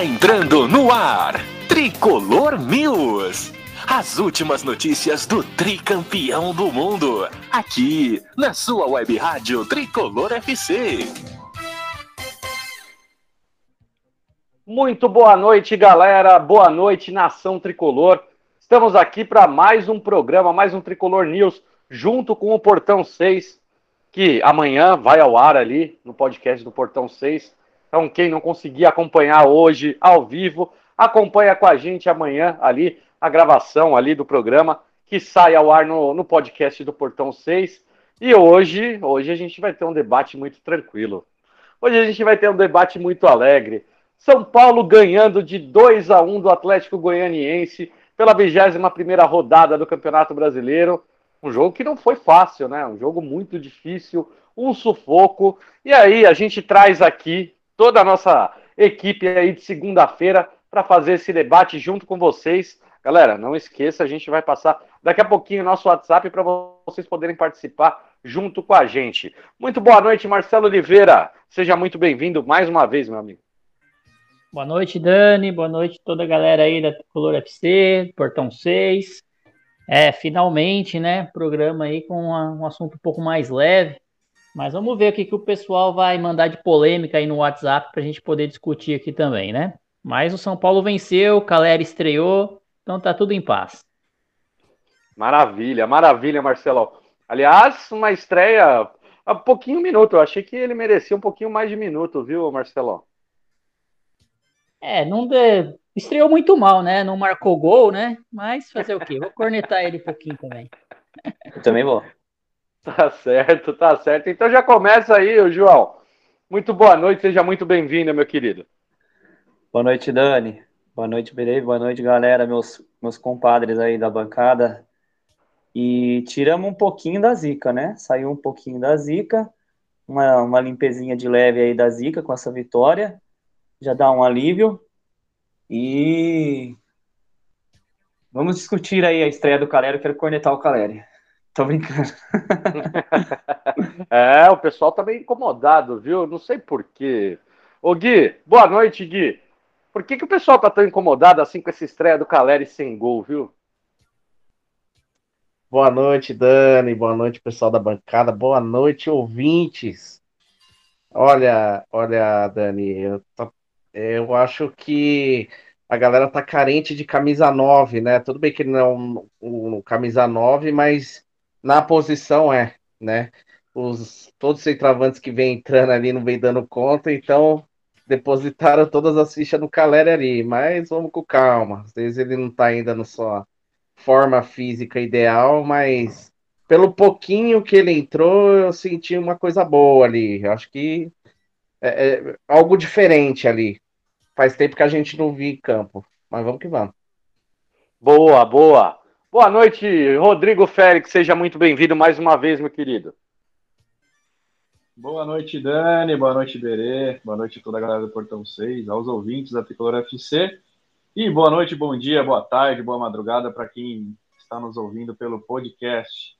Está entrando no ar Tricolor News. As últimas notícias do tricampeão do mundo. Aqui na sua web rádio Tricolor FC. Muito boa noite, galera. Boa noite, nação tricolor. Estamos aqui para mais um programa, mais um Tricolor News, junto com o Portão 6, que amanhã vai ao ar ali no podcast do Portão 6. Então, quem não conseguir acompanhar hoje ao vivo, acompanha com a gente amanhã ali a gravação ali do programa que sai ao ar no, no podcast do Portão 6. E hoje, hoje a gente vai ter um debate muito tranquilo. Hoje a gente vai ter um debate muito alegre. São Paulo ganhando de 2 a 1 do Atlético Goianiense pela 21ª rodada do Campeonato Brasileiro. Um jogo que não foi fácil, né? Um jogo muito difícil, um sufoco. E aí a gente traz aqui toda a nossa equipe aí de segunda-feira para fazer esse debate junto com vocês. Galera, não esqueça, a gente vai passar daqui a pouquinho o nosso WhatsApp para vocês poderem participar junto com a gente. Muito boa noite, Marcelo Oliveira. Seja muito bem-vindo mais uma vez, meu amigo. Boa noite, Dani. Boa noite toda a galera aí da Color FC, Portão 6. É, finalmente, né? Programa aí com uma, um assunto um pouco mais leve. Mas vamos ver o que, que o pessoal vai mandar de polêmica aí no WhatsApp para a gente poder discutir aqui também, né? Mas o São Paulo venceu, o Caleri estreou, então tá tudo em paz. Maravilha, maravilha, Marcelo. Aliás, uma estreia há pouquinho minuto. Eu achei que ele merecia um pouquinho mais de minuto, viu, Marcelo? É, não de... estreou muito mal, né? Não marcou gol, né? Mas fazer o quê? Vou cornetar ele um pouquinho também. Eu também vou. Tá certo, tá certo. Então já começa aí, João. Muito boa noite, seja muito bem-vindo, meu querido. Boa noite, Dani. Boa noite, Berei. Boa noite, galera, meus, meus compadres aí da bancada. E tiramos um pouquinho da zica, né? Saiu um pouquinho da zica, uma, uma limpezinha de leve aí da zica com essa vitória já dá um alívio. E vamos discutir aí a estreia do Caleri. Quero cornetar o Caleri. Tô brincando. é, o pessoal tá meio incomodado, viu? Não sei porquê. Ô Gui, boa noite, Gui. Por que, que o pessoal tá tão incomodado assim com essa estreia do Caleri sem gol, viu? Boa noite, Dani. Boa noite, pessoal da bancada. Boa noite, ouvintes. Olha, olha, Dani, eu tô eu acho que a galera tá carente de camisa 9, né? Tudo bem que ele não é um, um camisa 9, mas na posição é, né? Os, todos os centroavantes que vem entrando ali não vem dando conta, então depositaram todas as fichas no Caleri ali, mas vamos com calma. Às vezes ele não tá ainda na sua forma física ideal, mas pelo pouquinho que ele entrou, eu senti uma coisa boa ali. Eu acho que é, é, algo diferente ali. Faz tempo que a gente não em campo, mas vamos que vamos. Boa, boa. Boa noite, Rodrigo Félix. Seja muito bem-vindo mais uma vez, meu querido. Boa noite, Dani. Boa noite, Berê. Boa noite a toda a galera do Portão 6, aos ouvintes da Tricolor FC. E boa noite, bom dia, boa tarde, boa madrugada para quem está nos ouvindo pelo podcast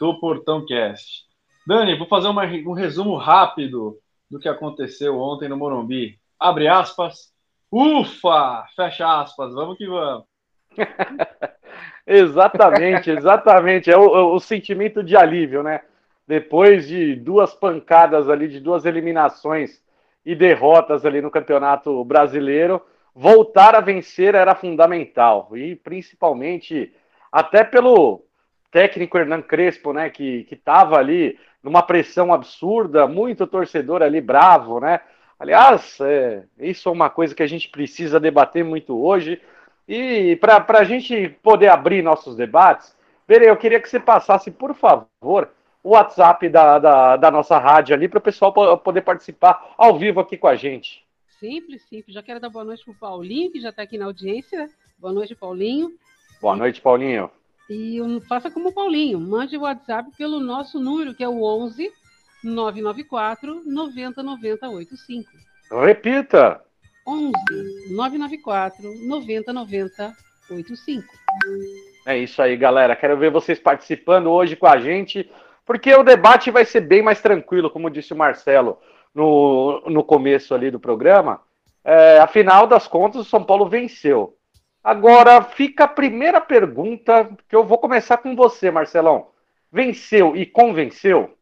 do Portão Cast. Dani, vou fazer uma, um resumo rápido do que aconteceu ontem no Morumbi. Abre aspas. Ufa! Fecha aspas. Vamos que vamos. exatamente, exatamente. É o, é o, sentimento de alívio, né? Depois de duas pancadas ali, de duas eliminações e derrotas ali no Campeonato Brasileiro, voltar a vencer era fundamental. E principalmente até pelo técnico Hernan Crespo, né? Que estava ali numa pressão absurda, muito torcedor ali bravo, né? Aliás, é, isso é uma coisa que a gente precisa debater muito hoje. E para a gente poder abrir nossos debates, Verei, eu queria que você passasse, por favor, o WhatsApp da, da, da nossa rádio ali para o pessoal poder participar ao vivo aqui com a gente. Simples, simples. Já quero dar boa noite para o Paulinho, que já está aqui na audiência. Boa noite, Paulinho. Boa noite, Paulinho. E faça como o Paulinho, mande o WhatsApp pelo nosso número, que é o 11 994 90 90 85. Repita. 11 994 90 90 85. É isso aí, galera. Quero ver vocês participando hoje com a gente, porque o debate vai ser bem mais tranquilo, como disse o Marcelo no, no começo ali do programa. É, afinal das contas, o São Paulo venceu. Agora fica a primeira pergunta, que eu vou começar com você, Marcelão. Venceu e convenceu?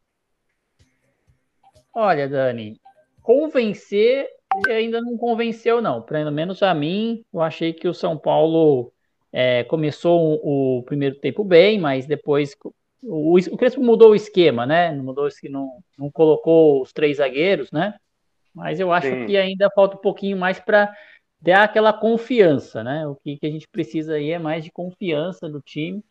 Olha, Dani, convencer ainda não convenceu, não. Pelo menos a mim, eu achei que o São Paulo é, começou o, primeiro tempo bem, mas depois o, o Crespo mudou o esquema, né? Não mudou não, não colocou os três zagueiros, né? Mas eu acho Sim. que ainda falta um pouquinho mais para dar aquela confiança, né? O que, que a gente precisa aí é mais de confiança do time,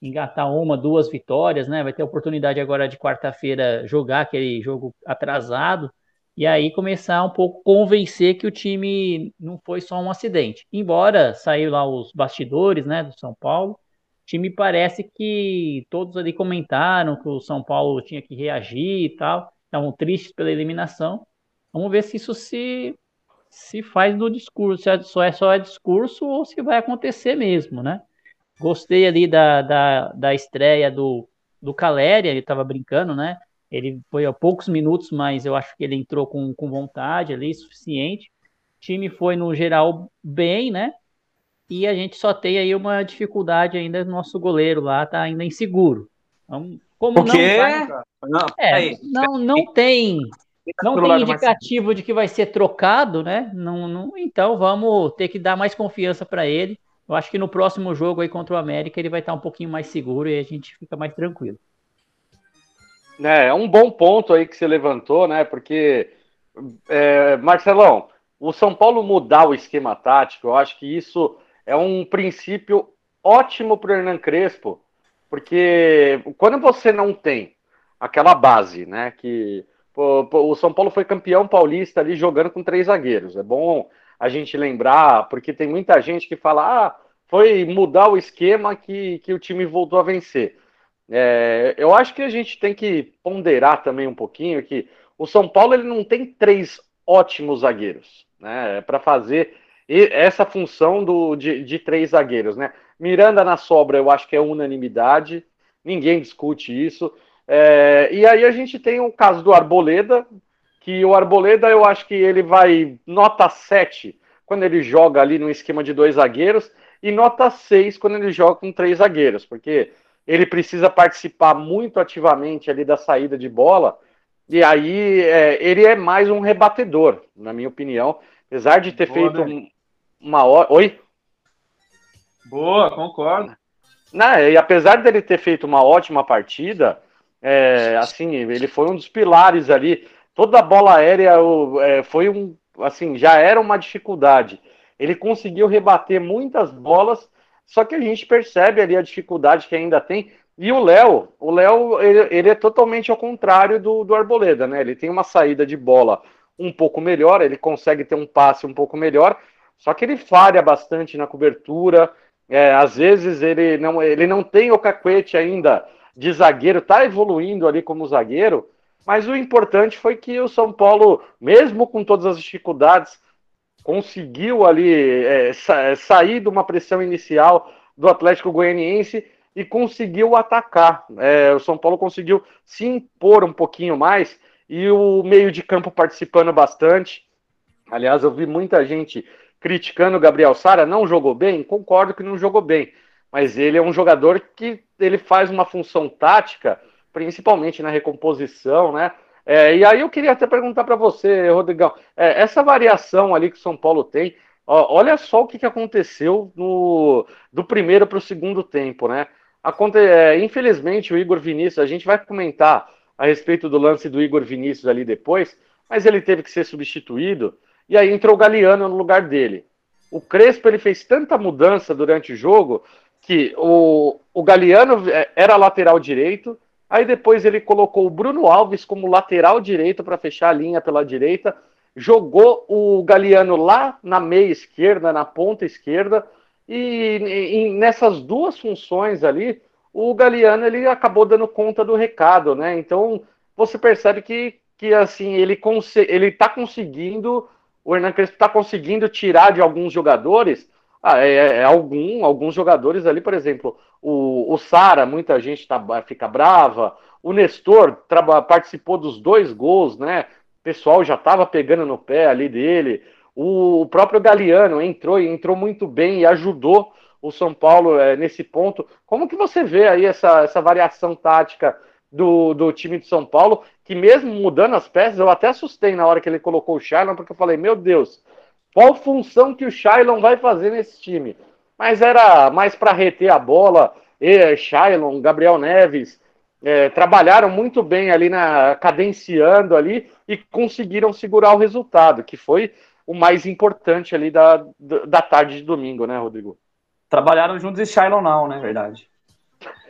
engatar uma, duas vitórias, né? Vai ter oportunidade agora de quarta-feira jogar aquele jogo atrasado e aí começar um pouco convencer que o time não foi só um acidente. Embora saiu lá os bastidores, né, do São Paulo, o time parece que todos ali comentaram que o São Paulo tinha que reagir e tal, estavam tristes pela eliminação. Vamos ver se isso se se faz no discurso, se é só é só é discurso ou se vai acontecer mesmo, né? Gostei ali da, da, da estreia do, do Caleri, ele estava brincando, né? Ele foi a poucos minutos, mas eu acho que ele entrou com, com vontade ali, suficiente. O time foi, no geral, bem, né? E a gente só tem aí uma dificuldade ainda, nosso goleiro lá tá ainda inseguro. Então, como não vai... Não, é, não, não tem não tem indicativo de que vai ser trocado, né? Não, não, então vamos ter que dar mais confiança para ele. Eu acho que no próximo jogo aí contra o América ele vai estar um pouquinho mais seguro e a gente fica mais tranquilo. É, é um bom ponto aí que você levantou, né? Porque, é, Marcelão, o São Paulo mudar o esquema tático, eu acho que isso é um princípio ótimo para o Hernan Crespo, porque quando você não tem aquela base, né? Que o São Paulo foi campeão paulista ali jogando com três zagueiros. É bom a gente lembrar, porque tem muita gente que fala: ah, foi mudar o esquema que, que o time voltou a vencer. É, eu acho que a gente tem que ponderar também um pouquinho que o São Paulo ele não tem três ótimos zagueiros né, para fazer essa função do, de, de três zagueiros. Né? Miranda na sobra, eu acho que é unanimidade, ninguém discute isso. É, e aí a gente tem o caso do Arboleda, que o Arboleda eu acho que ele vai nota 7 quando ele joga ali no esquema de dois zagueiros e nota 6 quando ele joga com três zagueiros, porque ele precisa participar muito ativamente ali da saída de bola, e aí é, ele é mais um rebatedor, na minha opinião, apesar de ter Boa, feito né? uma hora. Oi? Boa, concordo. Não, e apesar dele ter feito uma ótima partida, é, assim, ele foi um dos pilares ali. Toda a bola aérea é, foi um, assim, já era uma dificuldade. Ele conseguiu rebater muitas bolas, só que a gente percebe ali a dificuldade que ainda tem. E o Léo, o Léo, ele, ele, é totalmente ao contrário do, do Arboleda, né? Ele tem uma saída de bola um pouco melhor, ele consegue ter um passe um pouco melhor, só que ele falha bastante na cobertura. É, às vezes ele não, ele não tem o cacuete ainda de zagueiro, está evoluindo ali como zagueiro, mas o importante foi que o São Paulo, mesmo com todas as dificuldades, conseguiu ali é, sa sair de uma pressão inicial do Atlético Goianiense e conseguiu atacar. É, o São Paulo conseguiu se impor um pouquinho mais e o meio de campo participando bastante. Aliás, eu vi muita gente criticando o Gabriel Sara, não jogou bem? Concordo que não jogou bem, mas ele é um jogador que ele faz uma função tática, principalmente na recomposição, né? É, e aí eu queria até perguntar para você, Rodrigão, é, essa variação ali que São Paulo tem, ó, olha só o que, que aconteceu no, do primeiro para o segundo tempo, né? Aconte é, infelizmente o Igor Vinícius, a gente vai comentar a respeito do lance do Igor Vinícius ali depois, mas ele teve que ser substituído e aí entrou o Galeano no lugar dele. O Crespo ele fez tanta mudança durante o jogo que o, o Galeano é, era lateral direito, aí depois ele colocou o Bruno Alves como lateral direito para fechar a linha pela direita, jogou o Galeano lá na meia esquerda, na ponta esquerda, e, e nessas duas funções ali, o Galeano ele acabou dando conta do recado, né? Então você percebe que, que assim ele ele está conseguindo o Hernan Crespo está conseguindo tirar de alguns jogadores. Ah, é, é, é, algum, alguns jogadores ali, por exemplo, o, o Sara, muita gente tá, fica brava. O Nestor participou dos dois gols, né? O pessoal já estava pegando no pé ali dele. O, o próprio Galeano entrou e entrou muito bem e ajudou o São Paulo é, nesse ponto. Como que você vê aí essa, essa variação tática do, do time de São Paulo, que mesmo mudando as peças, eu até assustei na hora que ele colocou o Shailon, porque eu falei, meu Deus, qual função que o Shailon vai fazer nesse time? Mas era mais para reter a bola, e, Shailon, Gabriel Neves, é, trabalharam muito bem ali na cadenciando ali e conseguiram segurar o resultado, que foi o mais importante ali da, da tarde de domingo, né, Rodrigo? Trabalharam juntos e Shailon não, né? Verdade.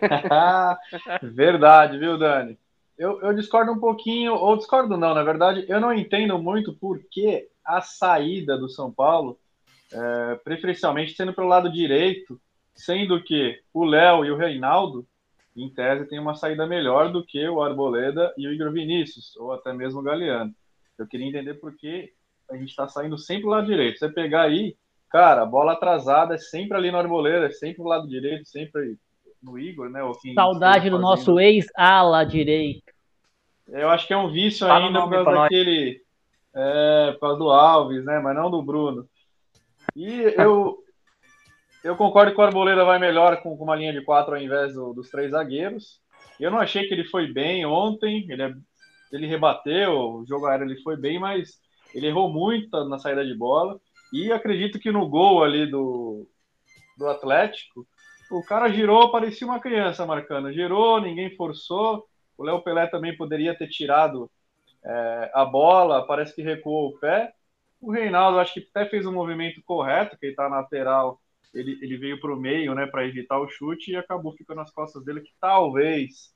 Verdade, viu, Dani? Eu, eu, discordo um pouquinho, ou discordo não, na verdade, eu não entendo muito por que a saída do São Paulo, é, preferencialmente sendo pelo lado direito, sendo que o Léo e o Reinaldo, em tese, têm uma saída melhor do que o Arboleda e o Igor Vinícius, ou até mesmo o Galeano. Eu queria entender por que a gente está saindo sempre do lado direito. Você pegar aí, cara, bola atrasada é sempre ali no Arboleda, é sempre do lado direito, sempre no Igor, né? Saudade do nosso ex-ala direito. Eu acho que é um vício Fala ainda por causa daquele. É, por causa do Alves, né? Mas não do Bruno. E eu, eu concordo que o Arboleda vai melhor com, com uma linha de quatro ao invés do, dos três zagueiros. Eu não achei que ele foi bem ontem. Ele, é, ele rebateu, o jogo aéreo ele foi bem, mas ele errou muito na saída de bola. E acredito que no gol ali do, do Atlético, o cara girou, parecia uma criança marcando. Girou, ninguém forçou. O Léo Pelé também poderia ter tirado é, a bola, parece que recuou o pé. O Reinaldo, acho que até fez um movimento correto, que ele está na lateral, ele, ele veio para o meio, né, para evitar o chute e acabou ficando nas costas dele, que talvez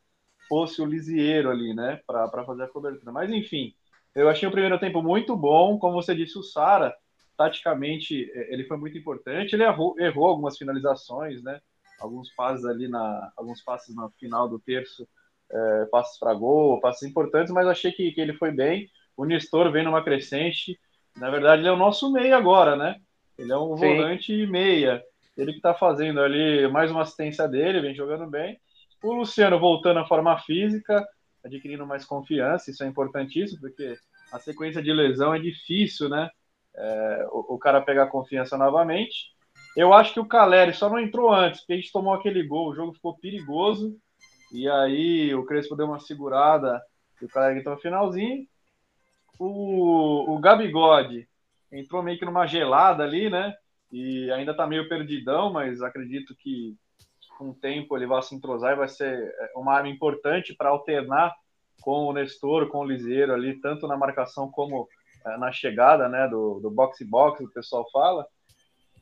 fosse o Lisieiro ali, né, para fazer a cobertura. Mas enfim, eu achei o primeiro tempo muito bom. Como você disse, o Sara, taticamente, é, ele foi muito importante. Ele errou, errou algumas finalizações, né? alguns passes ali na alguns passes na final do terço, é, passes para gol, passes importantes, mas achei que, que ele foi bem. O Nestor vem numa crescente. Na verdade, ele é o nosso meia agora, né? Ele é um Sim. volante meia. Ele que está fazendo ali mais uma assistência dele, vem jogando bem. O Luciano voltando à forma física, adquirindo mais confiança, isso é importantíssimo, porque a sequência de lesão é difícil, né? É, o, o, cara pegar confiança novamente. Eu acho que o Caleri só não entrou antes, porque a gente tomou aquele gol, o jogo ficou perigoso. E aí o Crespo deu uma segurada e o Caleri entrou no finalzinho. O, o Gabigode entrou meio que numa gelada ali, né? E ainda tá meio perdidão, mas acredito que com o tempo ele vai se entrosar e vai ser é, uma arma importante para alternar com o Nestor, com o Liseiro ali, tanto na marcação como é, na chegada, né? Do, do boxe-box, o pessoal fala.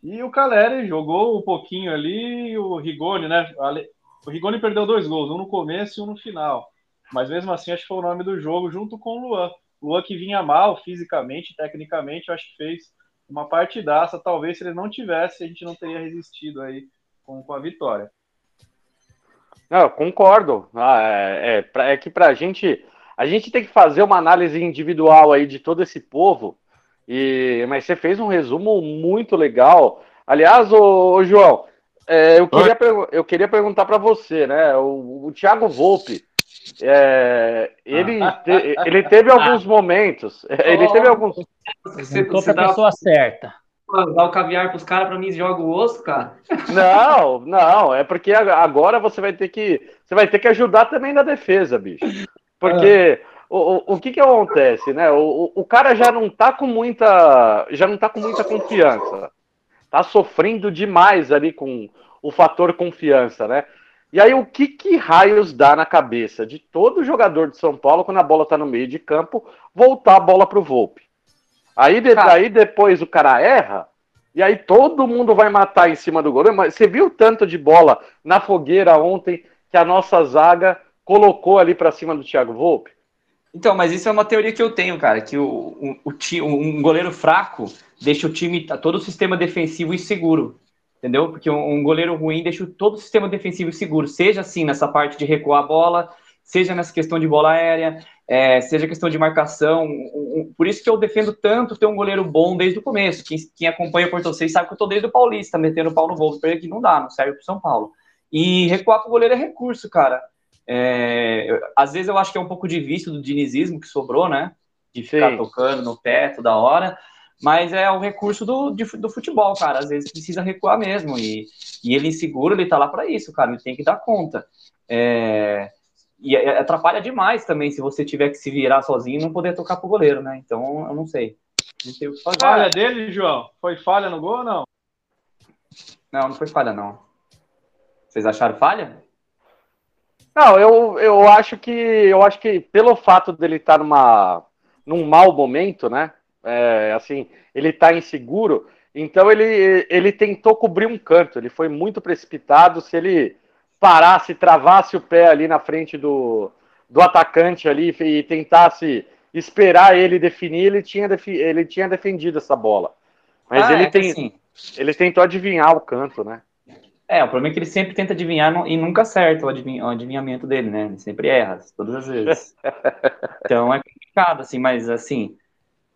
E o Caleri jogou um pouquinho ali, o Rigoni, né? O Rigoni perdeu dois gols, um no começo e um no final. Mas mesmo assim, acho que foi o nome do jogo, junto com o Luan. O Luan que vinha mal fisicamente, tecnicamente, acho que fez uma partidaça. Talvez se ele não tivesse, a gente não teria resistido aí com, com a vitória. Não, concordo. Ah, é, é, pra, é que pra gente. A gente tem que fazer uma análise individual aí de todo esse povo e, mas você fez um resumo muito legal. Aliás, ô, ô João, é, eu, queria, eu queria perguntar para você, né? O, o Thiago Volpe, é, ele, ah. te, ele teve alguns momentos. Ele teve alguns. Você para a pessoa certa. Dar o caviar para os caras, para mim, joga o osso, cara. Não, não, é porque agora você vai ter que. Você vai ter que ajudar também na defesa, bicho. Porque. Ah o, o, que que acontece, né? O, o cara já não tá com muita, já não tá com muita confiança, tá sofrendo demais ali com o fator confiança, né? E aí o que que raios dá na cabeça de todo jogador de São Paulo quando a bola tá no meio de campo voltar a bola pro Volpe? Aí, de, aí depois o cara erra e aí todo mundo vai matar em cima do goleiro. Mas você viu tanto de bola na fogueira ontem que a nossa zaga colocou ali para cima do Thiago Volpe? Então, mas isso é uma teoria que eu tenho, cara, que o, o, o um goleiro fraco deixa o time, todo o sistema defensivo inseguro, entendeu? Porque um, um goleiro ruim deixa todo o sistema defensivo seguro, seja assim nessa parte de recuar a bola, seja nessa questão de bola aérea. é, seja questão de marcação. Um, um, por isso que eu defendo tanto ter um goleiro bom desde o começo. Quem, quem acompanha o Porto 6 sabe que eu tô desde o Paulista, metendo o pau no. Porque aqui não dá, não serve pro São Paulo. E recuar pro goleiro é recurso, cara. É, às vezes eu acho que é um pouco de vício do dinizismo que sobrou, né? De ficar Sim. tocando no pé toda hora. Mas é o recurso do, de, do futebol, cara. Às vezes precisa recuar mesmo. E, e ele inseguro, ele tá lá para isso, cara. Ele tem que dar conta. É, e é, atrapalha demais também se você tiver que se virar sozinho e não poder tocar pro goleiro, né? Então, eu não sei. Não sei o que fazer. Falha dele, João? Foi falha no gol ou não? Não, não foi falha, não. Vocês acharam falha? Não, eu, eu acho que eu acho que pelo fato dele estar numa num mau momento, né? É, assim, ele está inseguro, então ele, ele tentou cobrir um canto, ele foi muito precipitado. Se ele parasse, travasse o pé ali na frente do, do atacante ali e tentasse esperar ele definir, ele tinha, ele tinha defendido essa bola. Mas ah, ele, é tem, assim, ele tentou adivinhar o canto, né? É, o problema é que ele sempre tenta adivinhar e nunca acerta o, o adivinhamento dele, né? Ele sempre erra, todas as vezes. então é complicado, assim, mas assim,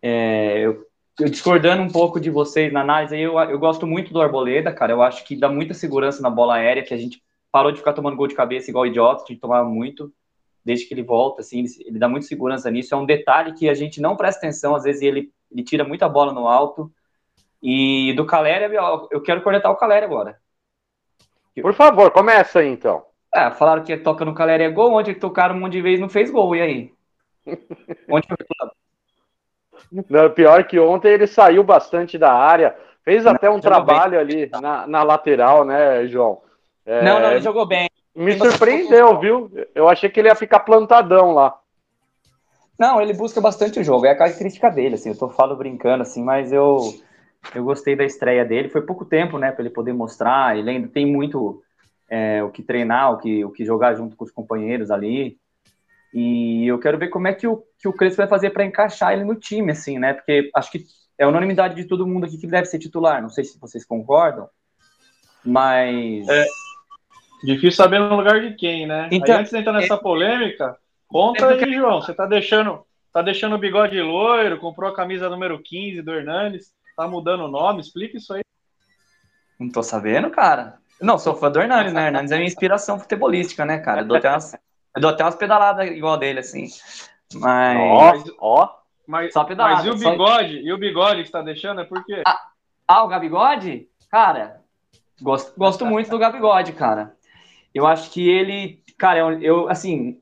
é, eu, eu, discordando um pouco de vocês na análise, eu, eu gosto muito do Arboleda, cara. Eu acho que dá muita segurança na bola aérea, que a gente parou de ficar tomando gol de cabeça igual idiota, de tomar muito, desde que ele volta, assim, ele, ele, dá muita segurança nisso. É um detalhe que a gente não presta atenção, às vezes ele, ele tira muita bola no alto. E do Caleri, eu quero cornetar o Caleri agora. Por favor, começa aí então. É, falaram que toca no Caleri é gol, onde tocaram um monte de vezes não fez gol, e aí? onde foi não, pior que ontem ele saiu bastante da área, fez não, até um trabalho bem. ali na, na lateral, né, João? É, não, não, ele jogou bem. Me surpreendeu, viu? Eu achei que ele ia ficar plantadão lá. Não, ele busca bastante o jogo, é a característica dele, assim, eu tô falando brincando, assim, mas eu, eu gostei da estreia dele, foi pouco tempo, né, para ele poder mostrar, ele ainda tem muito é, o que treinar, o que, o que jogar junto com os companheiros ali, e eu quero ver como é que o, que o Crespo vai fazer para encaixar ele no time, assim, né, porque acho que é unanimidade de todo mundo aqui que deve ser titular, não sei se vocês concordam, mas... É, Difícil saber no lugar de quem, né? Então, aí, antes de entrar nessa é... polêmica, conta aí, João. Você tá deixando, tá deixando o bigode loiro, comprou a camisa número 15 do Hernanes, tá mudando o nome, explica isso aí. Não tô sabendo, cara. Não, sou fã do Hernanes, né? Hernanes é minha inspiração futebolística, né, cara? Eu dou até umas, eu dou até umas pedaladas igual dele, assim. Mas. Ó, ó. Mas, só pedalada, mas e o bigode? Só... E o bigode que você tá deixando é por quê? Ah, ah o Gabigode? Cara, gosto, gosto muito do Gabigode, cara. Eu acho que ele, cara, eu, eu assim,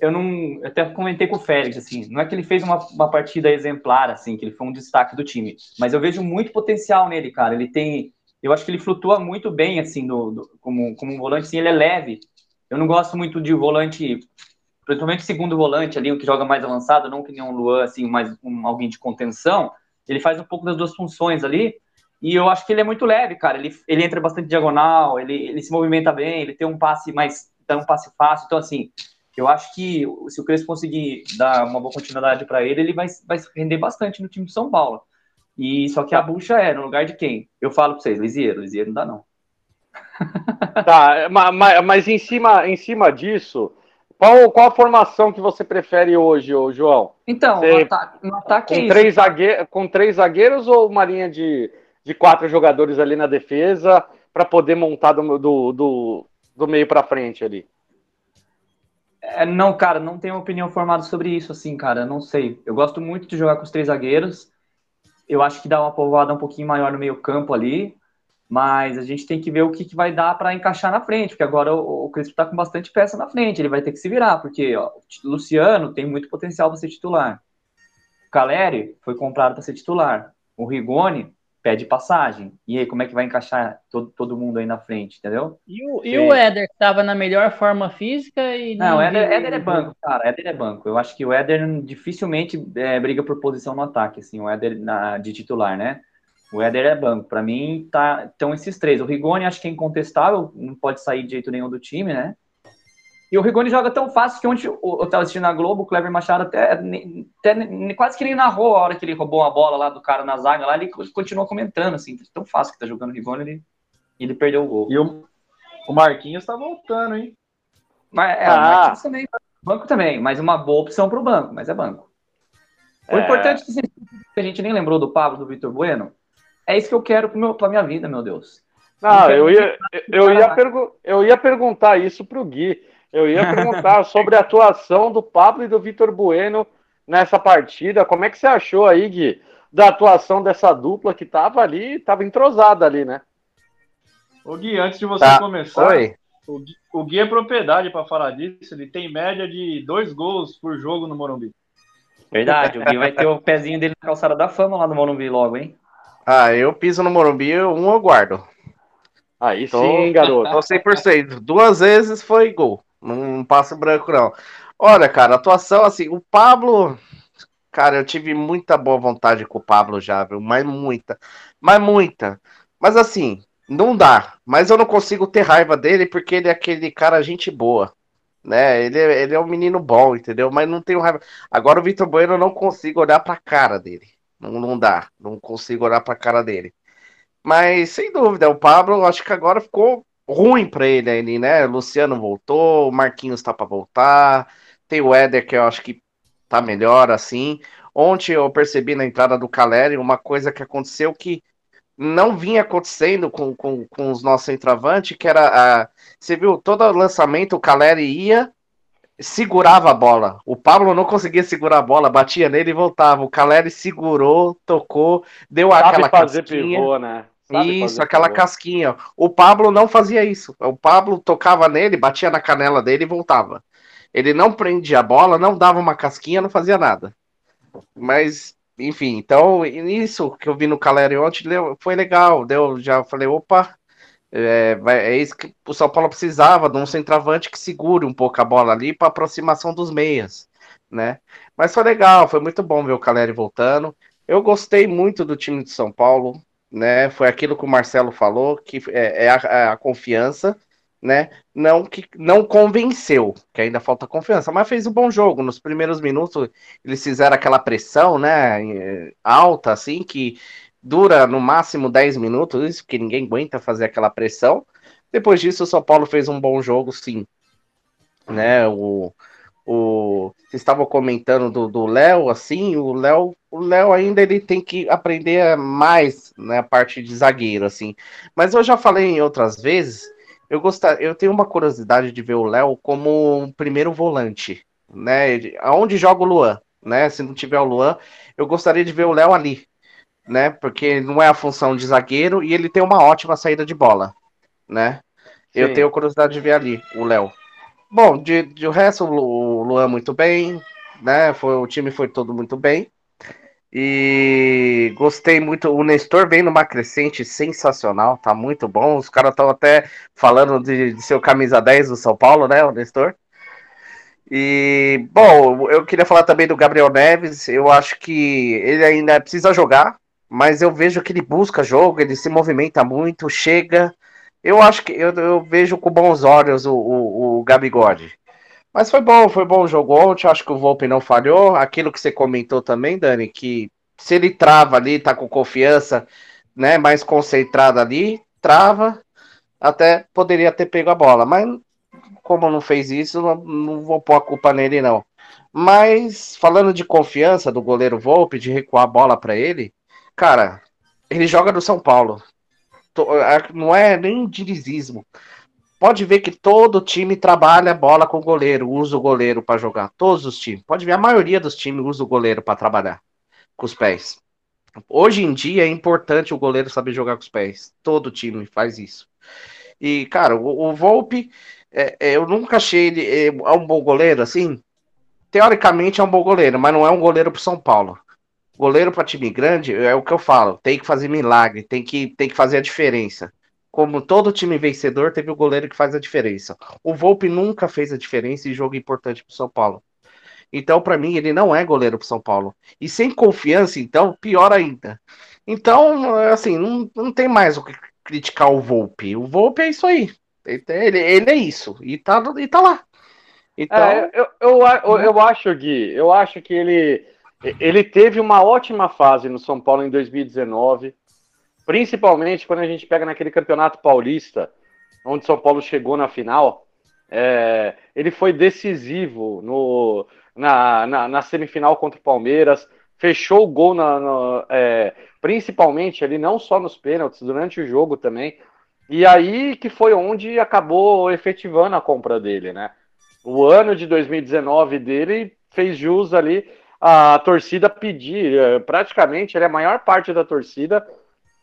eu não, eu até comentei com o Félix, assim, não é que ele fez uma, uma partida exemplar, assim, que ele foi um destaque do time, mas eu vejo muito potencial nele, cara. Ele tem, eu acho que ele flutua muito bem, assim, no, no como, como um volante, assim, ele é leve. Eu não gosto muito de volante, principalmente segundo volante ali, o que joga mais avançado, não que nem um Luan, assim, mais um, alguém de contenção. Ele faz um pouco das duas funções ali, e eu acho que ele é muito leve, cara. Ele, ele entra bastante diagonal, ele, ele se movimenta bem, ele tem um passe mais. dá um passe fácil. Então, assim, eu acho que se o Crespo conseguir dar uma boa continuidade para ele, ele vai, vai render bastante no time de São Paulo. E só que a bucha é no lugar de quem? Eu falo para vocês, Lisieiro, Lisieiro não dá não. tá, mas, mas em cima, em cima disso, qual, qual a formação que você prefere hoje, João? Então, você, no ataque, no ataque com, é três zagueiros, com três zagueiros ou uma linha de de quatro jogadores ali na defesa para poder montar do, do, do, do meio para frente ali? É, não, cara, não tenho opinião formada sobre isso, assim, cara, não sei. Eu gosto muito de jogar com os três zagueiros. Eu acho que dá uma povoada um pouquinho maior no meio campo ali, mas a gente tem que ver o que, que vai dar para encaixar na frente, porque agora o, o Crespo está com bastante peça na frente, ele vai ter que se virar, porque ó, o Luciano tem muito potencial para ser titular. O Caleri foi comprado para ser titular. O Rigoni pede passagem. E aí, como é que vai encaixar todo, todo mundo aí na frente, entendeu? E o, e o Éder, que estava na melhor forma física e. Não, o Éder, Éder é banco, cara. Éder é banco. Eu acho que o Éder dificilmente é, briga por posição no ataque, assim, o Éder na, de titular, né? O Éder é banco. Para mim, tá, estão esses três. O Rigoni, acho que é incontestável, não pode sair de jeito nenhum do time, né? E o Rigoni joga tão fácil que ontem eu estava assistindo na Globo, o Cleber Machado até, até, quase que nem narrou a hora que ele roubou a bola lá do cara na zaga lá, ele continuou comentando, assim, tão fácil que tá jogando o Rigoni, ele, ele perdeu o gol. E o, o Marquinhos tá voltando, hein? Mas, é, ah. o Marquinhos também Banco também, mas uma boa opção para o banco, mas é banco. O É. importante é que a gente nem lembrou do Pablo, do Vitor Bueno. É isso que eu quero para minha vida, meu Deus. Não, eu ia, eu, ia pergu- eu ia perguntar isso pro Gui. Eu ia perguntar sobre a atuação do Pablo e do Vitor Bueno nessa partida. Como é que você achou aí, Gui, da atuação dessa dupla que tava ali, tava entrosada ali, né? Ô Gui, antes de você Tá. começar, Oi. o Gui, o Gui é propriedade para falar disso. Ele tem média de dois gols por jogo no Morumbi. Verdade, o Gui vai ter o pezinho dele na calçada da fama lá no Morumbi logo, hein? Ah, eu piso no Morumbi, um eu guardo. Aí Tô- sim, garoto. Tô 100%. Duas vezes foi gol. Não passa branco, não. Olha, cara, atuação assim, o Pablo. Cara, eu tive muita boa vontade com o Pablo já, viu? Mas muita. Mas muita. Mas assim, não dá. Mas eu não consigo ter raiva dele porque ele é aquele cara gente boa. Né? Ele, é- ele é um menino bom, entendeu? Mas não tenho raiva. Agora o Vitor Bueno eu não consigo olhar pra cara dele. Não, não dá. Não consigo olhar pra cara dele. Mas, sem dúvida, o Pablo, acho que agora ficou ruim pra ele ali, né? O Luciano voltou, o Marquinhos tá pra voltar, tem o Éder que eu acho que tá melhor, assim. Ontem eu percebi na entrada do Caleri uma coisa que aconteceu que não vinha acontecendo com, com, com os nossos centroavantes, que era a... Você viu, todo lançamento o Caleri ia, segurava a bola. O Pablo não conseguia segurar a bola, batia nele e voltava. O Caleri segurou, tocou, deu Sabe aquela fazer pivô, né? Sabe Isso, fazer aquela pivô. casquinha. O Pablo não fazia isso. O Pablo tocava nele, batia na canela dele e voltava. Ele não prendia a bola, não dava uma casquinha, não fazia nada. Mas, enfim, então, isso que eu vi no Caleri ontem foi legal. Deu, já falei, opa, é, é isso que o São Paulo precisava, de um centroavante que segure um pouco a bola ali para aproximação dos meias, né? Mas foi legal, foi muito bom ver o Caleri voltando. Eu gostei muito do time de São Paulo, né? Foi aquilo que o Marcelo falou, que é, é a, é a confiança, né? Não que não convenceu, que ainda falta confiança, mas fez um bom jogo. Nos primeiros minutos eles fizeram aquela pressão, né? Alta, assim, que dura no máximo 10 minutos, isso, porque ninguém aguenta fazer aquela pressão. Depois disso, o São Paulo fez um bom jogo, sim. Né? O, o, vocês estavam comentando do do Léo, assim, o Léo, o Léo ainda ele tem que aprender mais na parte de zagueiro, assim. Mas eu já falei em outras vezes, eu gostar, eu tenho uma curiosidade de ver o Léo como um primeiro volante, né? Aonde joga o Luan, né? Se não tiver o Luan, eu gostaria de ver o Léo ali, né? Porque não é a função de zagueiro e ele tem uma ótima saída de bola, né? Eu Sim. tenho curiosidade de ver ali o Léo. Bom, de, de o resto, o Luan muito bem, né? Foi, o time foi todo muito bem. E gostei muito. O Nestor vem numa crescente sensacional, tá muito bom. Os caras estão até falando de, de ser o camisa 10 do São Paulo, né? O Nestor. E, bom, eu queria falar também do Gabriel Neves. Eu acho que ele ainda precisa jogar, mas eu vejo que ele busca jogo, ele se movimenta muito, chega. Eu acho que eu, eu vejo com bons olhos o, o, o Gabigode. Mas foi bom, foi bom o jogo ontem. Acho que o Volpe não falhou. Aquilo que você comentou também, Dani, que se ele trava ali, tá com confiança, né, mais concentrado ali, trava, até poderia ter pego a bola. Mas como não fez isso, não, não vou pôr a culpa nele, não. Mas falando de confiança do goleiro Volpe, de recuar a bola para ele, cara, ele joga no São Paulo. A- Não é nem dinizismo. Pode ver que todo time trabalha bola com o goleiro, usa o goleiro para jogar. Todos os times. Pode ver, a maioria dos times usa o goleiro para trabalhar com os pés. Hoje em dia é importante o goleiro saber jogar com os pés. Todo time faz isso. E, cara, o, o Volpe, é, é, eu nunca achei ele é, é um bom goleiro, assim. Teoricamente é um bom goleiro, mas não é um goleiro pro São Paulo. Goleiro para time grande é o que eu falo, tem que fazer milagre, tem que, tem que fazer a diferença. Como todo time vencedor, teve o goleiro que faz a diferença. O Volpe nunca fez a diferença em jogo importante pro São Paulo. Então, para mim, ele não é goleiro pro São Paulo. E sem confiança, então, pior ainda. Então, assim, não, não tem mais o que criticar o Volpe. O Volpe é isso aí. Ele, ele é isso. E tá, e tá lá. Então, É, eu, eu, eu, eu acho, Gui, eu acho que ele, ele teve uma ótima fase no São Paulo em 2019, principalmente quando a gente pega naquele campeonato paulista, onde São Paulo chegou na final. É, ele foi decisivo no, na, na, na, semifinal contra o Palmeiras, fechou o gol na, na é, principalmente ali, não só nos pênaltis, durante o jogo também. E aí que foi onde acabou efetivando a compra dele, né? O ano de 2019 dele fez jus ali a torcida pedir, é, praticamente, ele, a maior parte da torcida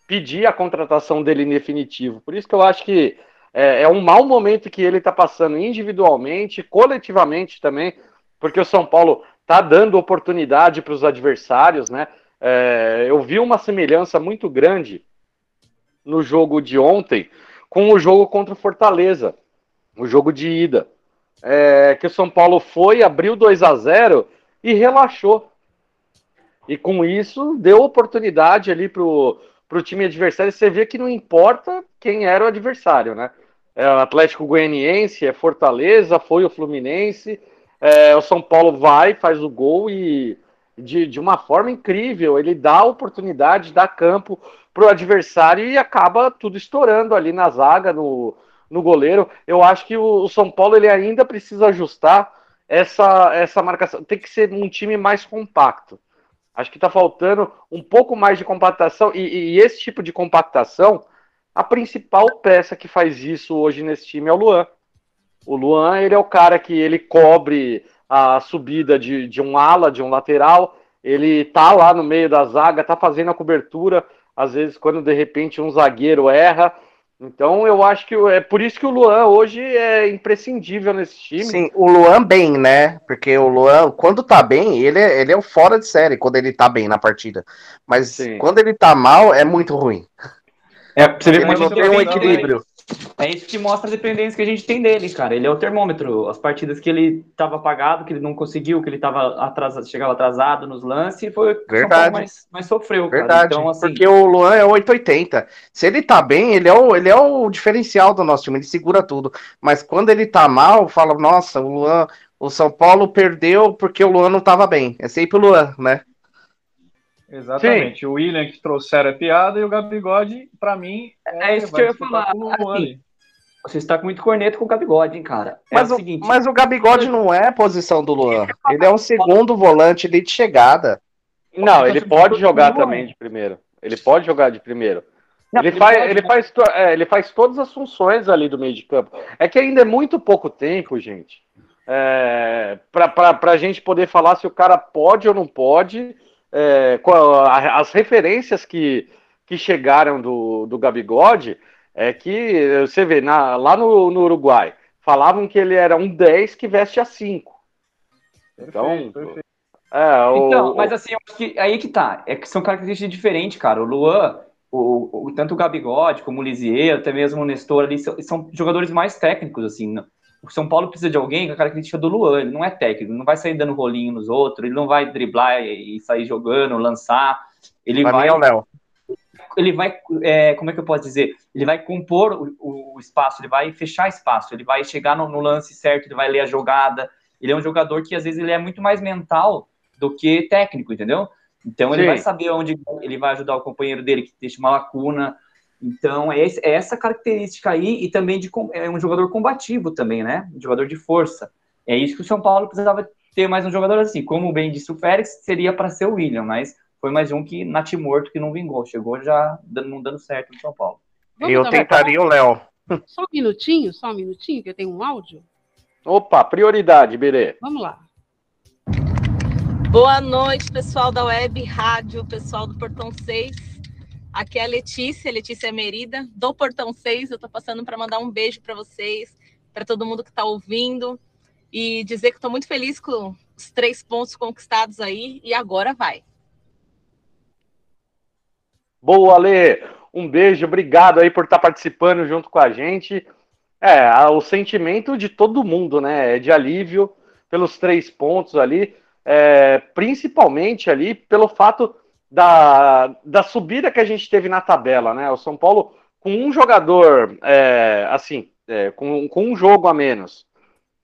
pedir a contratação dele em definitivo. Por isso que eu acho que é, é um mau momento que ele está passando individualmente, coletivamente também, porque o São Paulo está dando oportunidade para os adversários, né? É, eu vi uma semelhança muito grande no jogo de ontem com o jogo contra o Fortaleza, o jogo de ida. É, que o São Paulo foi, abriu 2 a 0 e relaxou. E com isso deu oportunidade ali pro, pro time adversário. Você vê que não importa quem era o adversário, né? É o Atlético Goianiense, é Fortaleza, foi o Fluminense. É, o São Paulo vai, faz o gol e de, de uma forma incrível. Ele dá oportunidade, dá campo para o adversário e acaba tudo estourando ali na zaga, no, no goleiro. Eu acho que o, o São Paulo ele ainda precisa ajustar essa, essa marcação. Tem que ser um time mais compacto. Acho que está faltando um pouco mais de compactação e, e, esse tipo de compactação, a principal peça que faz isso hoje nesse time é o Luan. O Luan ele é o cara que ele cobre a subida de, de um ala, de um lateral, ele tá lá no meio da zaga, tá fazendo a cobertura, às vezes quando de repente um zagueiro erra. Então eu acho que é por isso que o Luan hoje é imprescindível nesse time. Sim, o Luan bem, né? Porque o Luan, quando tá bem, ele é, ele é o fora de série quando ele tá bem na partida. Mas Sim. quando ele tá mal, é muito ruim. É, você vê como tem um equilíbrio. É isso que mostra a dependência que a gente tem dele, cara. Ele é o termômetro. As partidas que ele estava apagado, que ele não conseguiu, que ele tava atrasado, chegava atrasado nos lances, foi Verdade. mais, mais sofreu, Verdade. Então, assim... Porque o Luan é 880. Se ele tá bem, ele é, o, ele é o diferencial do nosso time, ele segura tudo. Mas quando ele tá mal, fala, nossa, o Luan, o São Paulo perdeu porque o Luan não tava bem. É sempre o Luan, né? Exatamente. Sim. O William que trouxeram a piada e o Gabigode, para mim, é, é isso que eu ia falar. Assim, você está com muito corneto com o Gabigode, hein, cara? É mas, o, seguinte, mas o Gabigode não é a posição do Luan. Ele é um segundo volante de chegada. Não, ele pode jogar também de primeiro. Ele pode jogar de primeiro. Ele, faz, ele, faz, é, ele faz todas as funções ali do meio de campo. É que ainda é muito pouco tempo, gente, é, para a gente poder falar se o cara pode ou não pode é, as referências que, que chegaram do, do Gabigode é que você vê na, lá no, no Uruguai falavam que ele era um 10 que veste a 5. Então, perfeito. É, o, então, mas assim, que, aí que tá. É que são características diferentes, cara. O Luan, o, o, tanto o Gabigode como o Lisier, até mesmo o Nestor ali, são, são jogadores mais técnicos, assim o São Paulo precisa de alguém com a característica do Luan, ele não é técnico, não vai sair dando rolinho nos outros, ele não vai driblar e sair jogando, lançar, ele vai... É o Léo. Ele vai, é, como é que eu posso dizer? Ele vai compor o, o, espaço, ele vai fechar espaço, ele vai chegar no, no, lance certo, ele vai ler a jogada. Ele é um jogador que às vezes ele é muito mais mental do que técnico, entendeu? Então ele Sim. vai saber onde ele vai ajudar o companheiro dele que deixa uma lacuna, então, é, esse, é, essa característica aí, e também de é um jogador combativo também, né? Um jogador de força. É isso que o São Paulo precisava ter mais um jogador assim. Como bem disse o Félix, seria para ser o William, mas foi mais um que natimorto que não vingou. Chegou já dando, não dando certo no São Paulo. Vamos eu tentaria o Léo. Só um minutinho, só um minutinho, que eu tenho um áudio. Opa, prioridade, Berê. Vamos lá. Boa noite, pessoal da Web Rádio, pessoal do Portão 6. Aqui é a Letícia, Letícia Merida, do Portão 6. Eu estou passando para mandar um beijo para vocês, para todo mundo que está ouvindo e dizer que estou muito feliz com os três pontos conquistados aí e agora vai. Boa, Lê! Um beijo, obrigado aí por estar tá participando junto com a gente. É, o sentimento de todo mundo, né? É de alívio pelos três pontos ali, é, principalmente ali pelo fato da, da subida que a gente teve na tabela, né? O São Paulo com um jogador, é, assim, é, com, com um jogo a menos,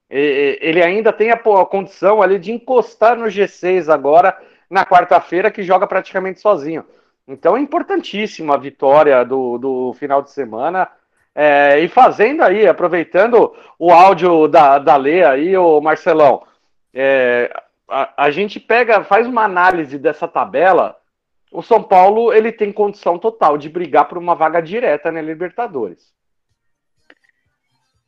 ele ainda tem a, a, condição ali de encostar no G6 agora na quarta-feira, que joga praticamente sozinho. Então é importantíssima a vitória do, do final de semana. É, e fazendo aí, aproveitando o áudio da, da Lê aí, o Marcelão, é, a, a gente pega, faz uma análise dessa tabela. O São Paulo ele tem condição total de brigar por uma vaga direta na Libertadores.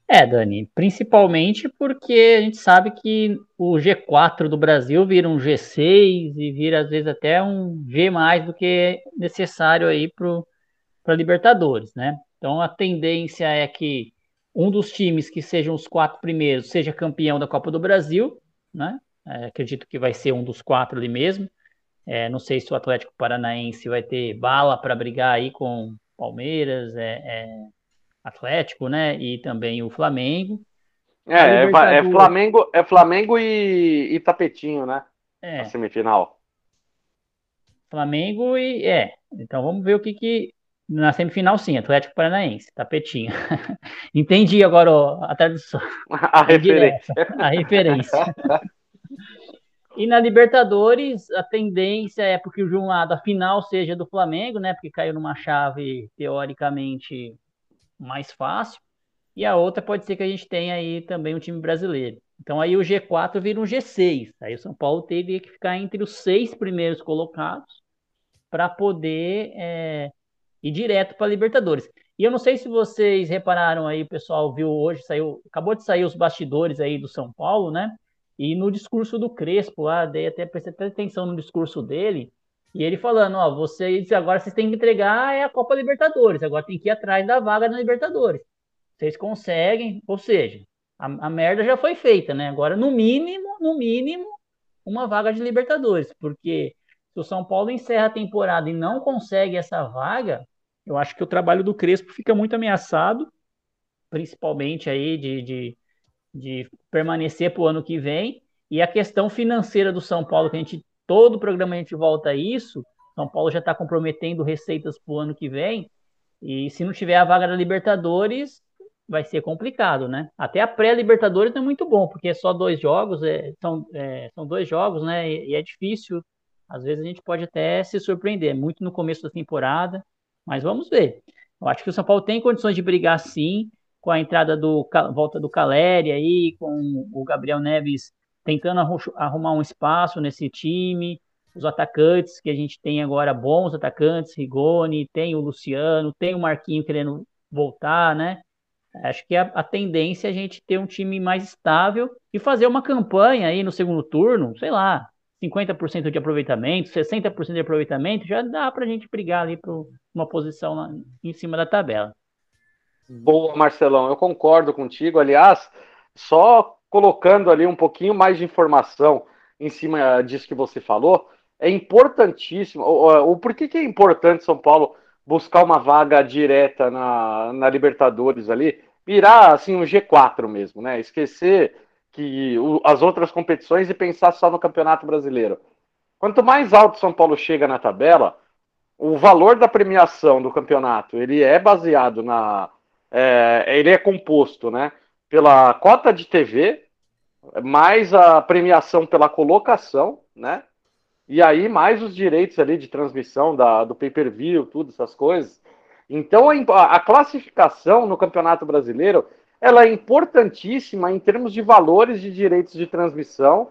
É, Dani, principalmente porque a gente sabe que o G4 do Brasil vira um G6 e vira às vezes até um G mais do que necessário aí para Libertadores, né? Então a tendência é que um dos times que sejam os quatro primeiros seja campeão da Copa do Brasil, né? É, acredito que vai ser um dos quatro ali mesmo. É, não sei se o Atlético Paranaense vai ter bala para brigar aí com Palmeiras, é, é Atlético, né? E também o Flamengo. É, é, é, Flamengo, é Flamengo e, e Tapetinho, né? É. Na semifinal. Flamengo e. É. Então vamos ver o que que. Na semifinal, sim, Atlético Paranaense, tapetinho. Entendi agora ó, a tradução. A referência. A referência. E na Libertadores, a tendência é porque de um lado a final seja do Flamengo, né? Porque caiu numa chave teoricamente mais fácil, e a outra pode ser que a gente tenha aí também um time brasileiro. Então aí o G4 vira um G6. Aí o São Paulo teve que ficar entre os seis primeiros colocados para poder é, ir direto para a Libertadores. E eu não sei se vocês repararam aí, o pessoal viu hoje, saiu, acabou de sair os bastidores aí do São Paulo, né? E no discurso do Crespo lá, dei até prestei atenção no discurso dele, e ele falando, ó, vocês agora vocês têm que entregar é a Copa Libertadores, agora tem que ir atrás da vaga na Libertadores. Vocês conseguem, ou seja, a, a merda já foi feita, né? Agora, no mínimo, no mínimo, uma vaga de Libertadores, porque se o São Paulo encerra a temporada e não consegue essa vaga, eu acho que o trabalho do Crespo fica muito ameaçado, principalmente aí de, de, de permanecer para o ano que vem. E a questão financeira do São Paulo, que a gente todo programa a gente volta a isso. São Paulo já está comprometendo receitas para o ano que vem. E se não tiver a vaga da Libertadores, vai ser complicado, né? Até a pré-Libertadores não é muito bom, porque é só dois jogos, é, são, é, são dois jogos, né? E, e, é difícil. Às vezes a gente pode até se surpreender, muito no começo da temporada, mas vamos ver. Eu acho que o São Paulo tem condições de brigar sim, com a entrada do volta do Caleri aí, com o Gabriel Neves tentando arrumar um espaço nesse time. Os atacantes que a gente tem agora, bons atacantes, Rigoni, tem o Luciano, tem o Marquinho querendo voltar, né? Acho que a, a tendência é a gente ter um time mais estável e fazer uma campanha aí no segundo turno, sei lá, 50% de aproveitamento, 60% de aproveitamento, já dá para a gente brigar ali para uma posição lá, em cima da tabela. Boa, Marcelão, eu concordo contigo. Aliás, só colocando ali um pouquinho mais de informação em cima disso que você falou, é importantíssimo. O, o, por que, que é importante São Paulo buscar uma vaga direta na, na Libertadores ali? Virar assim um G4 mesmo, né? Esquecer que o, as outras competições e pensar só no Campeonato Brasileiro. Quanto mais alto São Paulo chega na tabela, o valor da premiação do campeonato ele é baseado na. É, ele é composto, né? pela cota de TV, mais a premiação pela colocação, né? E aí mais os direitos ali de transmissão da, do pay-per-view, tudo essas coisas. Então a, a classificação no Campeonato Brasileiro ela é importantíssima em termos de valores de direitos de transmissão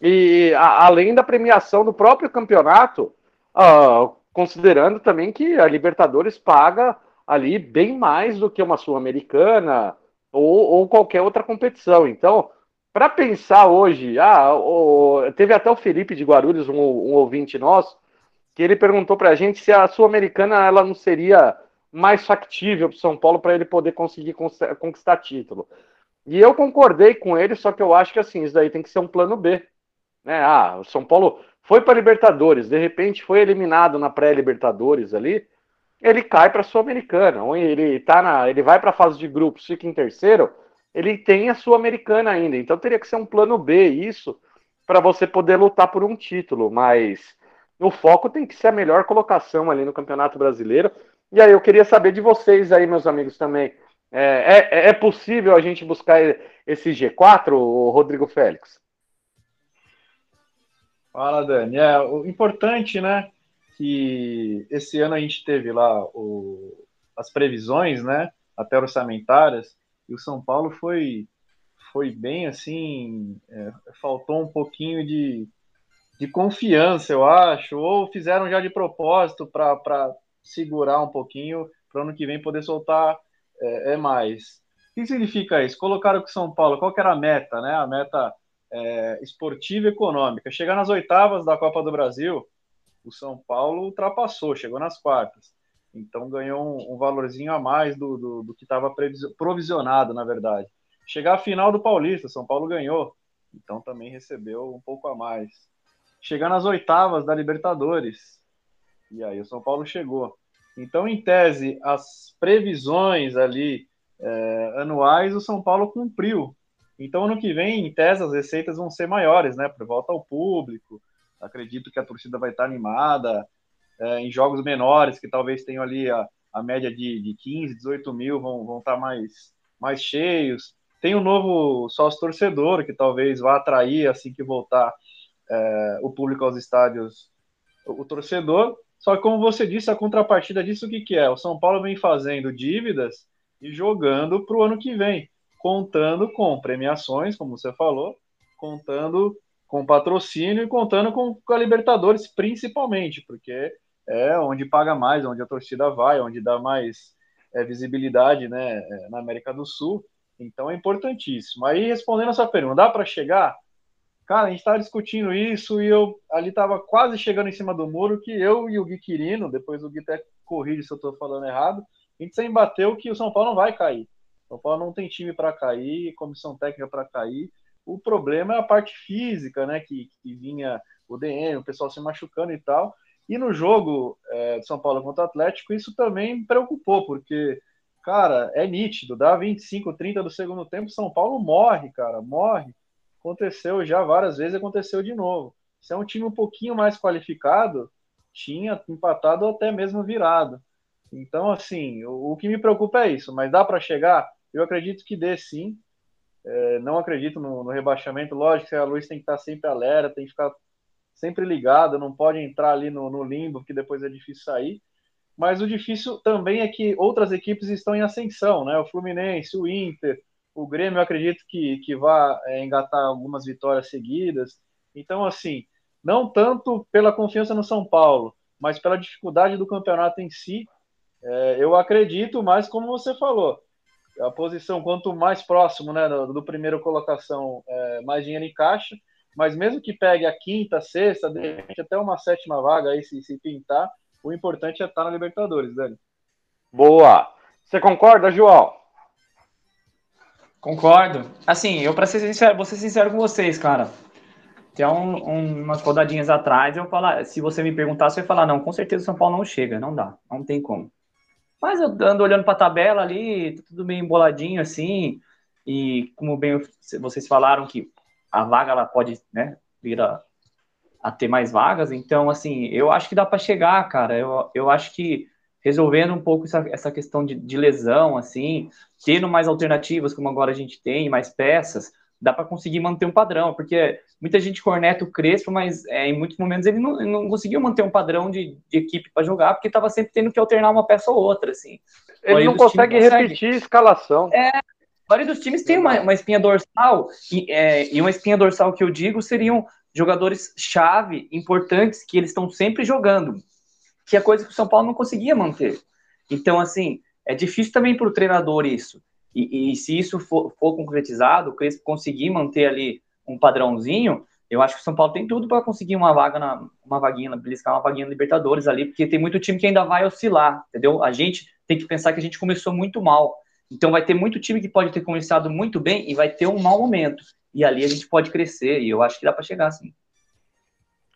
e a, além da premiação do próprio campeonato, uh, considerando também que a Libertadores paga ali bem mais do que uma Sul-Americana, ou, ou qualquer outra competição. Então, para pensar hoje, ah, o, teve até o Felipe de Guarulhos, um, um ouvinte nosso, que ele perguntou para a gente se a Sul-Americana ela não seria mais factível para o São Paulo para ele poder conseguir conquistar título. E eu concordei com ele, só que eu acho que assim, isso daí tem que ser um plano B. Né? Ah, o São Paulo foi para Libertadores, de repente foi eliminado na pré-Libertadores ali ele cai para a Sul-Americana. Ele tá ele vai para a fase de grupos, fica em terceiro, ele tem a Sul-Americana ainda. Então teria que ser um plano B isso para você poder lutar por um título, mas o foco tem que ser a melhor colocação ali no Campeonato Brasileiro. E aí eu queria saber de vocês aí, meus amigos, também. É, é, é possível a gente buscar esse G4, o Rodrigo Félix? Fala, Dani. É, o importante, né? Que esse ano a gente teve lá o, as previsões, né? até orçamentárias, e o São Paulo foi, foi bem assim, é, faltou um pouquinho de, de confiança, eu acho, ou fizeram já de propósito para segurar um pouquinho para ano que vem poder soltar é, é, mais. O que significa isso? Colocaram com o São Paulo, qual que era a meta, né? A meta é, esportiva e econômica. Chegar nas oitavas da Copa do Brasil, o São Paulo ultrapassou, chegou nas quartas. Então ganhou um, um valorzinho a mais do, do, do que estava provisionado, na verdade. Chegar à final do Paulista, São Paulo ganhou. Então também recebeu um pouco a mais. Chegar nas oitavas da Libertadores. E aí o São Paulo chegou. Então, em tese, as previsões ali é, anuais, o São Paulo cumpriu. Então, ano que vem, em tese, as receitas vão ser maiores, né? Por volta ao público. Acredito que a torcida vai estar animada. É, em jogos menores, que talvez tenham ali a, a média de, de 15, 18 mil, vão, vão estar mais, mais cheios. Tem um novo sócio torcedor, que talvez vá atrair, assim que voltar é, o público aos estádios, o, o torcedor. Só que, como você disse, a contrapartida disso o que, que é? O São Paulo vem fazendo dívidas e jogando para o ano que vem, contando com premiações, como você falou, contando com patrocínio e contando com, a Libertadores, principalmente, porque é onde paga mais, onde a torcida vai, onde dá mais é, visibilidade né, é, na América do Sul. Então é importantíssimo. Aí, respondendo a sua pergunta, dá para chegar? Cara, a gente estava discutindo isso e eu ali estava quase chegando em cima do muro que eu e o Gui Quirino, depois o Gui até corrige se eu estou falando errado, a gente sempre bateu que o São Paulo não vai cair. São Paulo não tem time para cair, comissão técnica para cair. O problema é a parte física, né? Que, que vinha o DM, o pessoal se machucando e tal. E no jogo é, de São Paulo contra o Atlético, isso também me preocupou, porque, cara, é nítido, dá 25, 30 do segundo tempo, São Paulo morre, cara, morre aconteceu já várias vezes, aconteceu de novo. Se é um time um pouquinho mais qualificado, tinha empatado ou até mesmo virado. Então, assim, o, o que me preocupa é isso, mas dá para chegar? Eu acredito que dê sim. É, não acredito no, no, rebaixamento. Lógico que a luz tem que estar sempre alerta, tem que ficar sempre ligada, não pode entrar ali no, no limbo, que depois é difícil sair. Mas o difícil também é que outras equipes estão em ascensão, né? O Fluminense, o Inter, o Grêmio, eu acredito que, que vai é, engatar algumas vitórias seguidas. Então, assim, não tanto pela confiança no São Paulo, mas pela dificuldade do campeonato em si, é, eu acredito, mas como você falou, a posição quanto mais próximo né, do, do primeiro colocação, é, mais dinheiro em caixa, mas mesmo que pegue a quinta, sexta, de repente até uma sétima vaga aí, se, se pintar, o importante é estar na Libertadores, Dani. Boa! Você concorda, João? Concordo. Assim, eu, pra ser sincero, vou ser sincero com vocês, cara. Tem um, um, umas rodadinhas atrás, eu falar, se você me perguntar, você vai falar, não, com certeza o São Paulo não chega, não dá, não tem como. Mas eu ando olhando para a tabela ali, tá tudo meio emboladinho assim, e como bem vocês falaram que a vaga ela pode, né, vir a, a ter mais vagas, então assim, eu acho que dá para chegar, cara. Eu, eu acho que resolvendo um pouco essa, essa questão de, de, lesão, assim, tendo mais alternativas, como agora a gente tem, mais peças, dá para conseguir manter um padrão, porque muita gente corneta o Crespo, mas é, em muitos momentos ele não, não conseguiu manter um padrão de, de equipe para jogar, porque estava sempre tendo que alternar uma peça ou outra, assim. Ele não consegue repetir a escalação. É, maioria dos times tem uma, uma espinha dorsal, e, é, e uma espinha dorsal que eu digo seriam jogadores chave, importantes, que eles estão sempre jogando que é coisa que o São Paulo não conseguia manter. Então, assim, é difícil também para o treinador isso. E, e, se isso for, for concretizado, o Crespo conseguir manter ali um padrãozinho, eu acho que o São Paulo tem tudo para conseguir uma vaga na uma vaguinha, beliscar uma vaguinha na Libertadores ali, porque tem muito time que ainda vai oscilar, entendeu? A gente tem que pensar que a gente começou muito mal. Então vai ter muito time que pode ter começado muito bem e vai ter um mau momento. E ali a gente pode crescer, e eu acho que dá para chegar assim.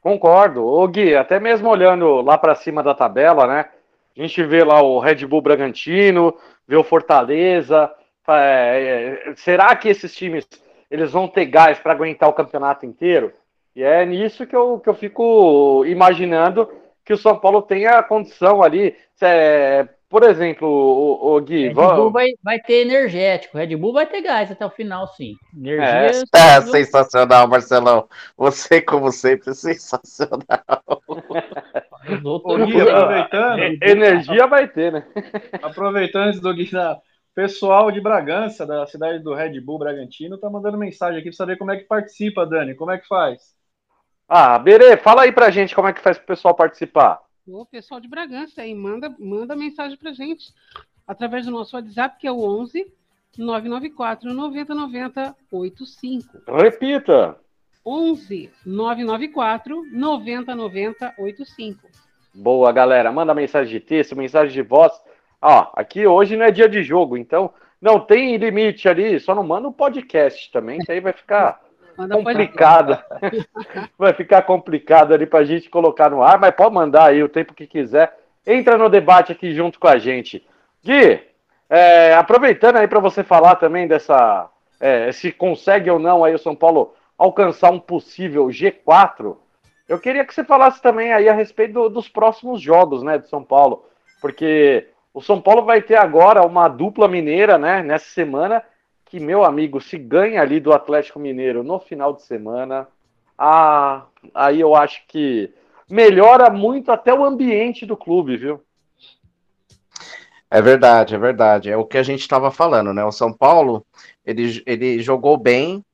Concordo. Ô Gui, até mesmo olhando lá para cima da tabela, né? A gente vê lá o Red Bull Bragantino, vê o Fortaleza. É, é, será que esses times eles vão ter gás para aguentar o campeonato inteiro? E é nisso que eu, que eu fico imaginando que o São Paulo tenha a condição ali. É, por exemplo, o, o Gui. Red Bull vai, vai ter energético, Red Bull vai ter gás até o final, sim. Energia. É, é sensacional, Marcelão. Você, como sempre, é sensacional. o Gui, aproveitando. energia vai ter, né? Aproveitando antes do Gui Pessoal de Bragança, da cidade do Red Bull Bragantino, tá mandando mensagem aqui para saber como é que participa, Dani. Como é que faz? Ah, Berê, fala aí pra gente como é que faz pro pessoal participar. O pessoal de Bragança aí, manda, manda mensagem pra gente através do nosso WhatsApp, que é o 11 994 90 90 85. Repita. 11 994 90 90 85. Boa, galera. Manda mensagem de texto, mensagem de voz. Ó, aqui hoje não é dia de jogo, então não tem limite ali. Só não manda um podcast também, que aí vai ficar Manda complicado. vai ficar complicado ali pra gente colocar no ar, mas pode mandar aí o tempo que quiser. Entra no debate aqui junto com a gente. Gui, é, aproveitando aí para você falar também dessa. é, se consegue ou não aí o São Paulo alcançar um possível G4, eu queria que você falasse também aí a respeito do- dos próximos jogos, né, do São Paulo, porque o São Paulo vai ter agora uma dupla mineira, né, nessa semana, que meu amigo, se ganha ali do Atlético Mineiro no final de semana, ah, aí eu acho que melhora muito até o ambiente do clube, viu? É verdade, é verdade. É o que a gente estava falando, né? O São Paulo, ele, ele jogou bem,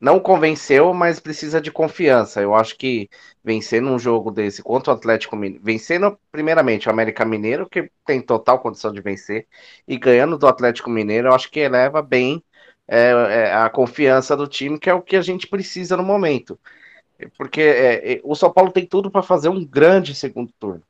não convenceu, mas precisa de confiança. Eu acho que vencendo um jogo desse contra o Atlético Mineiro, vencendo primeiramente o América Mineiro, que tem total condição de vencer, e ganhando do Atlético Mineiro, eu acho que eleva bem é, é, a confiança do time, que é o que a gente precisa no momento. Porque é, é, o São Paulo tem tudo para fazer um grande segundo turno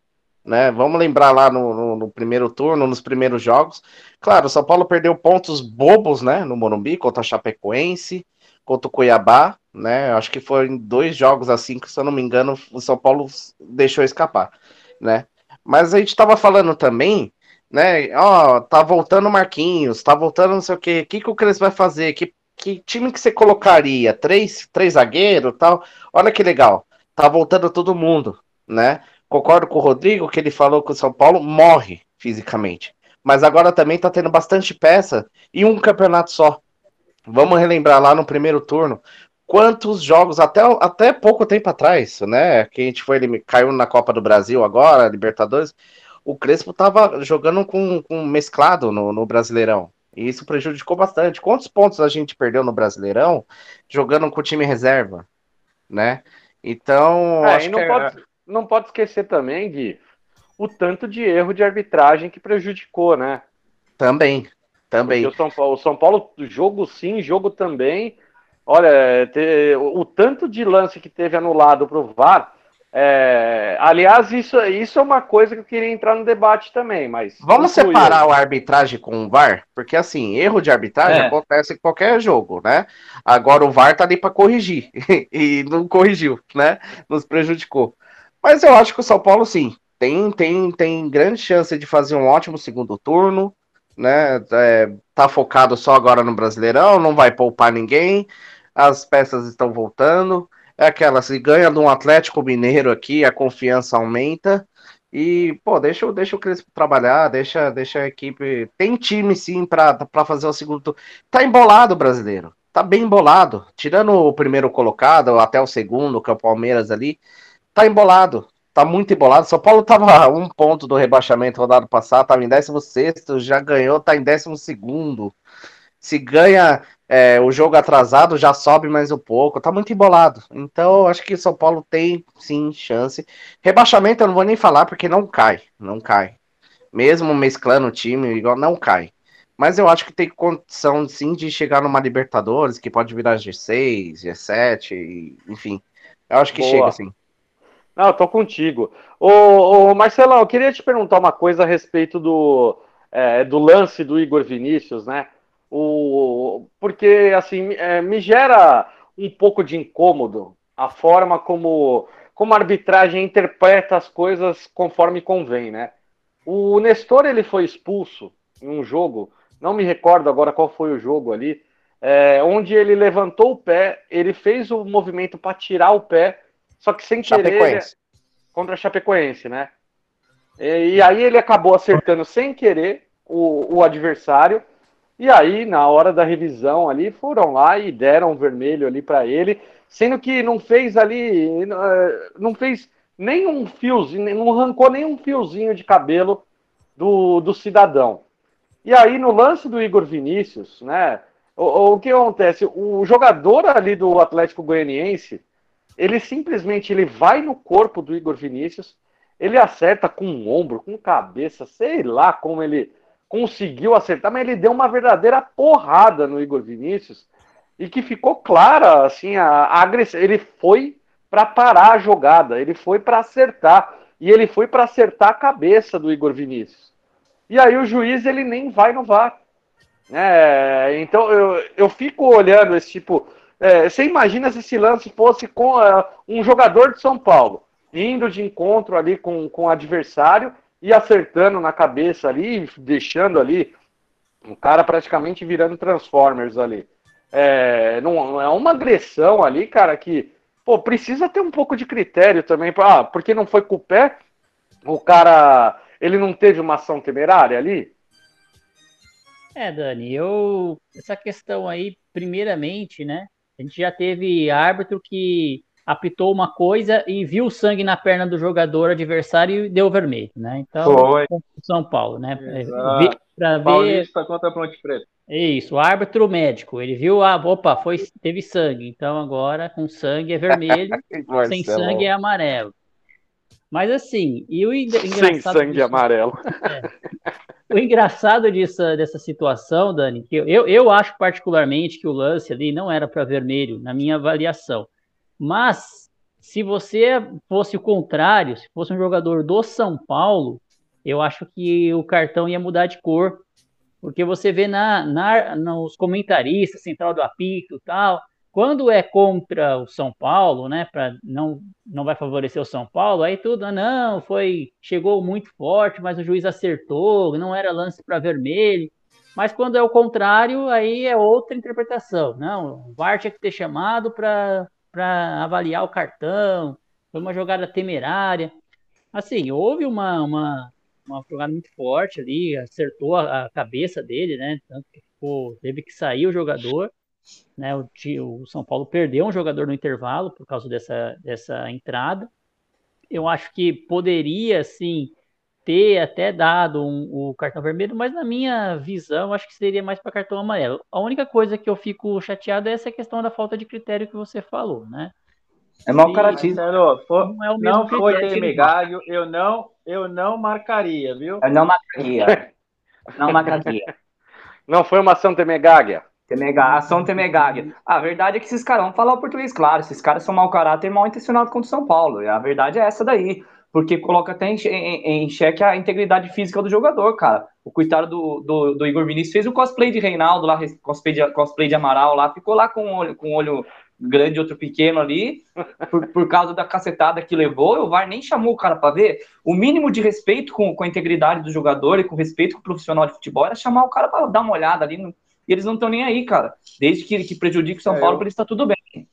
né? Vamos lembrar lá no, no- no primeiro turno, nos primeiros jogos. Claro, o São Paulo perdeu pontos bobos, né? No Morumbi, contra a Chapecoense, contra o Cuiabá, né? Acho que foram dois jogos assim que, se eu não me engano, o São Paulo deixou escapar, né? Mas a gente estava falando também, né? Ó, tá voltando o Marquinhos, tá voltando não sei o quê. O que, que o Crespo vai fazer? Que, que time que você colocaria? Três, três zagueiros tal? Olha que legal. Tá voltando todo mundo, né? Concordo com o Rodrigo que ele falou que o São Paulo morre fisicamente. Mas agora também tá tendo bastante peça e um campeonato só. Vamos relembrar lá no primeiro turno. Quantos jogos, até, até pouco tempo atrás, né? Que a gente foi, ele caiu na Copa do Brasil agora, Libertadores. O Crespo tava jogando com, com mesclado no, no Brasileirão. E isso prejudicou bastante. Quantos pontos a gente perdeu no Brasileirão jogando com o time reserva? Né? Então, É, acho e não que é- pode, não pode esquecer também, Gui, o tanto de erro de arbitragem que prejudicou, né? também, também. Porque o São Paulo, o São Paulo, jogo sim, jogo também. Olha, te- o, o tanto de lance que teve anulado para o VAR. é, aliás, isso, isso é uma coisa que eu queria entrar no debate também, mas. Vamos separar a arbitragem com o VAR? Porque assim, erro de arbitragem É. acontece em qualquer jogo, né? Agora o VAR tá ali para corrigir e não corrigiu, né? Nos prejudicou. Mas eu acho que o São Paulo sim tem tem tem grande chance de fazer um ótimo segundo turno, né? É, tá focado só agora no Brasileirão, não vai poupar ninguém. As peças estão voltando. É aquela, se ganha de um Atlético Mineiro aqui, a confiança aumenta. E, pô, deixa, deixa o Crespo trabalhar, deixa, deixa a equipe. Tem time, sim, pra fazer o segundo turno. Tá embolado o brasileiro. Tá bem embolado. Tirando o primeiro colocado, até o segundo, que é o Palmeiras ali, tá embolado. Tá muito embolado. São Paulo tava a um ponto do rebaixamento rodado passado, tava em 16, já ganhou, tá em 12. Se ganha é, o jogo atrasado, já sobe mais um pouco. Tá muito embolado. Então, eu acho que São Paulo tem, sim, chance. Rebaixamento eu não vou nem falar porque não cai, não cai. Mesmo mesclando o time, igual não cai. Mas eu acho que tem condição sim de chegar numa Libertadores, que pode virar G6, G7, e- enfim. Eu acho que Boa. chega assim. Não, eu tô contigo. Ô, ô, Marcelão, eu queria te perguntar uma coisa a respeito do, é, do lance do Igor Vinícius, né? O, porque, assim, é, me gera um pouco de incômodo a forma como, como a arbitragem interpreta as coisas conforme convém, né? O Nestor, ele foi expulso em um jogo, não me recordo agora qual foi o jogo ali, é, onde ele levantou o pé, ele fez o movimento para tirar o pé, só que sem querer contra a Chapecoense, né? E, e aí ele acabou acertando sem querer o, o adversário. E aí, na hora da revisão ali, foram lá e deram um vermelho ali para ele, sendo que não fez ali, eh, não fez nenhum fiozinho, não arrancou nenhum fiozinho de cabelo do, do cidadão. E aí, no lance do Igor Vinícius, né? O, o que acontece? O jogador ali do Atlético Goianiense, ele simplesmente ele vai no corpo do Igor Vinícius, ele acerta com o ombro, com cabeça, sei lá como ele conseguiu acertar, mas ele deu uma verdadeira porrada no Igor Vinícius e que ficou clara assim a, a agressão. Ele foi para parar a jogada, ele foi para acertar e ele foi para acertar a cabeça do Igor Vinícius. E aí o juiz ele nem vai no VAR. É, então eu, eu fico olhando esse tipo. É, você imagina se esse lance fosse com uh, um jogador de São Paulo indo de encontro ali com, com o adversário e acertando na cabeça ali, deixando ali o cara praticamente virando Transformers ali. É, não, é uma agressão ali, cara, que pô, precisa ter um pouco de critério também. Ah, porque não foi com o pé, o cara ele não teve uma ação temerária ali? É, Dani, eu. Essa questão aí, primeiramente, né? A gente já teve árbitro que apitou uma coisa e viu o sangue na perna do jogador adversário e deu vermelho, né? Então, Foi. São Paulo, né? Exato. Pra ver... Paulista contra Ponte Preta. Isso, o árbitro médico, ele viu, ah, opa, foi, teve sangue, então agora com sangue é vermelho, sem sangue é amarelo. Mas assim, e o engraçado. Sem sangue disso, amarelo. É, o engraçado disso, dessa situação, Dani, que eu, eu acho particularmente que o lance ali não era para vermelho, na minha avaliação. Mas, se você fosse o contrário, se fosse um jogador do São Paulo, eu acho que o cartão ia mudar de cor. Porque você vê na, na nos comentaristas, central do apito e tal, quando é contra o São Paulo, né, para não não vai favorecer o São Paulo, aí tudo, ah, não, foi chegou muito forte, mas o juiz acertou, não era lance para vermelho. Mas quando é o contrário, aí é outra interpretação. Não, o VAR tinha que ter chamado para avaliar o cartão, foi uma jogada temerária. Assim, houve uma, uma, uma jogada muito forte ali, acertou a, a cabeça dele, né? Tanto que ficou, teve que sair o jogador. Né, o, o, São Paulo perdeu um jogador no intervalo por causa dessa, dessa entrada. Eu acho que poderia, sim, ter até dado um, o cartão vermelho, mas na minha visão, acho que seria mais para cartão amarelo. A única coisa que eu fico chateado é essa questão da falta de critério que você falou, né? É mau caratismo. Não, é o mesmo não foi Temegário, eu não, eu não marcaria, viu? Eu não marcaria. não marcaria. Não foi uma ação Temegária? Temega, ação Temegária. A verdade é que esses caras, vamos falar o português claro, esses caras são mau caráter e mal intencionados contra o São Paulo. A verdade é essa daí. Porque coloca até em, em, em xeque a integridade física do jogador, cara. O coitado do, do, do, Igor Vinícius fez o cosplay de Reinaldo lá, cosplay de, cosplay de Amaral lá, ficou lá com o olho, com olho grande, outro pequeno ali, por, por causa da cacetada que levou. O VAR nem chamou o cara para ver. O mínimo de respeito com, com a integridade do jogador e com respeito com o profissional de futebol era chamar o cara para dar uma olhada ali. No, e eles não estão nem aí, cara. Desde que, que prejudique o São é, Paulo, eu... para eles está tudo bem.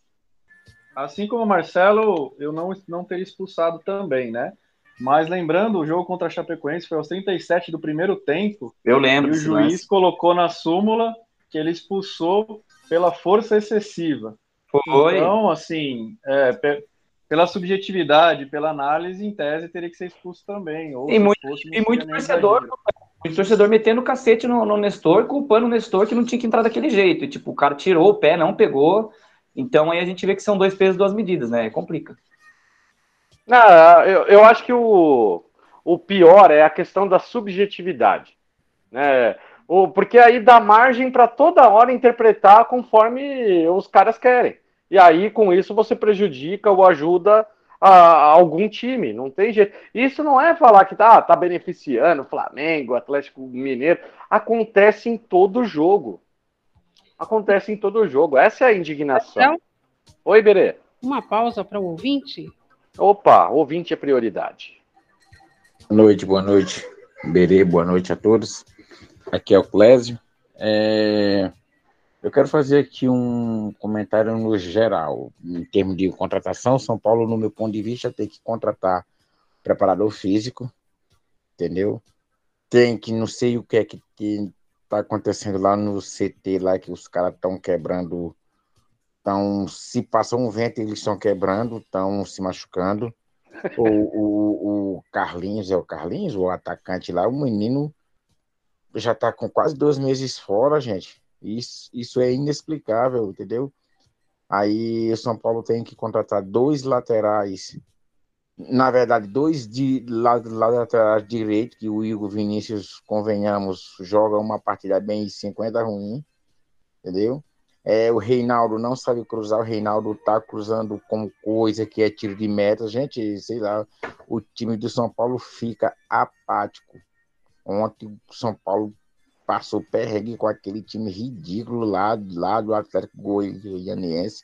Assim como o Marcelo, eu não, não teria expulsado também, né? Mas lembrando, o jogo contra a Chapecoense foi aos 37 do primeiro tempo. Eu lembro. E o juiz lance. colocou na súmula que ele expulsou pela força excessiva. Foi. Então, assim, é, pela subjetividade, pela análise, em tese, teria que ser expulso também. Ou e muito, fosse, e muito torcedor, muito torcedor metendo o cacete no, no Nestor, culpando o Nestor que não tinha que entrar daquele jeito. Tipo, o cara tirou o pé, não pegou. Então aí a gente vê que são dois pesos, duas medidas, né? Complica. Não, eu, eu acho que o, o pior é a questão da subjetividade. Né? O, porque aí dá margem para toda hora interpretar conforme os caras querem. E aí, com isso, você prejudica ou ajuda a, a algum time. Não tem jeito. Isso não é falar que tá, tá beneficiando Flamengo, Atlético Mineiro. Acontece em todo jogo. Acontece em todo jogo. Essa é a indignação. Então, Oi, Berê. Uma pausa para o ouvinte. Opa, ouvinte é prioridade. Boa noite, boa noite, Berê, boa noite a todos. Aqui é o Clésio. É... Eu quero fazer aqui um comentário no geral, em termos de contratação. São Paulo, no meu ponto de vista, tem que contratar preparador físico, entendeu? Tem que, não sei o que é que está acontecendo lá no CT, lá que os caras estão quebrando então, se passa um vento, eles estão quebrando, estão se machucando. o, o, o, Carlinhos, é o Carlinhos, o atacante lá, o menino já está com quase dois meses fora, gente. Isso, isso é inexplicável, entendeu? Aí o São Paulo tem que contratar dois laterais, na verdade, dois de laterais direito, que o Igor Vinícius, convenhamos, joga uma partida bem e 50 ruim, entendeu? É, o Reinaldo não sabe cruzar, o Reinaldo tá cruzando como coisa que é tiro de meta. Gente, sei lá, o time do São Paulo fica apático. Ontem o São Paulo passou perrengue com aquele time ridículo lá, lá do Atlético Goianiense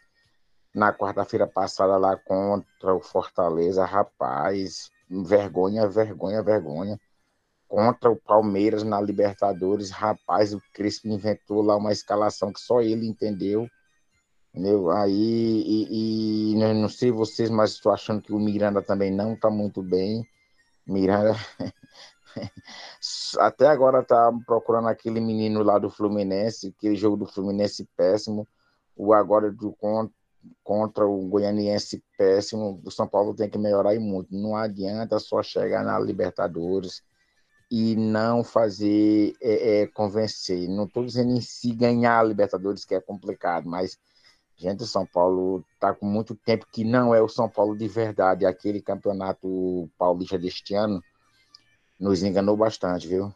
na quarta-feira passada lá contra o Fortaleza, rapaz, vergonha, vergonha, vergonha contra o Palmeiras na Libertadores, rapaz, o Crespo inventou lá uma escalação que só ele entendeu. Entendeu? Aí, e, e não sei vocês, mas estou achando que o Miranda também não está muito bem. Miranda até agora tá procurando aquele menino lá do Fluminense, aquele jogo do Fluminense péssimo. O agora do contra o Goianiense péssimo. O São Paulo tem que melhorar e muito. Não adianta só chegar na Libertadores e não fazer é, é, convencer. Não estou dizendo em si ganhar a Libertadores, que é complicado, mas, gente, o São Paulo está com muito tempo que não é o São Paulo de verdade. Aquele campeonato paulista deste ano nos enganou bastante, viu?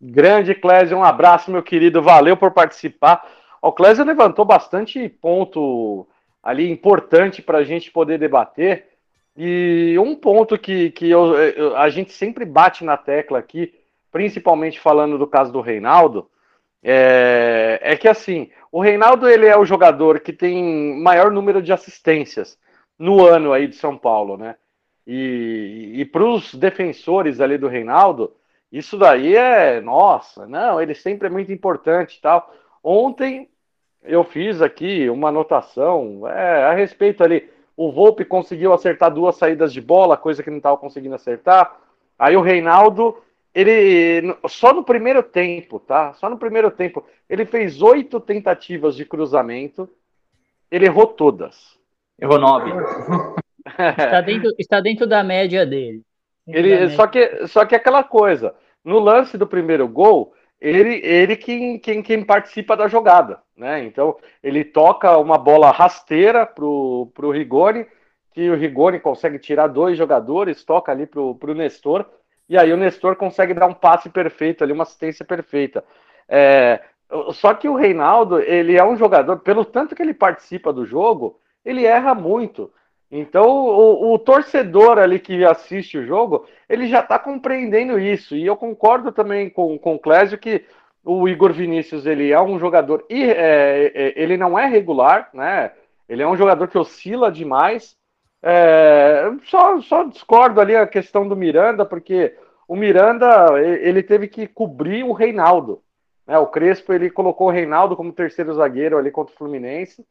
Grande Clésio, um abraço, meu querido. Valeu por participar. O Clésio levantou bastante ponto ali importante para a gente poder debater. E um ponto que, que eu, eu, a gente sempre bate na tecla aqui, principalmente falando do caso do Reinaldo, é, é, que assim, o Reinaldo ele é o jogador que tem maior número de assistências no ano aí de São Paulo, né? E, e para os defensores ali do Reinaldo, isso daí é, nossa, não, ele sempre é muito importante e tal. Ontem eu fiz aqui uma anotação é, a respeito ali o Volpe conseguiu acertar duas saídas de bola, coisa que não estava conseguindo acertar. Aí o Reinaldo, ele só no primeiro tempo, tá? Só no primeiro tempo, ele fez oito tentativas de cruzamento, ele errou todas. Errou nove. está, dentro, está dentro da média dele. Ele, média. Só, que, só que aquela coisa, no lance do primeiro gol, ele, ele quem, quem, quem participa da jogada, né? Então ele toca uma bola rasteira pro, pro Rigoni, que o Rigoni consegue tirar dois jogadores, toca ali pro, pro Nestor, e aí o Nestor consegue dar um passe perfeito ali, uma assistência perfeita. É, só que o Reinaldo, ele é um jogador, pelo tanto que ele participa do jogo, ele erra muito. Então, o, o, torcedor ali que assiste o jogo, ele já está compreendendo isso. E eu concordo também com, com o Clésio que o Igor Vinícius ele é um jogador e é, é, ele não é regular, né? Ele é um jogador que oscila demais. É, só, só discordo ali a questão do Miranda, porque o Miranda ele teve que cobrir o Reinaldo. Né? O Crespo ele colocou o Reinaldo como terceiro zagueiro ali contra o Fluminense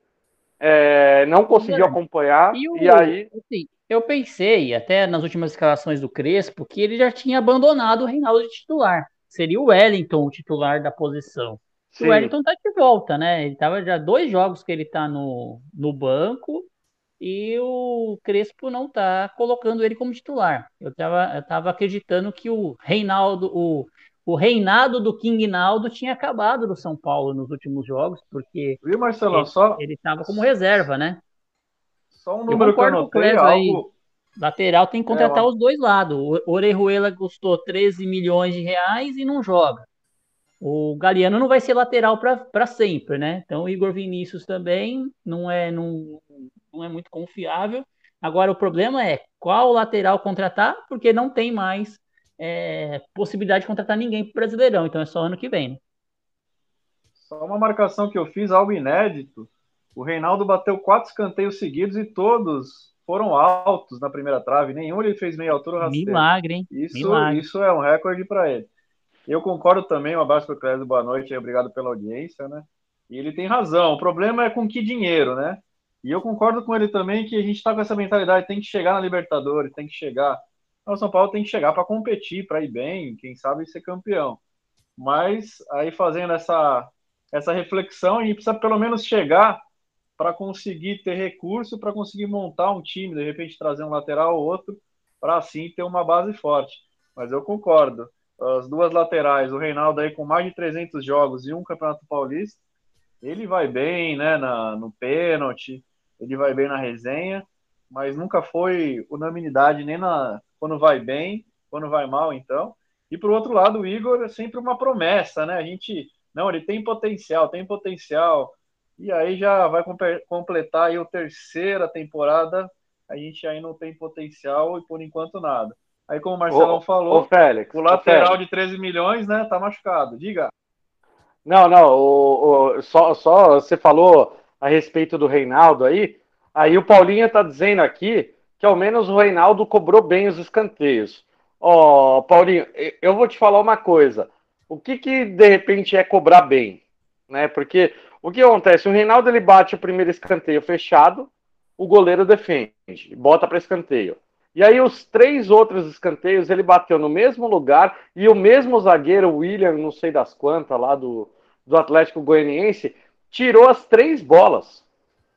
é, não conseguiu acompanhar, e, o, e aí... Assim, eu pensei, até nas últimas escalações do Crespo, que ele já tinha abandonado o Reinaldo de titular. Seria o Wellington o titular da posição. Sim. O Wellington tá de volta, né? Ele tava já dois jogos que ele tá no, no banco e o Crespo não tá colocando ele como titular. Eu tava, eu tava acreditando que o Reinaldo, o o reinado do King Naldo tinha acabado no São Paulo nos últimos jogos, porque Viu, Marcelo, ele, só... ele estava como reserva, né? Só um número eu que eu anotei, algo... aí. Lateral tem que contratar é, os dois lados. O Orejuela custou 13 milhões de reais e não joga. O Galeano não vai ser lateral para sempre, né? Então o Igor Vinícius também não é, não, não é muito confiável. Agora o problema é qual lateral contratar, porque não tem mais é, possibilidade de contratar ninguém para Brasileirão, então é só ano que vem. Né? Só uma marcação que eu fiz, algo inédito. O Reinaldo bateu quatro escanteios seguidos e todos foram altos na primeira trave. Nenhum ele fez meia altura rasteiro. Milagre, hein? Isso, Milagre. isso é um recorde para ele. Eu concordo também, um abraço para o Clésio, boa noite, obrigado pela audiência, né? E ele tem razão, o problema é com que dinheiro, né? E eu concordo com ele também que a gente está com essa mentalidade, tem que chegar na Libertadores, tem que chegar o São Paulo tem que chegar para competir, para ir bem, quem sabe ser campeão. Mas aí fazendo essa, essa reflexão, a gente precisa pelo menos chegar para conseguir ter recurso, para conseguir montar um time, de repente trazer um lateral ou outro, para assim ter uma base forte. Mas eu concordo. as duas laterais, o Reinaldo aí com mais de 300 jogos e um Campeonato Paulista, ele vai bem, né, na, no pênalti, ele vai bem na resenha, mas nunca foi unanimidade nem na quando vai bem, quando vai mal, então. E por outro lado, o Igor é sempre uma promessa, né? A gente, não, ele tem potencial, tem potencial. E aí já vai completar aí a terceira temporada, a gente aí não tem potencial e por enquanto nada. Aí como o Marcelão ô, falou, ô Félix, o lateral Félix. de 13 milhões, né, tá machucado. Diga. Não, não, o, o, só, só você falou a respeito do Reinaldo aí, aí o Paulinho tá dizendo aqui que ao menos o Reinaldo cobrou bem os escanteios. Ó, oh, Paulinho, eu vou te falar uma coisa. O que que de repente é cobrar bem, né? Porque o que acontece? O Reinaldo ele bate o primeiro escanteio fechado, o goleiro defende, bota para escanteio. E aí os três outros escanteios ele bateu no mesmo lugar e o mesmo zagueiro, William, não sei das quantas, lá do, do Atlético Goianiense, tirou as três bolas.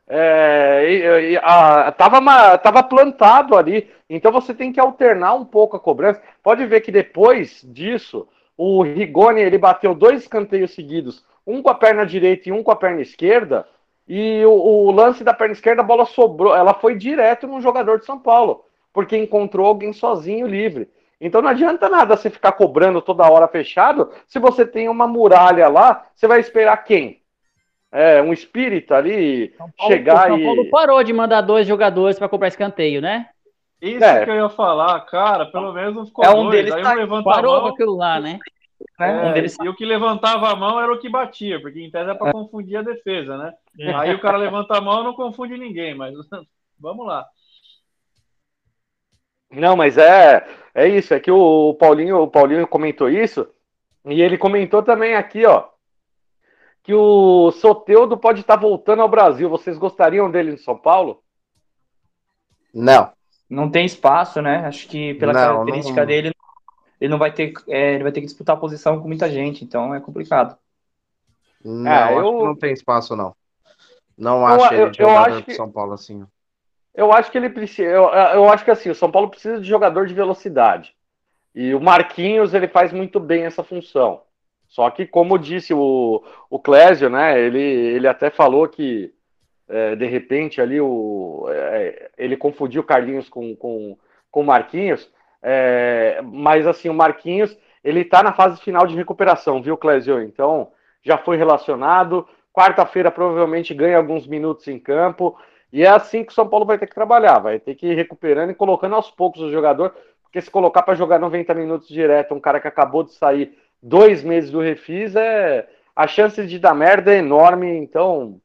É, e, a, tava, tava plantado ali, então você tem que alternar um pouco a cobrança. Pode ver que depois disso, o Rigoni ele bateu dois escanteios seguidos, um com a perna direita e um com a perna esquerda, e o, o lance da perna esquerda, a bola sobrou, ela foi direto no jogador de São Paulo porque encontrou alguém sozinho livre. Então não adianta nada você ficar cobrando toda hora fechado. Se você tem uma muralha lá, você vai esperar quem? É, um espírita ali Paulo, chegar São Paulo e. parou de mandar dois jogadores para cobrar escanteio, né? Isso é. que eu ia falar, cara, pelo menos não ficou é um dois. deles Aí tá... um levanta parou a mão, com aquilo lá, né? É, um deles... E o que levantava a mão era o que batia, porque em tese é para confundir a defesa, né? É. Aí o cara levanta a mão não confunde ninguém, mas vamos lá. Não, mas é, é isso, é que o Paulinho, o Paulinho comentou isso, e ele comentou também aqui, ó, que o Soteudo pode estar voltando ao Brasil. Vocês gostariam dele em São Paulo? Não. Não tem espaço, né? Acho que pela Não, característica não- dele, ele não vai ter, é, ele vai ter que disputar a posição com muita gente, então é complicado. Não, É, acho eu- que não tem espaço, não. Não Eu- acho eu- ele de eu jogador acho de que- São Paulo assim. Eu acho que ele precisa. Eu, eu acho que assim, o São Paulo precisa de jogador de velocidade. E o Marquinhos ele faz muito bem essa função. Só que, como disse o, o Clésio, né? Ele, ele até falou que é, de repente ali o, é, ele confundiu Carlinhos com, com, com Marquinhos. É, mas assim, o Marquinhos ele tá na fase final de recuperação, viu, Clésio? Então já foi relacionado. Quarta-feira provavelmente ganha alguns minutos em campo. E é assim que o São Paulo vai ter que trabalhar, vai ter que ir recuperando e colocando aos poucos o jogador, porque se colocar para jogar 90 minutos direto, um cara que acabou de sair dois meses do refis, é a chance de dar merda é enorme. Então,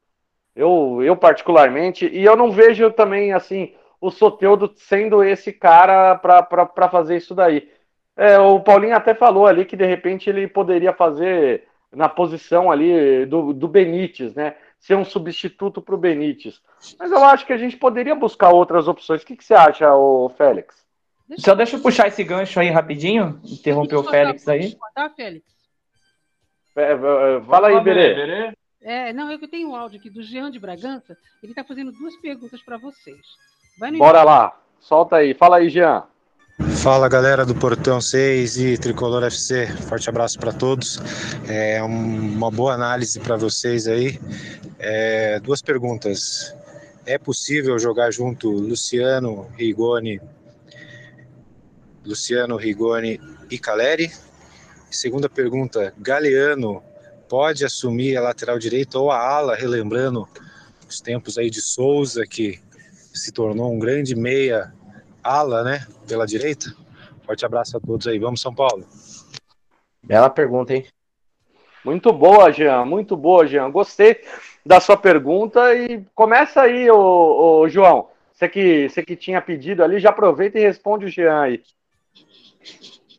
eu, eu particularmente, e eu não vejo também assim o Soteudo sendo esse cara para fazer isso daí. É, o Paulinho até falou ali que de repente ele poderia fazer na posição ali do, do Benítez, né? Ser um substituto para o Benítez. Mas eu acho que a gente poderia buscar outras opções. O que, que você acha, ô Félix? Só deixa eu puxar esse gancho aí rapidinho, interromper o Félix aí. Tá, Félix? É, é, fala aí, Berê. É, não, eu que tenho um áudio aqui do Jean de Bragança. Ele está fazendo duas perguntas para vocês. Vai no Bora lá, solta aí. Fala aí, Jean. Fala galera do Portão 6 e Tricolor FC, forte abraço para todos. É um- uma boa análise para vocês aí. É, duas perguntas: é possível jogar junto Luciano, Rigoni, Luciano, Rigoni e Caleri? Segunda pergunta: Galeano pode assumir a lateral direita ou a ala, relembrando os tempos aí de Souza que se tornou um grande meia ala, né, pela direita. Forte abraço a todos aí. Vamos, São Paulo. Bela pergunta, hein? Muito boa, Jean. Muito boa, Jean. Gostei da sua pergunta e começa aí, ô, ô, João. Você que, você que tinha pedido ali, já aproveita e responde o Jean aí.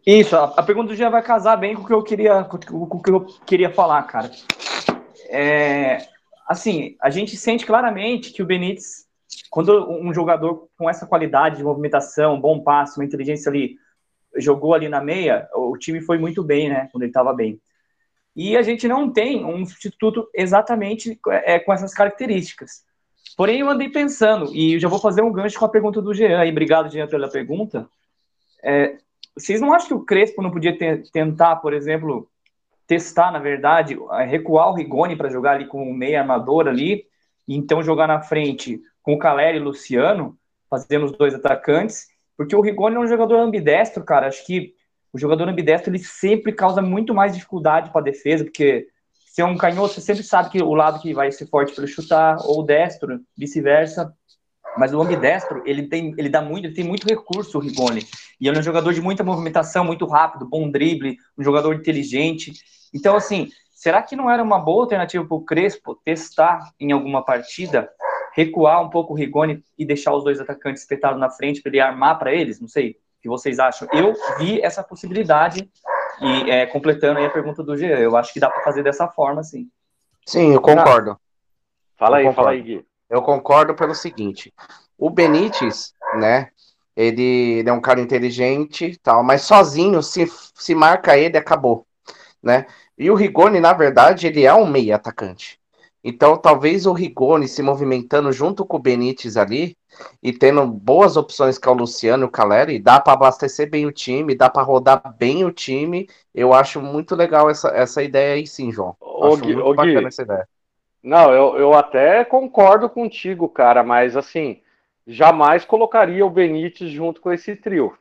Isso, a, pergunta do Jean vai casar bem com o que eu queria, com, o- que eu queria falar, cara. É, assim, a gente sente claramente que o Benítez, quando um jogador com essa qualidade de movimentação, bom passe, uma inteligência ali, jogou ali na meia, o time foi muito bem, né? Quando ele estava bem. E a gente não tem um substituto exatamente é, com essas características. Porém, eu andei pensando, e já vou fazer um gancho com a pergunta do Jean, e obrigado, Jean, pela pergunta. É, vocês não acham que o Crespo não podia ter, tentar, por exemplo, testar, na verdade, recuar o Rigoni para jogar ali com o meia armador ali, e então jogar na frente com o Caleri e o Luciano, fazendo os dois atacantes, porque o Rigoni é um jogador ambidestro, cara. Acho que o jogador ambidestro ele sempre causa muito mais dificuldade para a defesa, porque se é um canhoto, você sempre sabe que o lado que vai ser forte para chutar, ou destro, vice-versa. Mas o ambidestro, ele tem, ele dá muito, ele tem muito recurso, o Rigoni. E ele é um jogador de muita movimentação, muito rápido, bom drible, um jogador inteligente. Então, assim, será que não era uma boa alternativa para o Crespo testar em alguma partida, recuar um pouco o Rigoni e deixar os dois atacantes espetados na frente para ele armar para eles? Não sei que vocês acham? Eu vi essa possibilidade e é, completando aí a pergunta do Jean, eu acho que dá para fazer dessa forma, sim. Sim, eu concordo. Fala aí, fala concordo. aí, Gui. Eu concordo pelo seguinte: o Benítez, né? Ele, ele é um cara inteligente, tal, mas sozinho, se, se marca ele, acabou, né? E o Rigoni, na verdade, ele é um meia atacante. Então, talvez o Rigoni se movimentando junto com o Benítez ali e tendo boas opções que é o Luciano e o Caleri, dá para abastecer bem o time, dá para rodar bem o time. Eu acho muito legal essa, essa ideia aí, sim, João. Ô, acho Gui, muito ô, Gui. bacana essa ideia. Não, eu, eu até concordo contigo, cara, mas assim, jamais colocaria o Benítez junto com esse trio.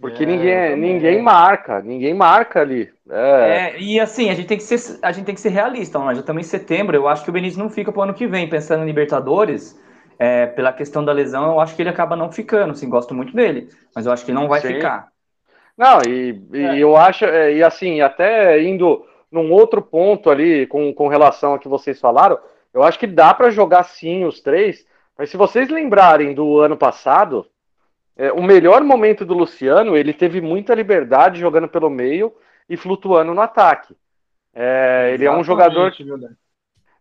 Porque É, eu ninguém, também. ninguém marca, ninguém marca ali. É, É, e assim, a gente tem que ser, a gente tem que ser realista, mas já estamos em setembro, eu acho que o Benítez não fica pro ano que vem, pensando em Libertadores, é, pela questão da lesão, eu acho que ele acaba não ficando, assim, gosto muito dele, mas eu acho que ele não vai Sim. ficar. Não, e, e eu acho, é, e assim, até indo num outro ponto ali com, com relação ao que vocês falaram, eu acho que dá para jogar sim os três, mas se vocês lembrarem do ano passado, é, o melhor momento do Luciano, ele teve muita liberdade jogando pelo meio e flutuando no ataque. É, ele é um jogador Dan?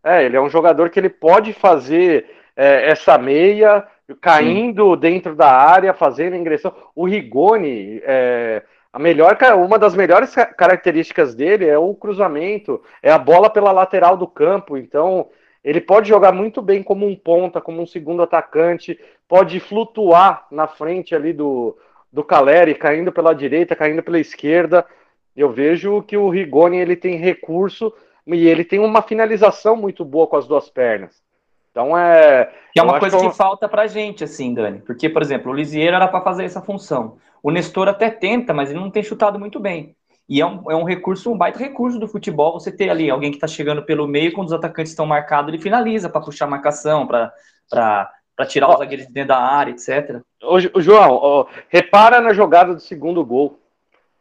é, ele é um jogador que ele pode fazer é, essa meia caindo dentro da área, fazendo ingressão. O Rigoni, é, a melhor, uma das melhores ca- características dele é o cruzamento, é a bola pela lateral do campo. Então, ele pode jogar muito bem como um ponta, como um segundo atacante, pode flutuar na frente ali do, do Caleri, caindo pela direita, caindo pela esquerda. Eu vejo que o Rigoni ele tem recurso e ele tem uma finalização muito boa com as duas pernas. Então é. Que é eu uma coisa que é que falta pra gente, assim, Dani, porque, por exemplo, o Lisieiro era para fazer essa função, o Nestor até tenta, mas ele não tem chutado muito bem. E é um, é um recurso, um baita recurso do futebol, você ter ali alguém que está chegando pelo meio, quando os atacantes estão marcados, ele finaliza para puxar a marcação, para tirar os zagueiros de dentro da área, etc. Ô, João, ó, repara na jogada do segundo gol.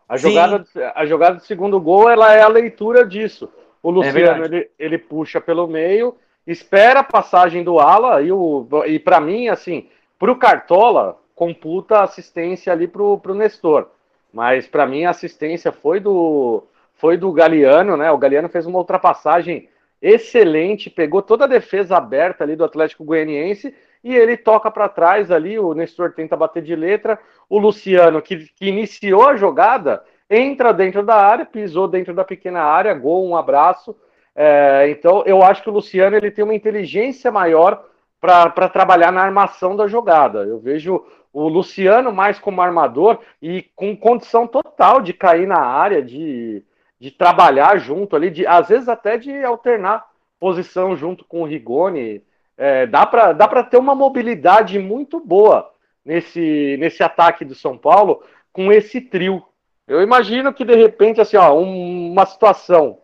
A Sim. jogada, a jogada do segundo gol ela é a leitura disso. O Luciano verdade. ele, ele puxa pelo meio, espera a passagem do ala e, o, e para mim, assim, pro Cartola, computa assistência ali pro, pro Nestor. Mas para mim a assistência foi do foi do Galeano, né? O Galeano fez uma ultrapassagem excelente, pegou toda a defesa aberta ali do Atlético Goianiense e ele toca para trás ali, o Nestor tenta bater de letra, o Luciano, que, que iniciou a jogada, entra dentro da área, pisou dentro da pequena área, gol, um abraço. É, então, eu acho que o Luciano ele tem uma inteligência maior para trabalhar na armação da jogada. Eu vejo o Luciano mais como armador e com condição total de cair na área, de, de trabalhar junto ali, de, às vezes até de alternar posição junto com o Rigoni. É, dá para dá ter uma mobilidade muito boa nesse, nesse ataque do São Paulo com esse trio. Eu imagino que de repente assim, ó, um- uma situação,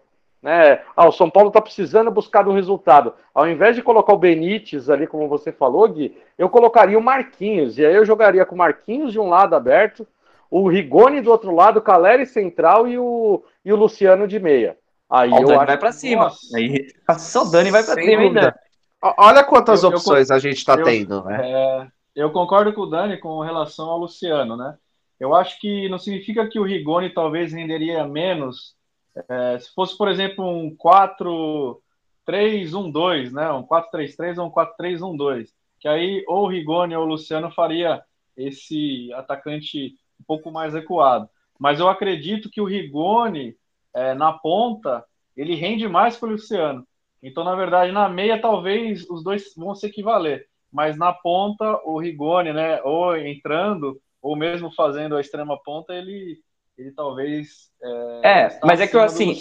né? Ah, o São Paulo está precisando buscar um resultado. Ao invés de colocar o Benítez ali, como você falou, Gui, eu colocaria o Marquinhos e aí eu jogaria com o Marquinhos de um lado aberto, o Rigoni do outro lado, o Caleri central e o, e o Luciano de meia. Aí o eu Dani acho vai para cima. Nossa. Aí, só o Dani vai para cima? Ó, Olha quantas Eu- eu opções a gente está eu- tendo, né? É, eu concordo com o Dani com relação ao Luciano, né? Eu acho que não significa que o Rigoni talvez renderia menos é, se fosse, por exemplo, um 4-3-1-2, né? Um 4-3-3 ou um 4-3-1-2. Que aí ou o Rigoni ou o Luciano faria esse atacante um pouco mais recuado. Mas eu acredito que o Rigoni, é, na ponta, ele rende mais que o Luciano. Então, na verdade, na meia, talvez os dois vão se equivaler. Mas na ponta, o Rigoni, né, ou entrando, ou mesmo fazendo a extrema ponta, ele, ele talvez. É, é mas é que eu assim.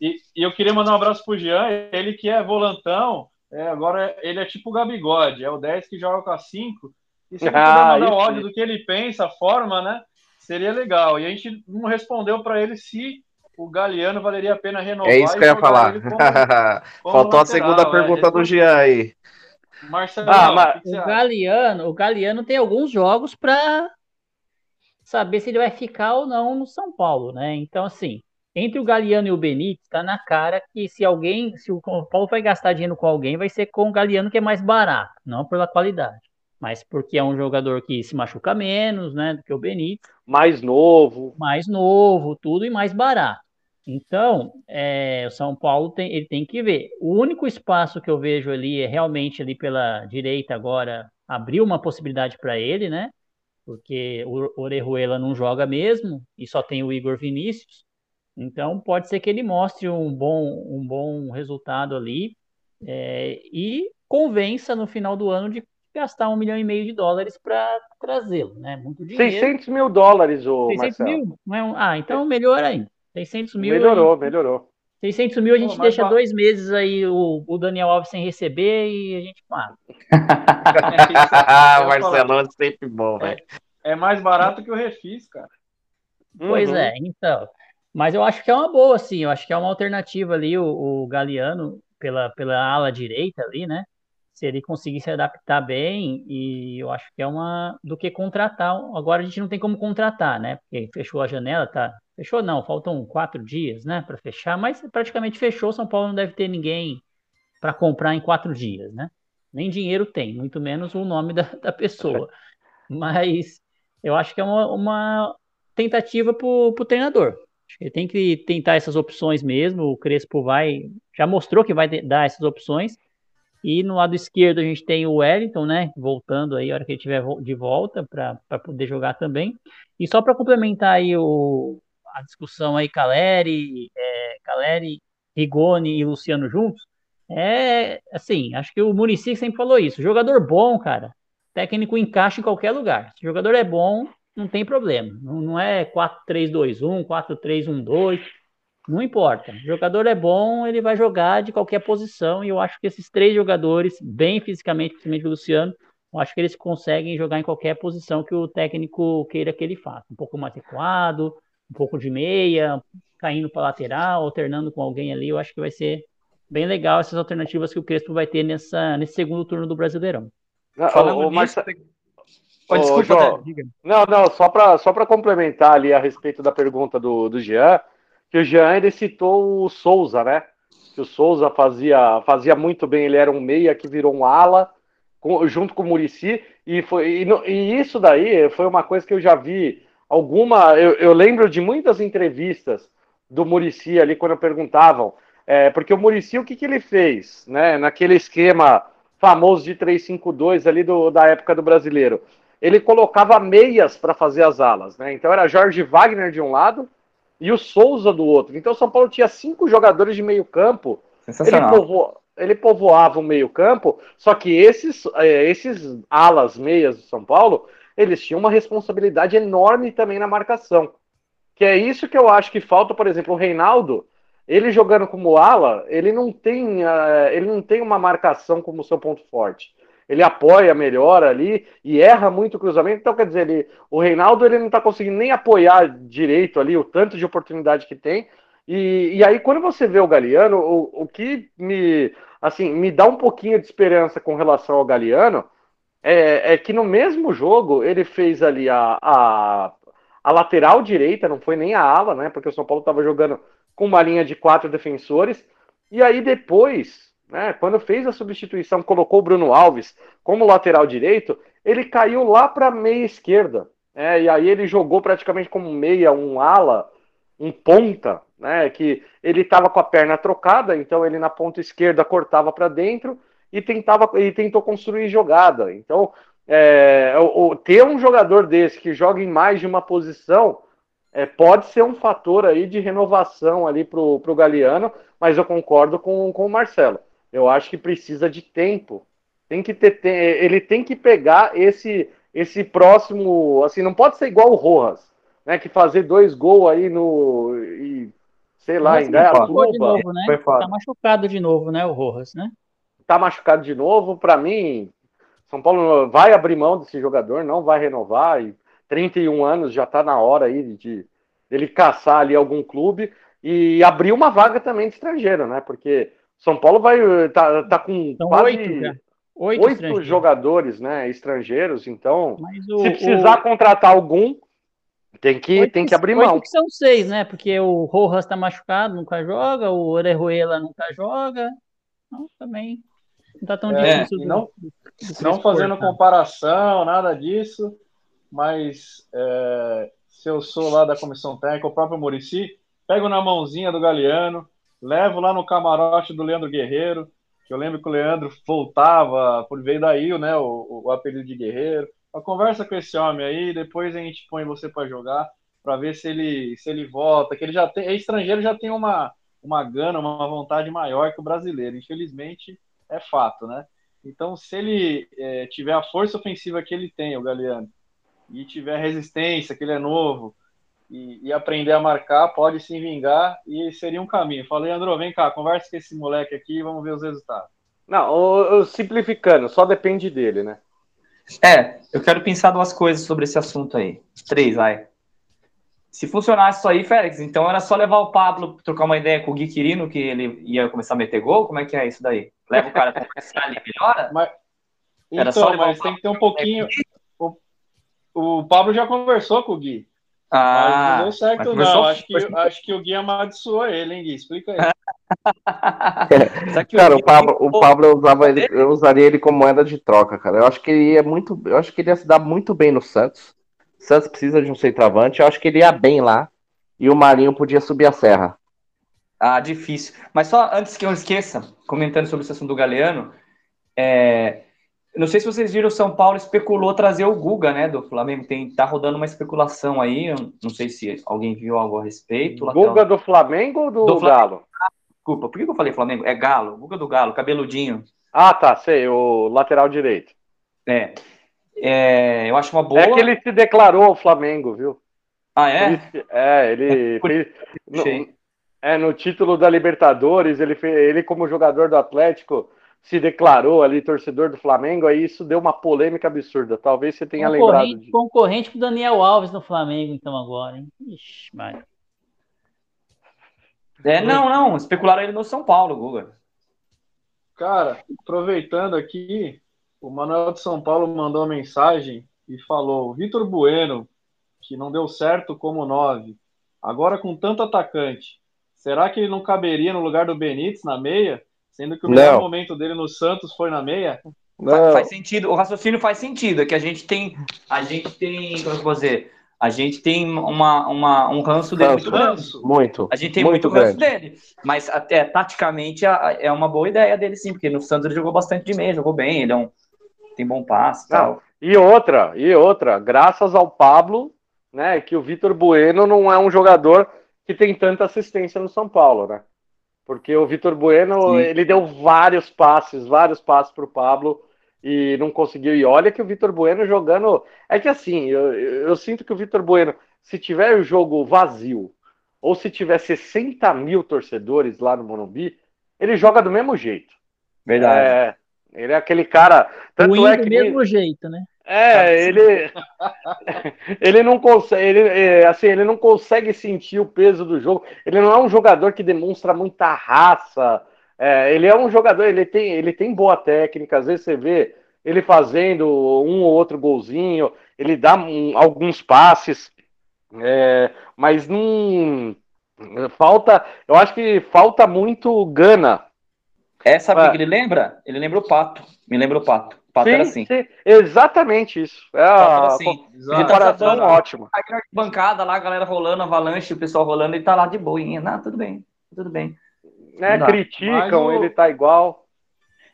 E, e, eu queria mandar um abraço pro Jean, ele que é volantão, é, agora ele é tipo o Gabigode, é o 10 que joga com a 5. E se ele ah, puder mandar o áudio do que ele pensa, a forma, né? Seria legal. E a gente não respondeu para ele se o Galeano valeria a pena renovar. É isso que eu ia falar. Como, como Faltou lateral, a segunda é, pergunta do Jean aí. Marcelo, ah, mas o Galeano, o Galeano tem alguns jogos para saber se ele vai ficar ou não no São Paulo, né? Então, assim, entre o Galeano e o Benítez, tá na cara que se alguém, se o Paulo vai gastar dinheiro com alguém, vai ser com o Galeano que é mais barato, não pela qualidade, mas porque é um jogador que se machuca menos, né, do que o Benítez. Mais novo. Mais novo, tudo e mais barato. Então, é, o São Paulo tem, ele tem que ver. O único espaço que eu vejo ali é realmente ali pela direita agora abriu uma possibilidade para ele, né? Porque o Orejuela não joga mesmo e só tem o Igor Vinícius. Então pode ser que ele mostre um bom, um bom resultado ali é, e convença no final do ano de gastar um milhão e meio de dólares para trazê-lo, né? Muito dinheiro. 600 mil dólares, o 600 Marcelo. mil? É ah, então melhor ainda. 600 mil. Melhorou, aí, melhorou. 600 mil a gente Pô, deixa mas... dois meses aí o, o, Daniel Alves sem receber e a gente paga. Ah, Marcelão é sempre bom, velho. É, é, mais barato que o Refis, cara. Pois uhum. é, então. Mas eu acho que é uma boa, sim. Eu acho que é uma alternativa ali, o, o Galeano, pela, pela ala direita ali, né? Se ele conseguir se adaptar bem, e eu acho que é uma. do que contratar. Agora a gente não tem como contratar, né? Porque fechou a janela, tá? Fechou não, faltam quatro dias, né? Para fechar, mas praticamente fechou. São Paulo não deve ter ninguém para comprar em quatro dias, né? Nem dinheiro tem, muito menos o nome da, da pessoa. Mas eu acho que é uma, uma tentativa para o treinador. Ele tem que tentar essas opções mesmo. O Crespo vai, já mostrou que vai dar essas opções. E no lado esquerdo a gente tem o Wellington, né? Voltando aí, a hora que ele estiver de volta, para poder jogar também. E só para complementar aí o, a discussão aí, Caleri, é, Caleri, Rigoni e Luciano juntos, é assim, acho que o Murici sempre falou isso. Jogador bom, cara, técnico encaixa em qualquer lugar. Se o jogador é bom, não tem problema. Não, não é 4-3-2-1, 4-3-1-2, não importa. O jogador é bom, ele vai jogar de qualquer posição, e eu acho que esses três jogadores, bem fisicamente, principalmente o Luciano, eu acho que eles conseguem jogar em qualquer posição que o técnico queira que ele faça. Um pouco mais recuado, um pouco de meia, caindo para lateral, alternando com alguém ali, eu acho que vai ser bem legal essas alternativas que o Crespo vai ter nessa, nesse segundo turno do Brasileirão. Falando nisso, Marcia... Oh, desculpa, João, não, não, só para só complementar ali a respeito da pergunta do, do Jean, que o Jean ele citou o Souza, né? Que o Souza fazia, fazia muito bem, ele era um meia que virou um ala, com, junto com o Murici, e, foi, e, e, isso daí foi uma coisa que eu já vi alguma. Eu, eu lembro de muitas entrevistas do Murici ali quando perguntavam, é, porque o Murici, o que, que ele fez, né? Naquele esquema famoso de 352 ali do, da época do brasileiro ele colocava meias para fazer as alas, né? Então era Jorge Wagner de um lado e o Souza do outro. Então o São Paulo tinha cinco jogadores de meio campo. Ele, povo... ele povoava o meio campo, só que esses, é, esses alas meias do São Paulo, eles tinham uma responsabilidade enorme também na marcação. Que é isso que eu acho que falta, por exemplo, o Reinaldo, ele jogando como ala, ele não tem, uh, ele não tem uma marcação como seu ponto forte ele apoia melhor ali e erra muito o cruzamento. Então, quer dizer, ele, o Reinaldo ele não está conseguindo nem apoiar direito ali o tanto de oportunidade que tem. E, e aí, quando você vê o Galeano, o, o que me, assim, me dá um pouquinho de esperança com relação ao Galeano é, é que no mesmo jogo ele fez ali a, a, a lateral direita, não foi nem a ala, né? Porque o São Paulo estava jogando com uma linha de quatro defensores. E aí depois né, quando fez a substituição, colocou o Bruno Alves como lateral direito, ele caiu lá para meia esquerda. Né, e aí ele jogou praticamente como meia, um ala, um ponta, né, que ele estava com a perna trocada, então ele na ponta esquerda cortava para dentro e tentava e tentou construir jogada. Então, é, o, ter um jogador desse que joga em mais de uma posição é, pode ser um fator aí de renovação ali para o Galeano, mas eu concordo com, com o Marcelo. Eu acho que precisa de tempo. Tem que ter, ele tem que pegar esse esse próximo, assim, não pode ser igual o Rojas, né? Que fazer dois gols aí no. E, sei lá, ainda é a de novo, né? Tá machucado de novo, né? O Rojas, né? Tá machucado de novo. Para mim, São Paulo vai abrir mão desse jogador, não vai renovar. E 31 anos já tá na hora aí de ele caçar ali algum clube e abrir uma vaga também de estrangeiro, né? Porque São Paulo vai tá, tá com São quase oito, oito, oito jogadores, né, estrangeiros. Então, o, se precisar o... contratar algum, tem que oito, tem que abrir mão. Que são seis, né? Porque o Rojas está machucado, nunca joga. O Orejuela nunca joga. Então, também não tá tão é, difícil. Não, não fazendo comparação, nada disso. Mas é, se eu sou lá da comissão técnica, o próprio Murici, pego na mãozinha do Galeano, levo lá no camarote do Leandro Guerreiro, que eu lembro que o Leandro voltava, por veio daí, né, o, o apelido de Guerreiro. A conversa com esse homem aí, depois a gente põe você para jogar, para ver se ele se ele volta, que ele já tem, é estrangeiro já tem uma uma gana, uma vontade maior que o brasileiro. Infelizmente, é fato, né? Então, se ele é, tiver a força ofensiva que ele tem, o Galeano, e tiver resistência, que ele é novo, e, e, aprender a marcar, pode se vingar e seria um caminho. Falei, André, vem cá, conversa com esse moleque aqui e vamos ver os resultados. Não, simplificando, só depende dele, né? É, eu quero pensar duas coisas sobre esse assunto aí. Três, vai. Se funcionasse isso aí, Félix, então era só levar o Pablo, trocar uma ideia com o Gui Quirino, que ele ia começar a meter gol? Como é que é isso daí? Leva o cara pra começar ali, melhora? Mas, era então, só mas tem que ter um pouquinho. O, o Pablo já conversou com o Gui. Ah, mas não deu certo, não. Acho que, acho que o Gui amaldiçoou ele, hein, Gui? Explica aí. cara, o Pablo, o Pablo eu, usava ele, eu usaria ele como moeda de troca, cara. Eu acho que ele ia muito. Eu acho que ele ia se dar muito bem no Santos. O Santos precisa de um centroavante. Eu acho que ele ia bem lá. E o Marinho podia subir a serra. Ah, difícil. Mas só antes que eu esqueça, comentando sobre esse assunto do Galeano, é, não sei se vocês viram, o São Paulo especulou trazer o Guga, né, do Flamengo. Tem, tá rodando uma especulação aí, não sei se alguém viu algo a respeito. Guga do Flamengo ou do, do Galo? Desculpa, por que eu falei Flamengo? É Galo, Guga do Galo, cabeludinho. Ah, tá, sei, o lateral direito. É. é eu acho uma boa. É que ele se declarou ao Flamengo, viu? Ah, é? é, ele fez. No, é, no título da Libertadores, ele, fez, ele como jogador do Atlético se declarou ali torcedor do Flamengo, aí isso deu uma polêmica absurda. Talvez você tenha lembrado de... Concorrente com o Daniel Alves no Flamengo, então, agora, hein? Ixi, mas... É, não, não, especularam ele no São Paulo, Guga. Cara, aproveitando aqui, o Manuel de São Paulo mandou uma mensagem e falou: Vitor Bueno, que não deu certo como nove, agora com tanto atacante, será que ele não caberia no lugar do Benítez na meia? Sendo que o melhor não. momento dele no Santos foi na meia. Faz, faz, sentido, o raciocínio faz sentido, é que a gente tem, a gente tem, como eu vou dizer, a gente tem uma, uma, um ranço dele ranço, muito grande. Muito. A gente tem muito, muito ranço dele. Mas até taticamente é uma boa ideia dele, sim, porque no Santos ele jogou bastante de meia, jogou bem, ele é um, tem bom passe e tal. E outra, e outra, graças ao Pablo, né, que o Vitor Bueno não é um jogador que tem tanta assistência no São Paulo, né? Porque o Vitor Bueno, Sim. ele deu vários passes, vários passes para o Pablo e não conseguiu. E olha que o Vitor Bueno jogando. É que assim, eu, eu sinto que o Vitor Bueno, se tiver o jogo vazio, ou se tiver 60 mil torcedores lá no Morumbi, ele joga do mesmo jeito. Verdade. É, ele é aquele cara. Tanto é que do mesmo jeito, né? É, ele ele não consegue, ele, é, assim, ele não consegue sentir o peso do jogo. Ele não é um jogador que demonstra muita raça. É, ele é um jogador, ele tem, ele tem boa técnica. Às vezes você vê ele fazendo um ou outro golzinho, ele dá um, alguns passes, é, mas não falta. Eu acho que falta muito gana. É, sabe o que ele lembra? Ele lembra o Pato. Me lembra o Pato. Pato sim, era assim. Sim, exatamente isso. É a assim. comparação tá ótima. Bancada lá, a galera rolando, avalanche, o pessoal rolando, ele tá lá de boinha. Não, tudo bem, tudo bem. Né, criticam, o... ele tá igual.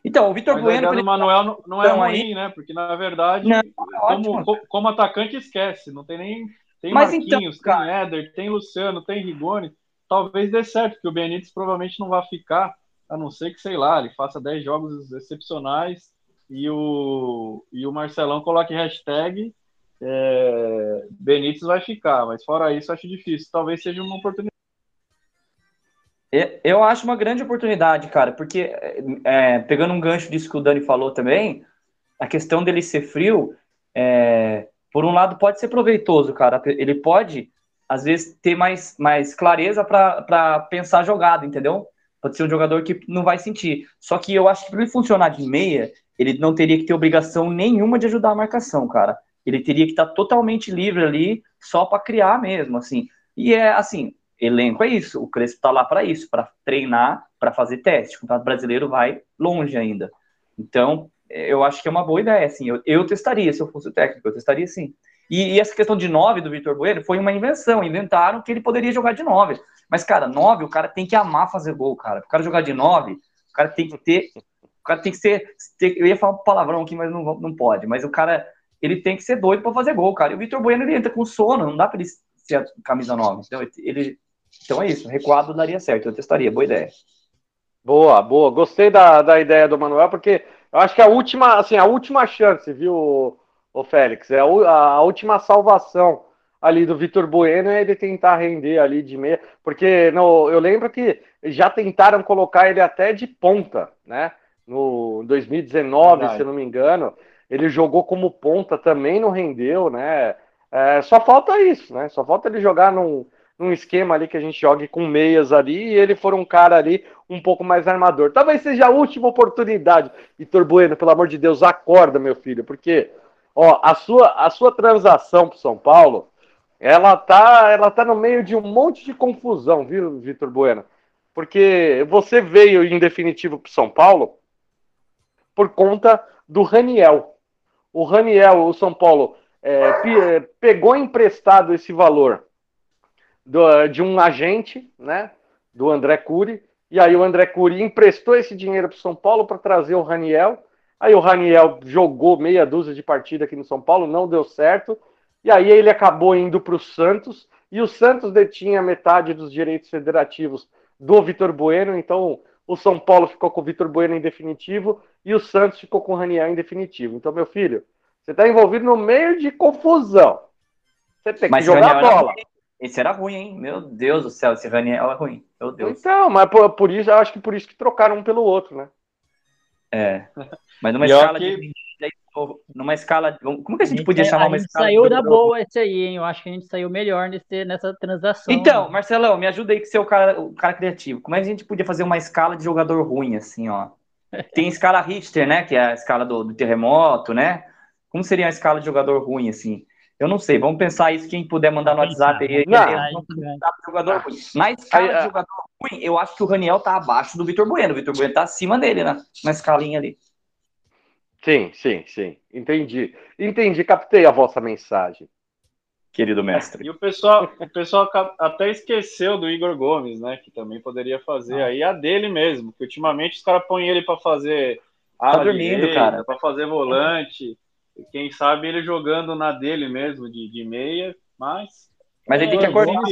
Então, o Vitor Bueno. O Manuel não, não é então, ruim, aí... né? Porque na verdade, não, é como, como, atacante, esquece. Não tem nem. Tem Mas então, Marquinhos, então, tem Éder, tem Luciano, tem Rigoni. Talvez dê certo, porque o Benítez provavelmente não vai ficar, a não ser que, sei lá, ele faça 10 jogos excepcionais e o, e o Marcelão coloque hashtag é, Benítez vai ficar, mas fora isso acho difícil. Talvez seja uma oportunidade. Eu acho uma grande oportunidade, cara, porque é, pegando um gancho disso que o Dani falou também, a questão dele ser frio, é, por um lado, pode ser proveitoso, cara. Ele pode, às vezes, ter mais, mais clareza para pensar jogada, entendeu? Pode ser um jogador que não vai sentir. Só que eu acho que para ele funcionar de meia, ele não teria que ter obrigação nenhuma de ajudar a marcação, cara. Ele teria que estar totalmente livre ali, só para criar mesmo, assim. E é assim, elenco é isso. O Crespo está lá para isso, para treinar, para fazer teste. O Campeonato Brasileiro vai longe ainda. Então, eu acho que é uma boa ideia, assim. Eu, eu testaria se eu fosse o técnico, eu testaria sim. E, e essa questão de 9 do Vitor Bueno foi uma invenção. Inventaram que ele poderia jogar de 9. Mas, cara, 9, o cara tem que amar fazer gol, cara. O cara jogar de 9, o cara tem que ter. O cara tem que ser. Ter, eu ia falar um palavrão aqui, mas não, não pode. Mas o cara. Ele tem que ser doido para fazer gol, cara. E o Vitor Bueno ele entra com sono, não dá para ele ser a camisa 9. Então, ele, então é isso. Recuado daria certo. Eu testaria. Boa ideia. Boa, boa. Gostei da, da ideia do Manuel, porque eu acho que a última, assim, a última chance, viu, o Félix? É a, última salvação ali do Vitor Bueno é ele tentar render ali de meia, porque no, eu lembro que já tentaram colocar ele até de ponta, né? No 2019, Verdade. se não me engano, ele jogou como ponta também, não rendeu, né? É, só falta isso, né? Só falta ele jogar num, num esquema ali que a gente jogue com meias ali e ele for um cara ali um pouco mais armador. Talvez seja a última oportunidade. Vitor Bueno, pelo amor de Deus, acorda, meu filho, porque ó, a sua a sua transação para São Paulo ela tá, ela tá no meio de um monte de confusão, viu, Vitor Bueno? Porque você veio em definitivo para São Paulo por conta do Raniel. O Raniel, o São Paulo, é, pegou emprestado esse valor do, de um agente, né, do André Cury, e aí o André Cury emprestou esse dinheiro para São Paulo para trazer o Raniel. Aí o Raniel jogou meia dúzia de partida aqui no São Paulo, não deu certo. E aí ele acabou indo para o Santos, e o Santos detinha metade dos direitos federativos do Vitor Bueno, então o São Paulo ficou com o Vitor Bueno em definitivo e o Santos ficou com o Raniel em definitivo. Então, meu filho, você está envolvido no meio de confusão. Você tem mas que jogar a bola. Era... Esse era ruim, hein? Meu Deus do céu, esse Raniel é ruim. Meu Deus. Então, mas por, por isso, eu acho que por isso que trocaram um pelo outro, né? É. Mas numa escala que... de numa escala. Como que a gente, a gente podia chamar uma escala? saiu da boa esse aí, hein? Eu acho que a gente saiu melhor nesse, nessa transação. Então, Marcelão, me ajuda aí que você é o cara, o cara criativo. Como é que a gente podia fazer uma escala de jogador ruim, assim, ó? Tem escala Richter, né? Que é a escala do, do terremoto, né? Como seria a escala de jogador ruim, assim? Eu não sei, vamos pensar isso. Quem puder mandar no WhatsApp aí. Não, não, jogador ruim. Na escala de jogador ruim, eu acho que o Raniel tá abaixo do Vitor Bueno. O Vitor Bueno tá acima dele, né? Na escalinha ali. Sim, sim, sim. Entendi. Entendi, captei a vossa mensagem. Querido mestre. E o pessoal, o pessoal até esqueceu do Igor Gomes, né? Que também poderia fazer ah. aí a dele mesmo. Que ultimamente os caras põem ele para fazer tá dormindo, cara. Para fazer volante. E quem sabe ele jogando na dele mesmo, de, de meia, mas. Mas ele é, tem que acordar.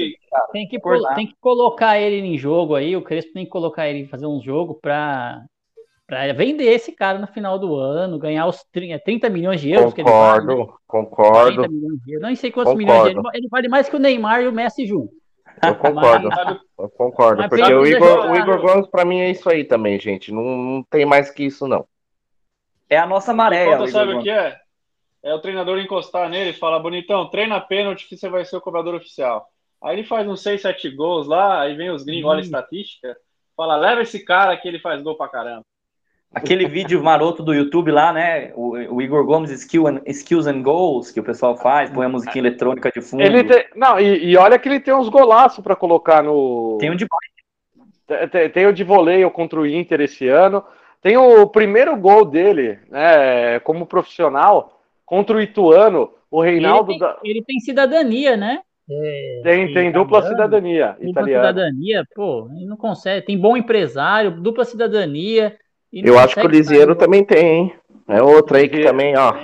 Tem que, acordar. tem que colocar ele em jogo aí. O Crespo tem que colocar ele fazer um jogo para para vender esse cara no final do ano, ganhar os 30, milhões de euros. Concordo, que ele vale, concordo. Não sei quantos concordo. milhões de euros. Ele vale mais que o Neymar e o Messi juntos. Eu concordo, Mas, eu concordo. Porque o Igor, o Igor Gomes, para mim, é isso aí também, gente. Não, não tem mais que isso, não. É a nossa maré. Conta, sabe o que é? É o treinador encostar nele e falar, bonitão, treina pênalti que você vai ser o cobrador oficial. Aí ele faz uns 6, 7 gols lá, aí vem os gringos, hum. olha a estatística, fala, leva esse cara que ele faz gol pra caramba. Aquele vídeo maroto do YouTube lá, né? O, o Igor Gomes Skill and, Skills and Goals, que o pessoal faz, põe a musiquinha eletrônica de fundo. Ele tem, não, e, e olha que ele tem uns golaços para colocar no. Tem um de tem, tem o de voleio contra o Inter esse ano. Tem o primeiro gol dele, né, como profissional, contra o Ituano, o Reinaldo. Ele tem, da... ele tem cidadania, né? É, tem, tem dupla cidadania dupla italiana. cidadania, pô, ele não consegue. Tem bom empresário, dupla cidadania. Eu acho que o Lisieiro também tem, hein? É outro aí que também, ó.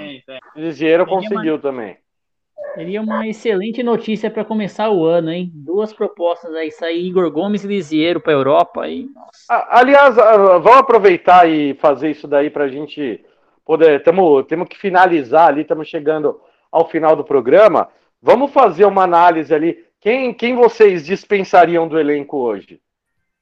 Lisieiro conseguiu uma... também. Seria uma excelente notícia para começar o ano, hein? Duas propostas aí, sair Igor Gomes e Lisieiro para Europa aí. Aliás, vamos aproveitar e fazer isso daí para a gente poder, tamo, temos que finalizar ali, estamos chegando ao final do programa. Vamos fazer uma análise ali. Quem, quem vocês dispensariam do elenco hoje?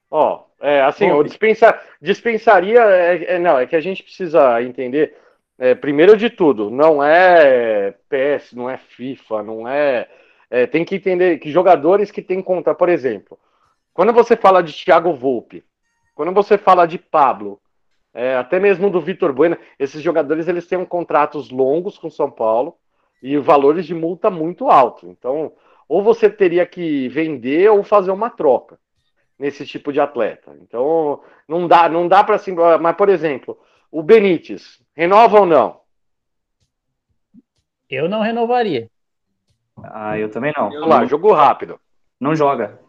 Ó, é, assim, eu dispensa, dispensaria. É, é, não, é que a gente precisa entender. É, primeiro de tudo, não é PS, não é FIFA, não é, é. tem que entender que jogadores que têm conta, por exemplo, quando você fala de Thiago Volpe, quando você fala de Pablo, é, até mesmo do Vitor Bueno, esses jogadores eles têm contratos longos com São Paulo e valores de multa muito altos. Então, ou você teria que vender ou fazer uma troca nesse tipo de atleta. Então, não dá, não dá para assim, mas por exemplo, o Benítez, renova ou não? Eu não renovaria. Ah, eu também não. Vamos lá, jogo rápido. Não joga.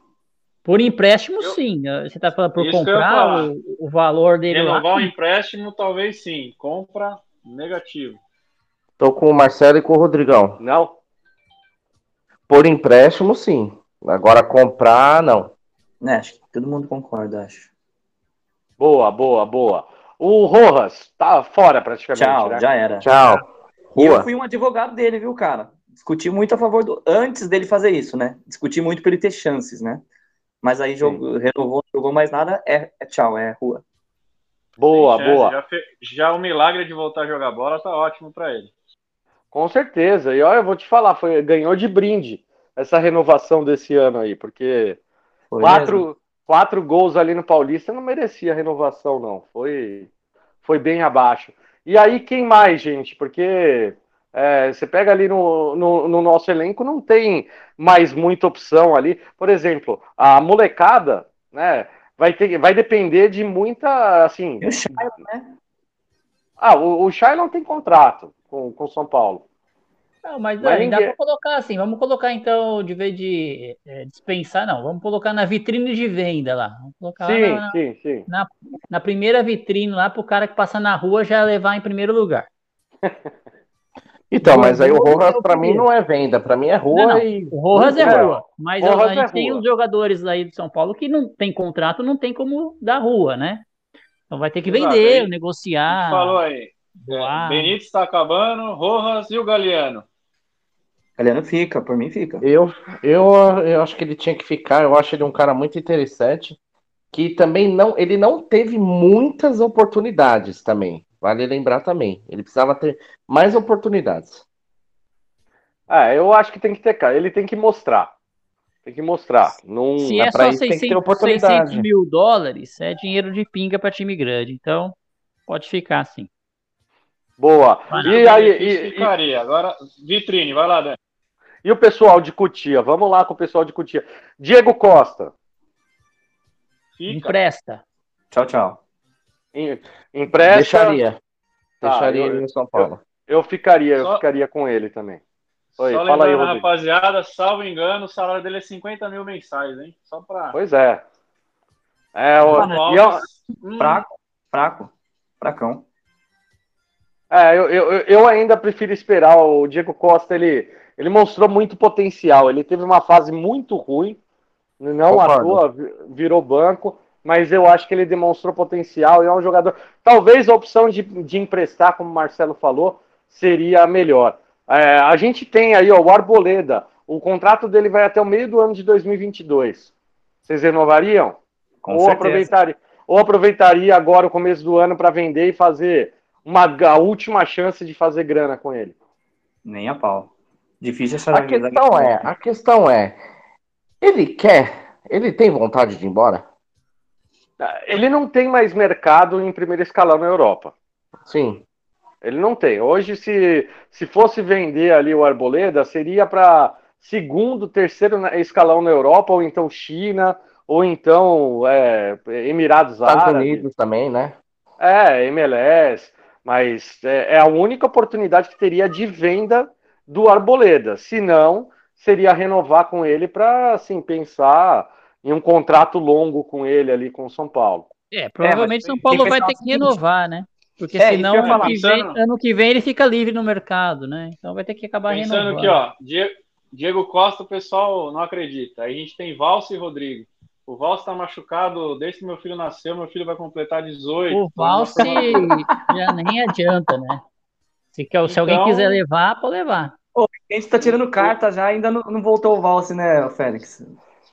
Por empréstimo, eu... sim. Você está falando por Isso comprar o, o, valor dele Renovar lá? o empréstimo, talvez sim. Compra, negativo. Tô com o Marcelo e com o Rodrigão. Não? Por empréstimo, sim. Agora comprar, não. É, acho que todo mundo concorda, acho. Boa, boa, boa. O Rojas tá fora praticamente. Tchau, né? já era. Tchau. E eu fui um advogado dele, viu, cara? Discuti muito a favor do. Antes dele fazer isso, né? Discuti muito para ele ter chances, né? Mas aí jogou, renovou, não jogou mais nada, é, é tchau, é rua. Boa, boa. Já, fe... já, o milagre de voltar a jogar bola tá ótimo para ele. Com certeza. E olha, eu vou te falar, foi, ganhou de brinde essa renovação desse ano aí, porque quatro, quatro gols ali no Paulista não merecia renovação, não. Foi, foi bem abaixo. E aí, quem mais, gente? Porque é, você pega ali no, no, no, nosso elenco, não tem mais muita opção ali. Por exemplo, a molecada, né? Vai, ter, vai depender de muita, assim... E o Chay, né? Ah, o, o não tem contrato com o São Paulo. Não, mas, mas ninguém... dá para colocar assim. Vamos colocar então, de vez de é, dispensar, não. Vamos colocar na vitrine de venda lá. Vamos colocar sim, na, sim, sim. Na, na primeira vitrine lá para o cara que passa na rua já levar em primeiro lugar. Então, mas aí o Rojas para mim não é venda, para mim é rua não, não. e. O Rojas é rua, mas Rojas a gente é tem os jogadores aí de São Paulo que não tem contrato, não tem como dar rua, né? Então vai ter que vender, Exato, negociar. Falou aí. É, Benítez está acabando, Rojas e o Galeano. Galeano fica, por mim fica. Eu, eu, eu acho que ele tinha que ficar, eu acho ele um cara muito interessante, que também não, ele não teve muitas oportunidades também. Vale lembrar também. Ele precisava ter mais oportunidades. Ah, eu acho que tem que ter, cara. Ele tem que mostrar. Tem que mostrar. Não, Se é, só 600, 600 mil dólares, é dinheiro de pinga para time grande. Então, pode ficar assim. Boa. e aí, e, ficaria. E... Agora, vitrine, vai lá, Dani. E o pessoal de Cutia? Vamos lá com o pessoal de Cutia. Diego Costa. Fica. Empresta. Tchau, tchau. Empresta. Deixaria. Tá, Deixaria eu, ele em São Paulo. Eu, eu ficaria, Só... eu ficaria com ele também. Oi, Só fala aí, Rodrigo. rapaziada, salvo engano, o salário dele é 50 mil mensais, hein? Só pra. Pois é. É, o. eu... hum. Fraco, fraco, fracão. É, eu, eu, eu ainda prefiro esperar. O Diego Costa, ele, ele mostrou muito potencial. Ele teve uma fase muito ruim, não à toa virou banco, mas eu acho que ele demonstrou potencial e é um jogador. Talvez a opção de, de emprestar, como o Marcelo falou, seria a melhor. É, a gente tem aí ó, o Arboleda. O contrato dele vai até o meio do ano de 2022. Vocês renovariam? Com ou, aproveitaria, ou aproveitaria agora o começo do ano para vender e fazer uma, a última chance de fazer grana com ele? Nem a pau. Difícil essa a questão é, A questão é, ele quer, ele tem vontade de ir embora? Ele não tem mais mercado em primeiro escalão na Europa. Sim. Ele não tem. Hoje, se, se fosse vender ali o Arboleda, seria para segundo, terceiro escalão na Europa, ou então China, ou então é, Emirados Estados Árabes. Unidos também, né? É, MLS. Mas é, é, a única oportunidade que teria de venda do Arboleda. Se não, seria renovar com ele para assim, pensar em um contrato longo com ele ali com o São Paulo. É, provavelmente é, São Paulo vai ter que renovar, né? Porque é, senão ano que, vem, ano que, vem, ele fica livre no mercado, né? Então vai ter que acabar pensando renovando. aqui, ó, Diego, Diego Costa, o pessoal não acredita. Aí a gente tem Valso e Rodrigo. O Valse tá machucado desde que meu filho nasceu, meu filho vai completar 18. O Valse já nem adianta, né? Se, quer- se alguém Então- quiser levar, pode levar. Pô, a gente tá tirando carta já, ainda não, não voltou o Valse, né, Félix?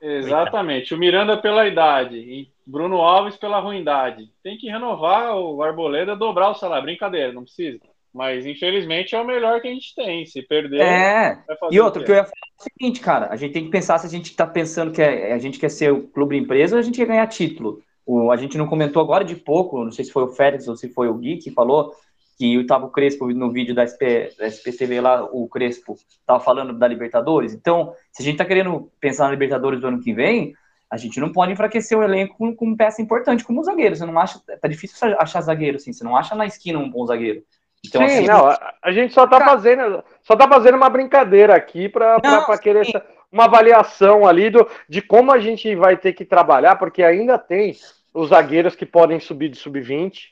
Exatamente. O Miranda pela idade e Bruno Alves pela ruindade. Tem que renovar o Arboleda, dobrar o salário. Brincadeira, não precisa. Mas infelizmente é o melhor que a gente tem. Se perder, É. E outro, quê? que eu ia falar é o seguinte, cara, a gente tem que pensar se a gente tá pensando que é- a gente quer ser o clube empresa ou a gente quer ganhar título. O, a gente não comentou agora de pouco, não sei se foi o Félix ou se foi o Gui que falou que o Crespo no vídeo da, SP, da SPTV lá, o Crespo tava falando da Libertadores. Então, se a gente tá querendo pensar na Libertadores do ano que vem, a gente não pode enfraquecer o elenco com, com peça importante como o zagueiro. Você não acha, tá difícil achar zagueiro assim, você não acha na esquina um bom zagueiro. Então, sim, assim, não, a, a gente só tá fazendo, só tá fazendo uma brincadeira aqui para querer essa- uma avaliação ali do, de como a gente vai ter que trabalhar, porque ainda tem os zagueiros que podem subir de sub-20,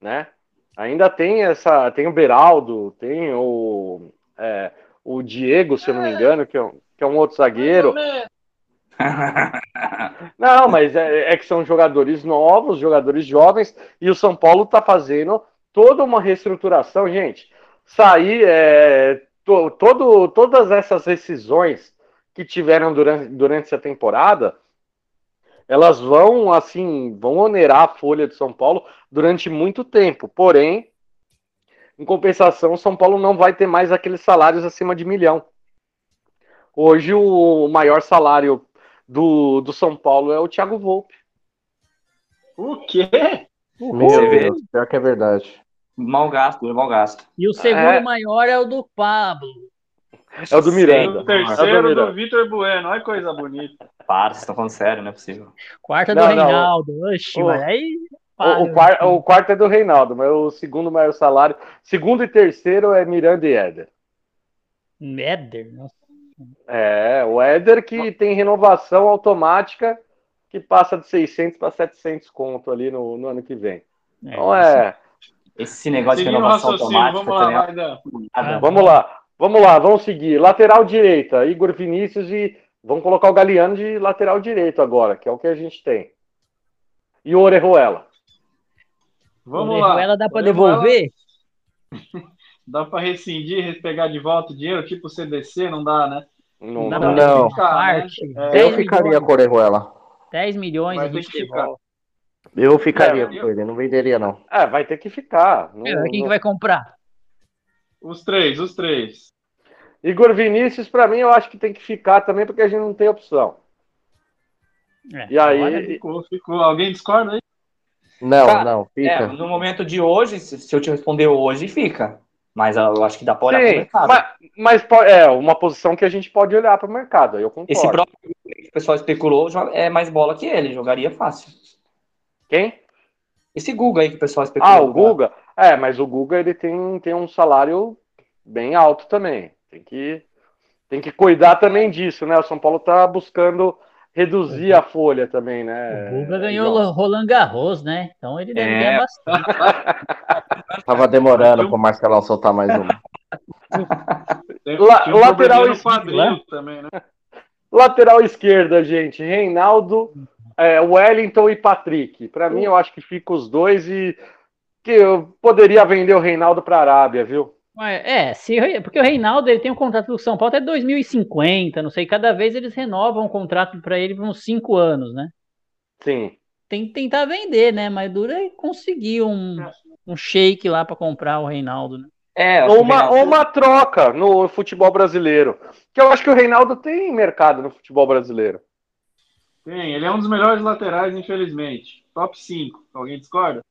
né? Ainda tem essa, tem o Beraldo, tem o, é, o Diego, se eu não me engano, que é, um- que é um outro zagueiro. Não, mas é, é que são jogadores novos, jogadores jovens, e o São Paulo está fazendo toda uma reestruturação, gente. Sair, é, to- todo, todas essas decisões que tiveram durante, durante essa temporada, elas vão, assim, vão onerar a folha de São Paulo durante muito tempo. Porém, em compensação, o São Paulo não vai ter mais aqueles salários acima de milhão. Hoje, o maior salário do, do São Paulo é o Thiago Volpe. O quê? Meu. Deus, pior que é verdade. Mal gasto, mal gasto. E o segundo É. maior é o do Pablo. É o do Miranda. O É o terceiro do do Miranda. Vitor Bueno. Olha que coisa bonita. Para, vocês estão falando sério, não é possível. Quarta Não, do não, Reinaldo. Oxi, o- mas aí. O, o, quar- o quarto é do Reinaldo, mas o segundo maior salário. Segundo e terceiro é Miranda e Éder. Éder, nossa. É, o Éder que tem renovação automática que passa de 600 para 700 conto ali no, no ano que vem. Então é. Esse negócio de Seguindo o renovação automática vamos lá, também é nada. Vamos lá, vamos lá, vamos seguir. Lateral direita, Igor Vinícius e vamos colocar o Galeano de lateral direito agora, que é o que a gente tem. E o Orejuela. Vamos O lá. Ela dá Orejuela, devolver? Dá pra rescindir, pegar de volta o dinheiro, tipo CDC, não dá, né? Não, Dá não. pra Não. Ficar, né? É, 10 Eu ficaria milhões. com o Orejuela. 10 milhões Vai a gente que ficar. devolve. Eu ficaria É, com ele, não venderia, não. É, vai ter que ficar. Não- É, Quem não- que vai comprar? Os três, os três. Igor Vinícius, pra mim, eu acho que tem que ficar também, porque a gente não tem opção. É, E aí- olha, Ficou, ficou. Alguém discorda aí? Não, Cara, não, É, fica. no momento de hoje, se se eu te responder hoje, fica. Mas eu acho que dá pra olhar pro Sim, mercado. mas, mas é uma posição que a gente pode olhar para o mercado, eu concordo. Esse próprio que o pessoal especulou é mais bola que ele, jogaria fácil. Quem? Esse Guga aí que o pessoal especulou. Ah, o Guga? É, mas o Guga ele tem, tem um salário bem alto também. Tem que, tem que cuidar também disso, né? O São Paulo tá buscando reduzir a folha também, né? o Guga ganhou o Roland Garros, né? Então ele deve É. ganhar bastante. Tava demorando pro Marcelão soltar mais uma. La- um lateral quadril também, né? Lateral esquerda, gente. Reinaldo, é, Wellington e Patrick. Para mim, eu acho que fica os dois e que eu poderia vender o Reinaldo para a Arábia, viu? É, se, porque o Reinaldo ele tem um contrato do São Paulo até 2050, não sei, cada vez eles renovam o contrato para ele por uns 5 anos, né? Sim. Tem que tentar vender, né? Mas dura é conseguir um, um shake lá para comprar o Reinaldo, né? É, Ou uma, Reinaldo- ou uma troca no futebol brasileiro. Que eu acho que o Reinaldo tem mercado no futebol brasileiro. Tem, ele é um dos melhores laterais, infelizmente. Top 5. Alguém discorda?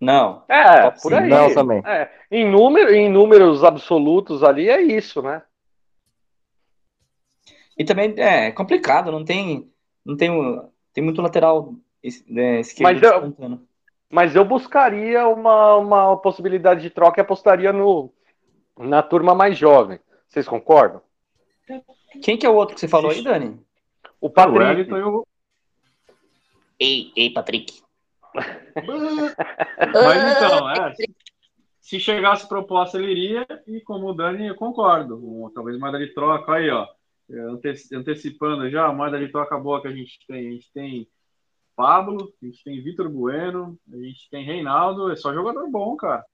Não. É, Top por cinco. aí. Não, também. É, em, número, em números absolutos ali é isso, né? E também é complicado, não tem. Não tem, um- tem muito lateral es- é, esquerdo Mas eu-. Mas eu buscaria uma, uma possibilidade de troca e apostaria no, na turma mais jovem. Vocês concordam? Quem que é o outro que você falou aí, Dani? O O Patrick. Wellington e o. Ei, ei, Patrick. Mas então, é. Se chegasse proposta, ele iria, e como o Dani, eu concordo. Um- talvez uma de troca aí, ó. é, ante- antecipando já, a moeda de troca boa que a gente tem. A gente tem Pablo, a gente tem Vitor Bueno, a gente tem Reinaldo, é só jogador bom, cara.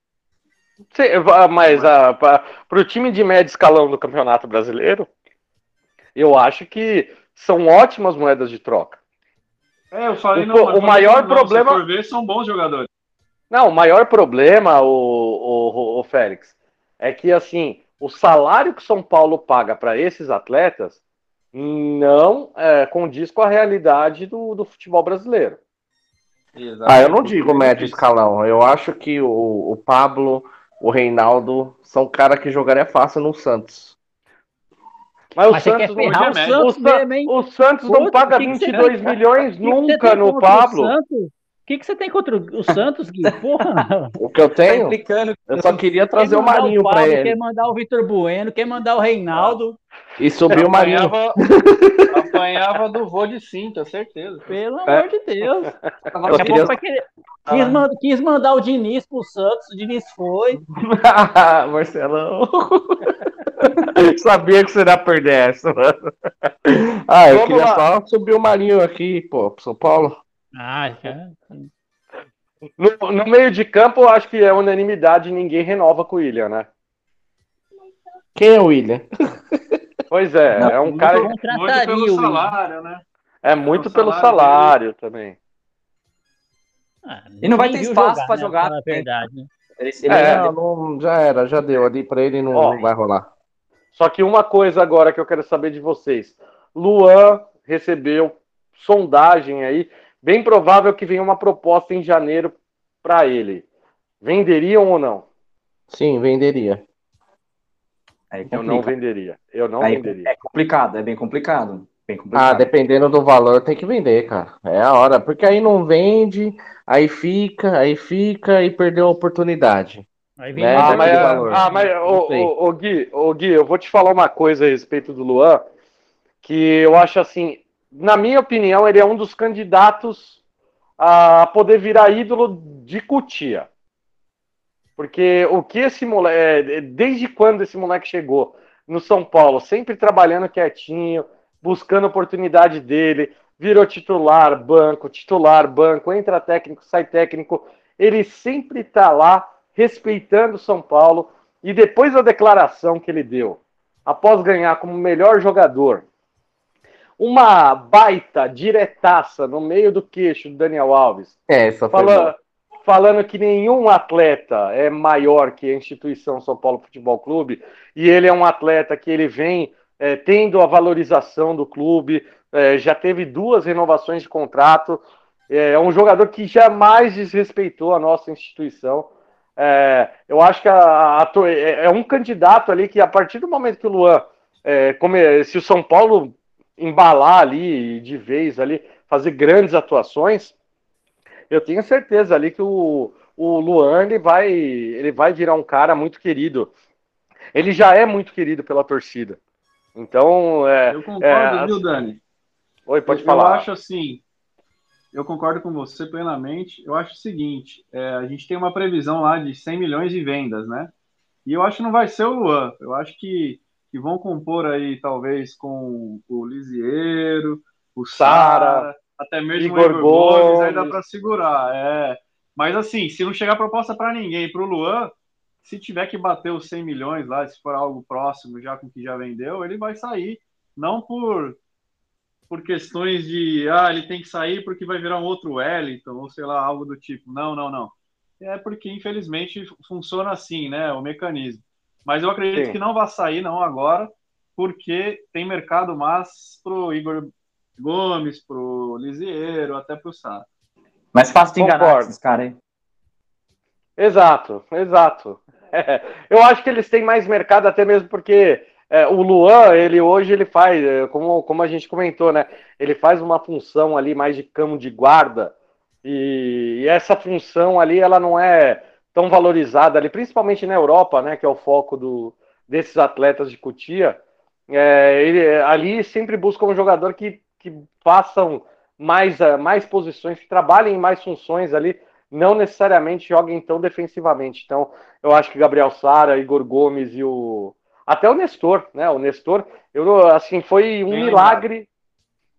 Sim, va- mas para o time de médio escalão do Campeonato Brasileiro, eu acho que são ótimas moedas de troca. É, eu falei O não, o maior não, problema- Se for ver, são bons jogadores. Não, o maior problema, o, o, o Félix, é que assim, o salário que São Paulo paga para esses atletas não é, condiz com a realidade do, do futebol brasileiro. Ah, eu não digo médio escalão. Eu acho que o, o Pablo, o Reinaldo são cara que jogaria fácil no Santos. Mas o Mas quer Santos, não, o o, Santos Sa- mesmo, hein? o Santos não paga que que você- 22 milhões O que que você nunca no o Pablo. Santos? O que, que você tem contra o Santos, Gui? Porra! O que eu Tá tenho, implicando. eu só queria trazer o Marinho Pablo, ele. Quer mandar o Vitor Bueno, quer mandar o Reinaldo. E subir o Marinho. Apanhava, apanhava do vô de cinta, certeza. Pelo É. amor de Deus. Eu Daqui a pouco queria- vai querer. Quis, mand- quis mandar o Diniz pro Santos, o Diniz foi. Marcelão. Sabia que você ia perder essa, mano. Ah, eu Vamos queria lá. só subir o Marinho aqui, pô, pro São Paulo. Ah, cara. No, no meio de campo, eu acho que é unanimidade, ninguém renova com o William, né? Quem é o William? Pois é, Não, é um Muito, cara. muito Contrataria pelo o William. salário, né? É muito pelo salário salário também. Ah, E não vai ter espaço pra né, jogar falar também. verdade. né? Ele, ele É. Não, não, já era, já deu. Ali pra ele não, Ó. não vai rolar. Só que uma coisa agora que eu quero saber de vocês. Luan recebeu sondagem aí. Bem provável que venha uma proposta em janeiro para ele. Venderiam ou não? Sim, venderia. Aí Eu não venderia. Eu não Aí venderia. é complicado, é bem complicado. Bem Ah, complicado. dependendo do valor, tem que vender, cara. É a hora. Porque aí não vende, aí fica, aí fica e perdeu a oportunidade. Aí vem Né, o Ah, daquele mas, Vitor valor. ah, mas ô, ô, Gui, ô, Gui, eu vou te falar uma coisa a respeito do Luan, que eu acho assim, na minha opinião, ele é um dos candidatos a poder virar ídolo de Cutia. Porque o que esse moleque, desde quando esse moleque chegou no São Paulo, sempre trabalhando quietinho, buscando a oportunidade dele, virou titular, banco, titular, banco, entra técnico, sai técnico, ele sempre tá lá respeitando São Paulo e depois da declaração que ele deu, após ganhar como melhor jogador, uma baita diretaça no meio do queixo do Daniel Alves, É, essa foi Fala- boa. falando que nenhum atleta é maior que a instituição São Paulo Futebol Clube, e ele é um atleta que ele vem é, tendo a valorização do clube, é, já teve duas renovações de contrato, é um jogador que jamais desrespeitou a nossa instituição. É, eu acho que a- a é é um candidato ali que, a partir do momento que o Luan, é, come- se o São Paulo embalar ali de vez ali, fazer grandes atuações, eu tenho certeza ali que o, o Luan ele vai, ele vai virar um cara muito querido. Ele já é muito querido pela torcida. Então, é, Eu concordo, é, viu, Dani? oi, pode eu, falar. Eu acho assim, eu concordo com você plenamente. Eu acho o seguinte, é, a gente tem uma previsão lá de 100 milhões de vendas, né? E eu acho que não vai ser o Luan. Eu acho que, que vão compor aí, talvez, com o Lisieiro, o Sara, até mesmo Igor o Igor Gomes, aí dá Gomes. para segurar. É. Mas assim, se não chegar proposta para ninguém, para o Luan, se tiver que bater os 100 milhões lá, se for algo próximo já com o que já vendeu, ele vai sair. Não por por questões de ah, ele tem que sair porque vai virar um outro Wellington, ou sei lá, algo do tipo. Não, não, não. É porque, infelizmente, funciona assim, né? O mecanismo. Mas eu acredito Sim. que não vai sair, não, agora, porque tem mercado mais pro Igor Gomes, pro Lisieiro, até pro Sá. Mais fácil de enganar esses caras, hein? Exato, exato. É, eu acho que eles têm mais mercado até mesmo porque é, o Luan, ele hoje ele faz, é, como, como a gente comentou, né? Ele faz uma função ali mais de camo de guarda e, e essa função ali ela não é tão valorizada ali, principalmente na Europa, né? Que é o foco do, desses atletas de Cutia. É, ele, ali sempre busca um jogador que, que façam mais, eh, mais posições, que trabalhem em mais funções ali, não necessariamente joguem tão defensivamente. Então, eu acho que Gabriel Sara, Igor Gomes e o até o Nestor, né? O Nestor, eu, assim, foi um Bem milagre.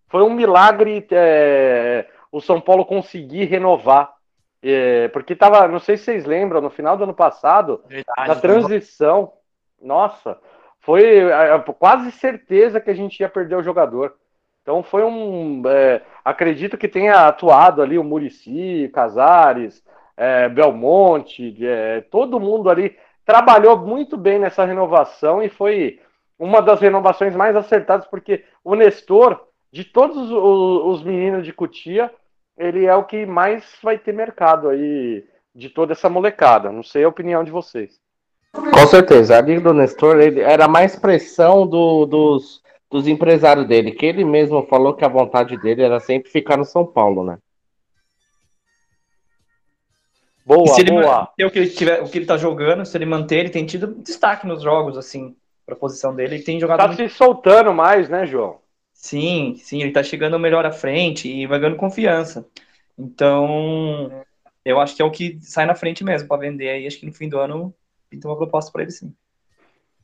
Foi um milagre é, o São Paulo conseguir renovar. É, porque tava, não sei se vocês lembram, no final do ano passado, Verdade, na transição, nossa, foi é, quase certeza que a gente ia perder o jogador. Então foi um. É, acredito que tenha atuado ali o Murici, Casares, é, Belmonte, é, todo mundo ali trabalhou muito bem nessa renovação e foi uma das renovações mais acertadas, porque o Nestor, de todos os, os meninos de Cutia, ele é o que mais vai ter mercado aí de toda essa molecada. Não sei a opinião de vocês. Com certeza, a Liga do Nestor ele era mais pressão do, dos dos empresários dele, que ele mesmo falou que a vontade dele era sempre ficar no São Paulo, né? Boa, se ele boa. o que ele tiver, o que ele tá jogando, se ele manter, ele tem tido destaque nos jogos, assim, pra posição dele, ele tem jogado. Tá muito... se soltando mais, né, João? Sim, sim, ele tá chegando melhor à frente e vai ganhando confiança. Então, eu acho que é o que sai na frente mesmo para vender aí. Acho que no fim do ano pinta uma proposta para ele sim.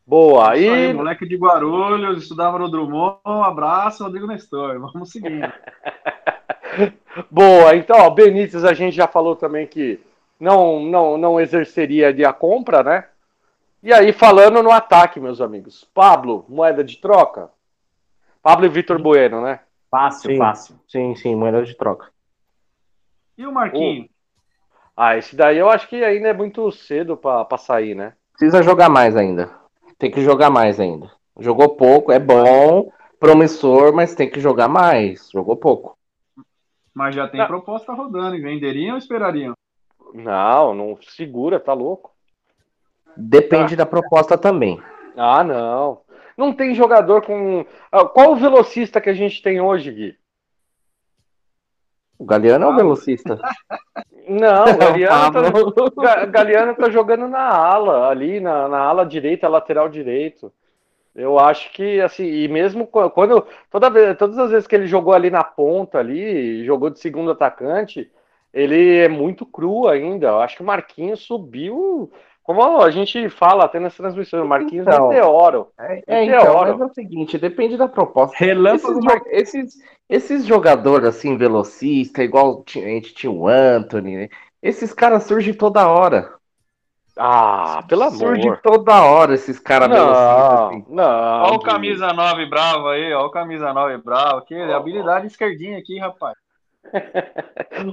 Boa. E... Aí, moleque de Guarulhos, estudava no Drummond. Um abraço, Rodrigo Nestor. Vamos seguir. Boa. Então, ó, Benítez, a gente já falou também que não, não, não exerceria de a compra, né? E aí, falando no ataque, meus amigos. Pablo, moeda de troca? Pablo e Vitor Bueno, né? Fácil, sim, fácil. Sim, sim, moeda de troca. E o Marquinhos? Ah, esse daí eu acho que ainda é muito cedo para sair, né? Precisa jogar mais ainda. Tem que jogar mais ainda. Jogou pouco, é bom, promissor, mas tem que jogar mais. Jogou pouco. Mas já tem não. proposta rodando. Venderiam ou esperariam? Não, não segura, tá louco. Depende tá. da proposta também. Ah, não. Não tem jogador com. Ah, qual o velocista que a gente tem hoje, Gui? O Galeano ah. é o velocista. Não, o Galeano, tá, Galeano tá jogando na ala, ali na, na ala direita, lateral direito. Eu acho que, assim, e mesmo quando. Toda vez, todas as vezes que ele jogou ali na ponta, ali, jogou de segundo atacante, ele é muito cru ainda. Eu acho que o Marquinhos subiu como a gente fala até nas transmissões, o Marquinhos então, é meteoro. É, é então, mas é o seguinte, depende da proposta. Relâmpago esses, esses, esses jogadores assim, velocista, igual a gente tinha o Anthony, né? esses caras surgem toda hora. Ah, pelo amor. Surge toda hora esses caras velocistas. Assim. Não, Olha o camisa 9 bravo aí, ó o camisa 9 bravo. Que oh, habilidade esquerdinha aqui, rapaz.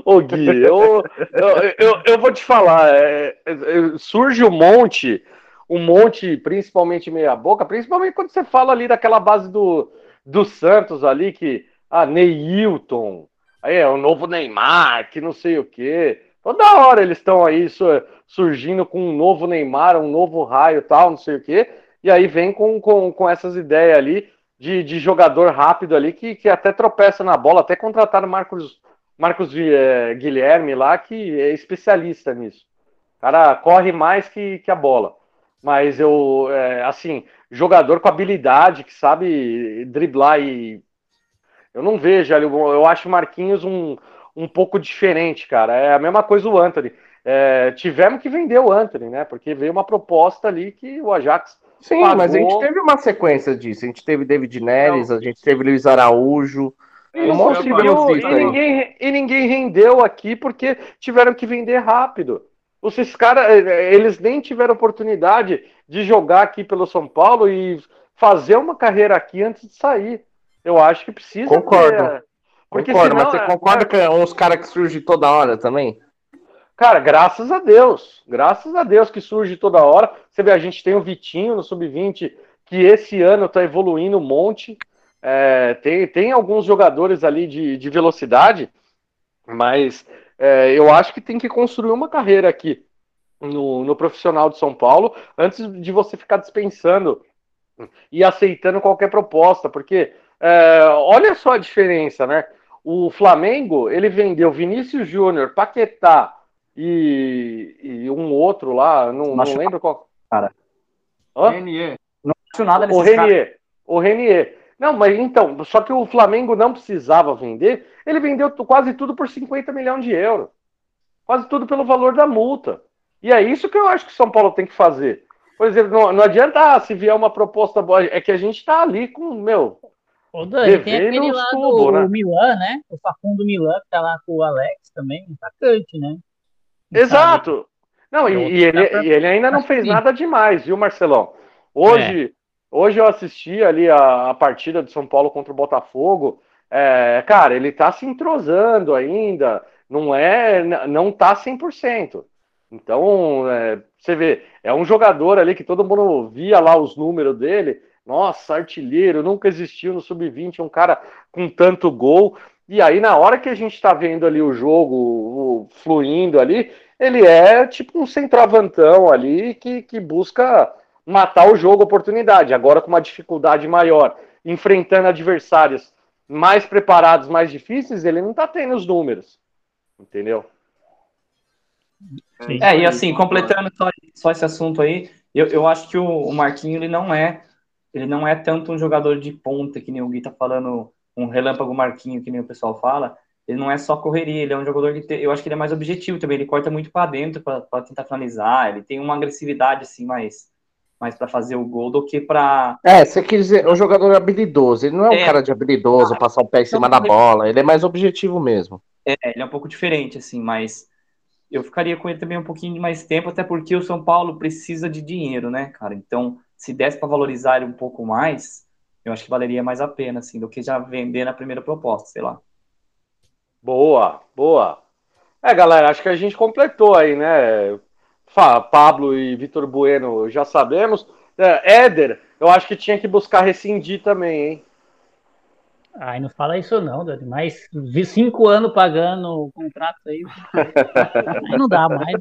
Ô Gui, eu, eu, eu, eu, vou te falar, é, é, surge um monte, um monte, principalmente meia boca, principalmente quando você fala ali daquela base do, do Santos ali, que, ah, Neilton, aí é o novo Neymar, que não sei o quê. Toda hora eles estão aí surgindo com um novo Neymar, um novo raio tal, não sei o quê, e aí vem com, com, com essas ideias ali, de, de jogador rápido ali que, que até tropeça na bola, até contrataram Marcos, Marcos é, Guilherme lá, que é especialista nisso. O cara corre mais que, que a bola. Mas eu, é, assim, jogador com habilidade, que sabe driblar e. Eu não vejo ali, eu acho o Marquinhos um, um pouco diferente, cara. É a mesma coisa o Anthony. É, tivemos que vender o Anthony, né? Porque veio uma proposta ali que o Ajax Sim, pagou. mas a gente teve uma sequência disso. A gente teve David Neres, a gente teve Luiz Araújo. um monte de. E ninguém, e ninguém rendeu aqui porque tiveram que vender rápido. Esses caras, eh, eles nem tiveram oportunidade de jogar aqui pelo São Paulo e fazer uma carreira aqui antes de sair. Eu acho que precisa. Concordo. Ter... Porque concordo, senão, mas você concorda é... que é uns caras que surgem toda hora também? Cara, graças a Deus, graças a Deus que surge toda hora. Você vê, a gente tem o Vitinho no Sub-20, que esse ano está evoluindo um monte. É, tem, tem alguns jogadores ali de, de velocidade, mas é, eu acho que tem que construir uma carreira aqui no, no profissional de São Paulo antes de você ficar dispensando e aceitando qualquer proposta, porque é, olha só a diferença, né? O Flamengo ele vendeu Vinícius Júnior, Paquetá, e, e um outro lá, não, não lembro qual. Cara. Hã? Renier. Não acho nada O Renier. Cara. O Renier. Não, mas então, só que o Flamengo não precisava vender, ele vendeu quase tudo por 50 milhões de euros. Quase tudo pelo valor da multa. E é isso que eu acho que o São Paulo tem que fazer. Por exemplo, não, não adianta ah, se vier uma proposta boa, é que a gente tá ali com, meu. Ô, Dani, tem aquele lá tubo, do né? Milan, né? O Facundo Milan, que tá lá com o Alex também, um atacante, né? Exato. Não, e, É outro e ele, cara e ele ainda não fez nada demais, viu, Marcelão? Hoje, hoje eu assisti ali a, a partida do São Paulo contra o Botafogo. É, cara, ele tá se entrosando ainda, não é, não tá 100%. Então, é, você vê, é um jogador ali que todo mundo via lá os números dele. Nossa, artilheiro, nunca existiu no sub-20 um cara com tanto gol. E aí, na hora que a gente tá vendo ali o jogo o- fluindo ali, ele é tipo um centroavantão ali que, que busca matar o jogo, oportunidade. Agora com uma dificuldade maior, enfrentando adversários mais preparados, mais difíceis, ele não tá tendo os números. Entendeu? Sim. É, e assim, completando só, só esse assunto aí, eu, eu acho que o, o Marquinhos, ele não é, ele não é tanto um jogador de ponta, que nem o Gui tá falando, um relâmpago Marquinho, que nem o pessoal fala, ele não é só correria, ele é um jogador que te- eu acho que ele é mais objetivo também, ele corta muito para dentro para tentar finalizar, ele tem uma agressividade assim mais mais para fazer o gol do que para É, você quer dizer, é um jogador habilidoso. Ele não é um É. cara de habilidoso, passar o pé em cima da bola. Ele é mais objetivo mesmo. É, ele é um pouco diferente, assim, mas eu ficaria com ele também um pouquinho de mais tempo, até porque o São Paulo precisa de dinheiro, né, cara? Então, se desse para valorizar ele um pouco mais, eu acho que valeria mais a pena, assim, do que já vender na primeira proposta, sei lá. Boa, boa. É, galera, acho que a gente completou aí, né? Fa- Pablo e Vitor Bueno já sabemos. É, Éder, eu acho que tinha que buscar rescindir também, hein? Ai, não fala isso não, Dani, mas vi cinco anos pagando o contrato aí, aí não dá mais.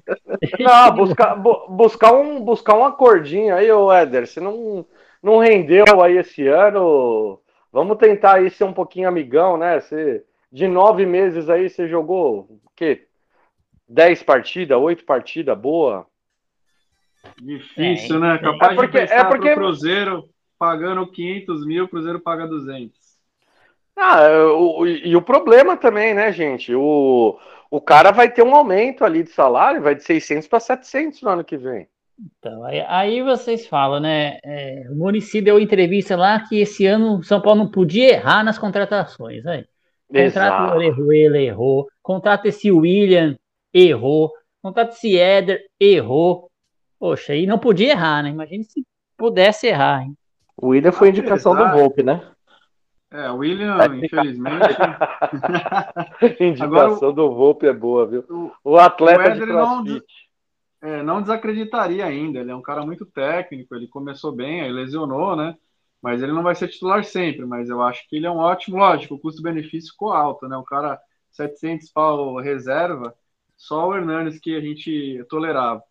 Não, buscar, bu- buscar, um, buscar um acordinho aí, ô Éder. Se não, não rendeu aí esse ano, vamos tentar aí ser um pouquinho amigão, né? Você, de nove meses aí, você jogou o quê? Dez partidas, oito partidas, boa. Difícil, É, né? é. Capaz É porque- de é porque- pro Cruzeiro pagando 500 mil, o Cruzeiro paga 200. Ah, o- e o problema também, né, gente? O, o cara vai ter um aumento ali de salário, vai de 600 para 700 no ano que vem. Então, aí, aí vocês falam, né? é, o Muricy deu entrevista lá que esse ano o São Paulo não podia errar nas contratações. Aí. Contrato Exato. ele errou. Contrato esse William, errou. Contrato esse Éder, errou. Poxa, aí não podia errar, né? Imagina se pudesse errar, hein? O William foi indicação do Volpe, né? É, o William, ficar- infelizmente, Indicação do Volpe é boa, viu? o, O atleta o de Éder não, crossfit. É, não desacreditaria ainda. Ele é um cara muito técnico, ele começou bem, aí lesionou, né? Mas ele não vai ser titular sempre, mas eu acho que ele é um ótimo, lógico, o custo-benefício ficou alto, né? O cara, 700 pau reserva, só o Hernandes que a gente tolerava,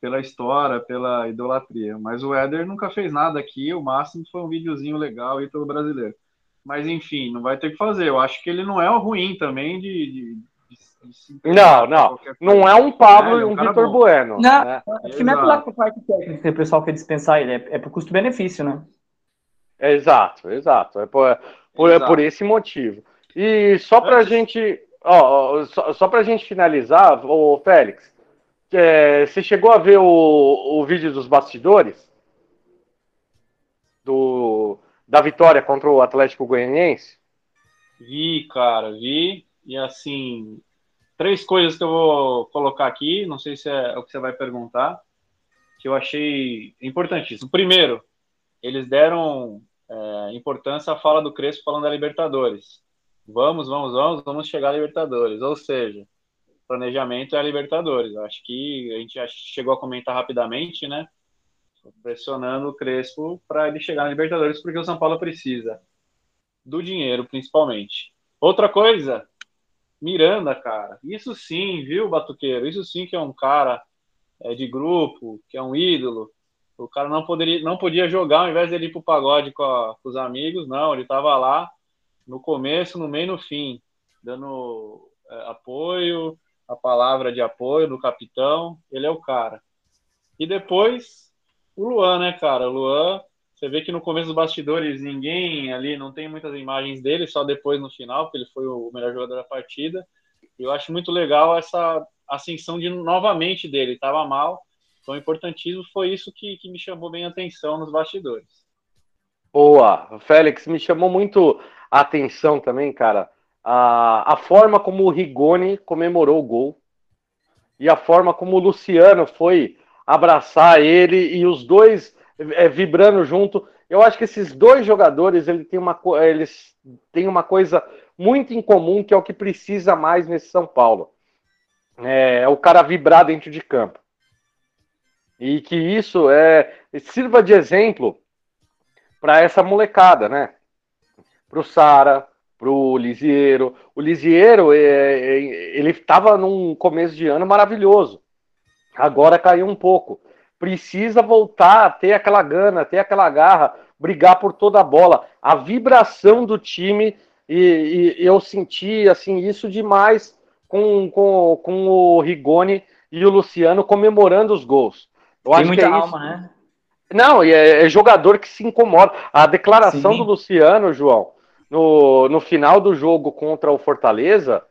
pela história, pela idolatria. Mas o Éder nunca fez nada aqui, o máximo foi um videozinho legal aí pelo brasileiro. Mas enfim, não vai ter o que fazer. Eu acho que ele não é ruim também de. de- Não, não. Não é um Pablo É, e é um um Vitor bom. Bueno. Não. né? Acho que não é pela parte técnica que o pessoal quer dispensar ele, é, é por custo-benefício, né? Exato, exato. É por, por, é Exato. por esse motivo. E só pra Antes- gente. Ó, ó, só, só pra gente finalizar, ô Félix, é, você chegou a ver o, o vídeo dos bastidores? Do, da vitória contra o Atlético Goianiense? Vi, cara, vi. E assim, três coisas que eu vou colocar aqui, não sei se é o que você vai perguntar, que eu achei importantíssimo. Primeiro, eles deram é, importância à fala do Crespo falando da Libertadores. Vamos, vamos, vamos, vamos chegar à Libertadores. Ou seja, planejamento é a Libertadores. Acho que a gente já chegou a comentar rapidamente, né? Pressionando o Crespo para ele chegar na Libertadores, porque o São Paulo precisa do dinheiro, principalmente. Outra coisa, Miranda, cara. Isso sim, viu, Batuqueiro? Isso sim que é um cara é, de grupo, que é um ídolo. O cara não poderia, não podia jogar ao invés dele ir pro pagode com, a- com os amigos, não. Ele tava lá no começo, no meio e no fim, dando é, apoio, a palavra de apoio do capitão. Ele é o cara. E depois, o Luan, né, cara? O Luan, você vê que no começo dos bastidores ninguém ali, não tem muitas imagens dele, só depois no final, porque ele foi o melhor jogador da partida. Eu acho muito legal essa ascensão de novamente dele. Tava mal, Então, importantíssimo foi isso que, que me chamou bem a atenção nos bastidores. Boa, Félix, me chamou muito a atenção também, cara, a, a forma como o Rigoni comemorou o gol e a forma como o Luciano foi abraçar ele e os dois é, vibrando junto. Eu acho que esses dois jogadores ele tem uma, eles têm uma coisa muito em comum que é o que precisa mais nesse São Paulo. É, é o cara vibrar dentro de campo. E que isso é sirva de exemplo para essa molecada, né? Para o Sara, para o Lisieiro. O é, é, ele estava num começo de ano maravilhoso. Agora caiu um pouco. Precisa voltar a ter aquela gana, ter aquela garra, brigar por toda a bola. A vibração do time, e, e eu senti assim isso demais com, com, com o Rigoni e o Luciano comemorando os gols. Eu Tem muita é alma, isso. né? Não, é, é, jogador que se incomoda. A declaração Sim. do Luciano, João, no, no final do jogo contra o Fortaleza,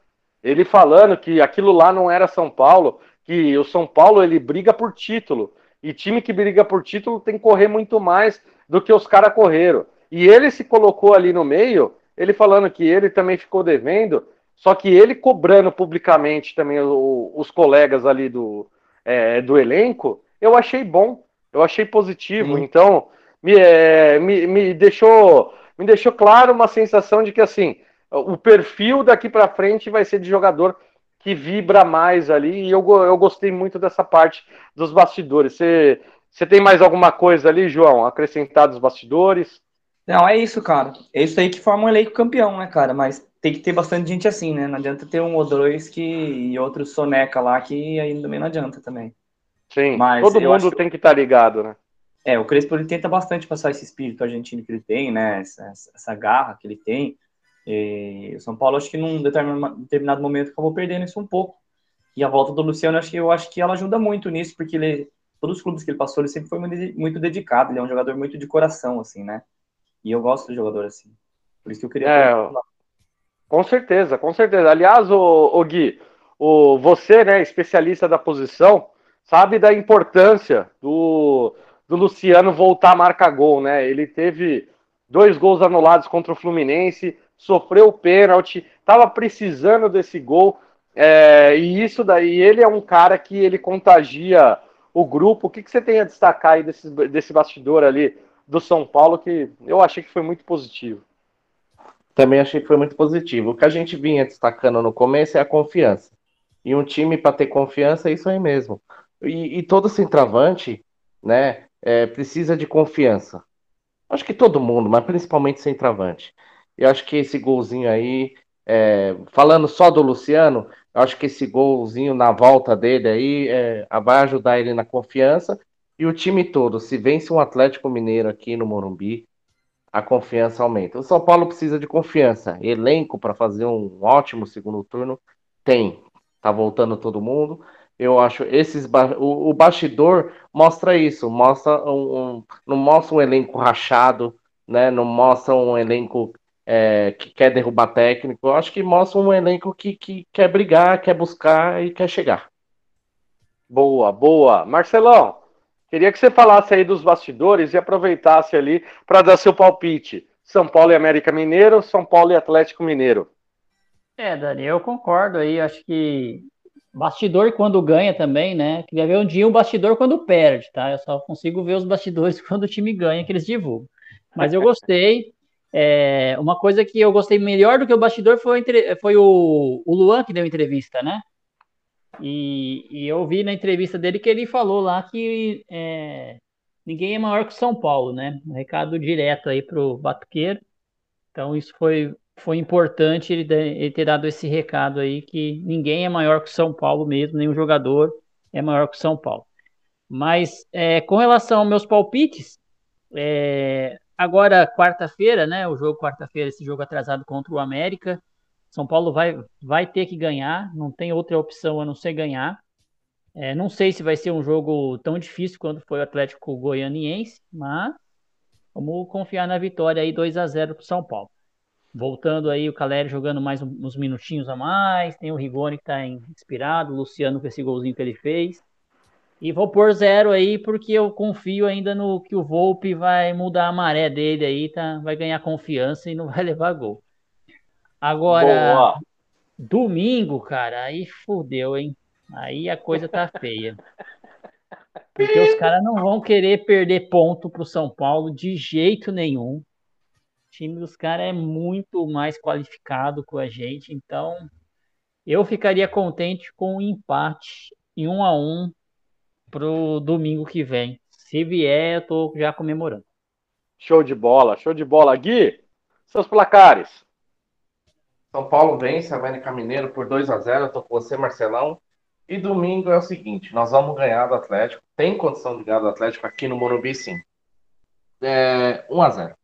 ele falando que aquilo lá não era São Paulo, que o São Paulo ele briga por título. E time que briga por título tem que correr muito mais do que os caras correram. E ele se colocou ali no meio, ele falando que ele também ficou devendo, só que ele cobrando publicamente também o, os colegas ali do, é, do elenco, eu achei bom, eu achei positivo. Sim. Então, me, é, me, me, deixou, me deixou claro uma sensação de que assim, o perfil daqui para frente vai ser de jogador que vibra mais ali, e eu, eu gostei muito dessa parte dos bastidores. Você, você tem mais alguma coisa ali, João, acrescentar dos bastidores? Não, é isso, cara. É isso aí que forma um elenco campeão, né, cara? Mas tem que ter bastante gente assim, né? Não adianta ter um ou dois que, e outro soneca lá, que aí também não adianta também. Sim, Mas todo mundo tem que estar tá ligado, né? É, o Crespo ele tenta bastante passar esse espírito argentino que ele tem, né? Essa, essa garra que ele tem. E o São Paulo, acho que num determinado momento acabou perdendo isso um pouco. E a volta do Luciano, acho que eu acho que ela ajuda muito nisso, porque ele, todos os clubes que ele passou, ele sempre foi muito dedicado. Ele é um jogador muito de coração, assim, né? E eu gosto de jogador assim. Por isso que eu queria. É, com certeza, com certeza. Aliás, o, o Gui, o, você, né, especialista da posição, sabe da importância do, do Luciano voltar a marcar gol, né? Ele teve dois gols anulados contra o Fluminense, sofreu o pênalti, estava precisando desse gol. É, e isso daí, ele é um cara que ele contagia o grupo. O que, que você tem a destacar aí desse, desse bastidor ali do São Paulo que eu achei que foi muito positivo? Também achei que foi muito positivo. O que a gente vinha destacando no começo é a confiança. E um time para ter confiança é isso aí mesmo. E, e todo centroavante, né, é, precisa de confiança. Acho que todo mundo, mas principalmente centroavante. Eu acho que esse golzinho aí, é, falando só do Luciano, eu acho que esse golzinho na volta dele aí é, vai ajudar ele na confiança. E o time todo, se vence um Atlético Mineiro aqui no Morumbi, a confiança aumenta. O São Paulo precisa de confiança. Elenco para fazer um ótimo segundo turno tem. Tá voltando todo mundo. Eu acho esses o, o bastidor mostra isso, mostra um, um, não mostra um elenco rachado, né? Não mostra um elenco é, que quer derrubar técnico. Eu acho que mostra um elenco que, que quer brigar, quer buscar e quer chegar. Boa, boa. Marcelão, queria que você falasse aí dos bastidores e aproveitasse ali para dar seu palpite. São Paulo e América Mineiro, São Paulo e Atlético Mineiro. É, Dani, eu concordo aí. Acho que Bastidor quando ganha também, né? Queria ver um dia um bastidor quando perde, tá? Eu só consigo ver os bastidores quando o time ganha, que eles divulgam. Mas eu gostei. É, uma coisa que eu gostei melhor do que o bastidor foi, foi o, o Luan que deu entrevista, né? E, e, eu vi na entrevista dele que ele falou lá que é, ninguém é maior que o São Paulo, né? Um recado direto aí pro Batuqueiro. Então isso foi, foi importante ele, ele, ter dado esse recado aí que ninguém é maior que o São Paulo mesmo, nenhum jogador é maior que o São Paulo. Mas é, com relação aos meus palpites, é, agora quarta-feira, né? O jogo quarta-feira, esse jogo atrasado contra o América, São Paulo vai, vai ter que ganhar, não tem outra opção a não ser ganhar. É, não sei se vai ser um jogo tão difícil quanto foi o Atlético Goianiense, mas vamos confiar na vitória aí 2 a 0 para São Paulo voltando aí o Caleri jogando mais uns minutinhos a mais, tem o Rigoni que está inspirado, o Luciano com esse golzinho que ele fez. E vou pôr zero aí, porque eu confio ainda no que o Volpe vai mudar a maré dele aí, tá? Vai ganhar confiança e não vai levar gol. Agora, Boa. domingo, cara, aí fudeu, hein? Aí a coisa tá feia. Porque os caras não vão querer perder ponto pro São Paulo de jeito nenhum. O time dos caras é muito mais qualificado com a gente, então eu ficaria contente com um empate em um a um pro domingo que vem. Se vier, eu tô já comemorando. Show de bola, show de bola. Gui, seus placares. São Paulo vence América Mineiro por 2 a 0 Eu tô com você, Marcelão. E domingo é o seguinte: nós vamos ganhar do Atlético. Tem condição de ganhar do Atlético aqui no Morumbi, sim. É 1 a 0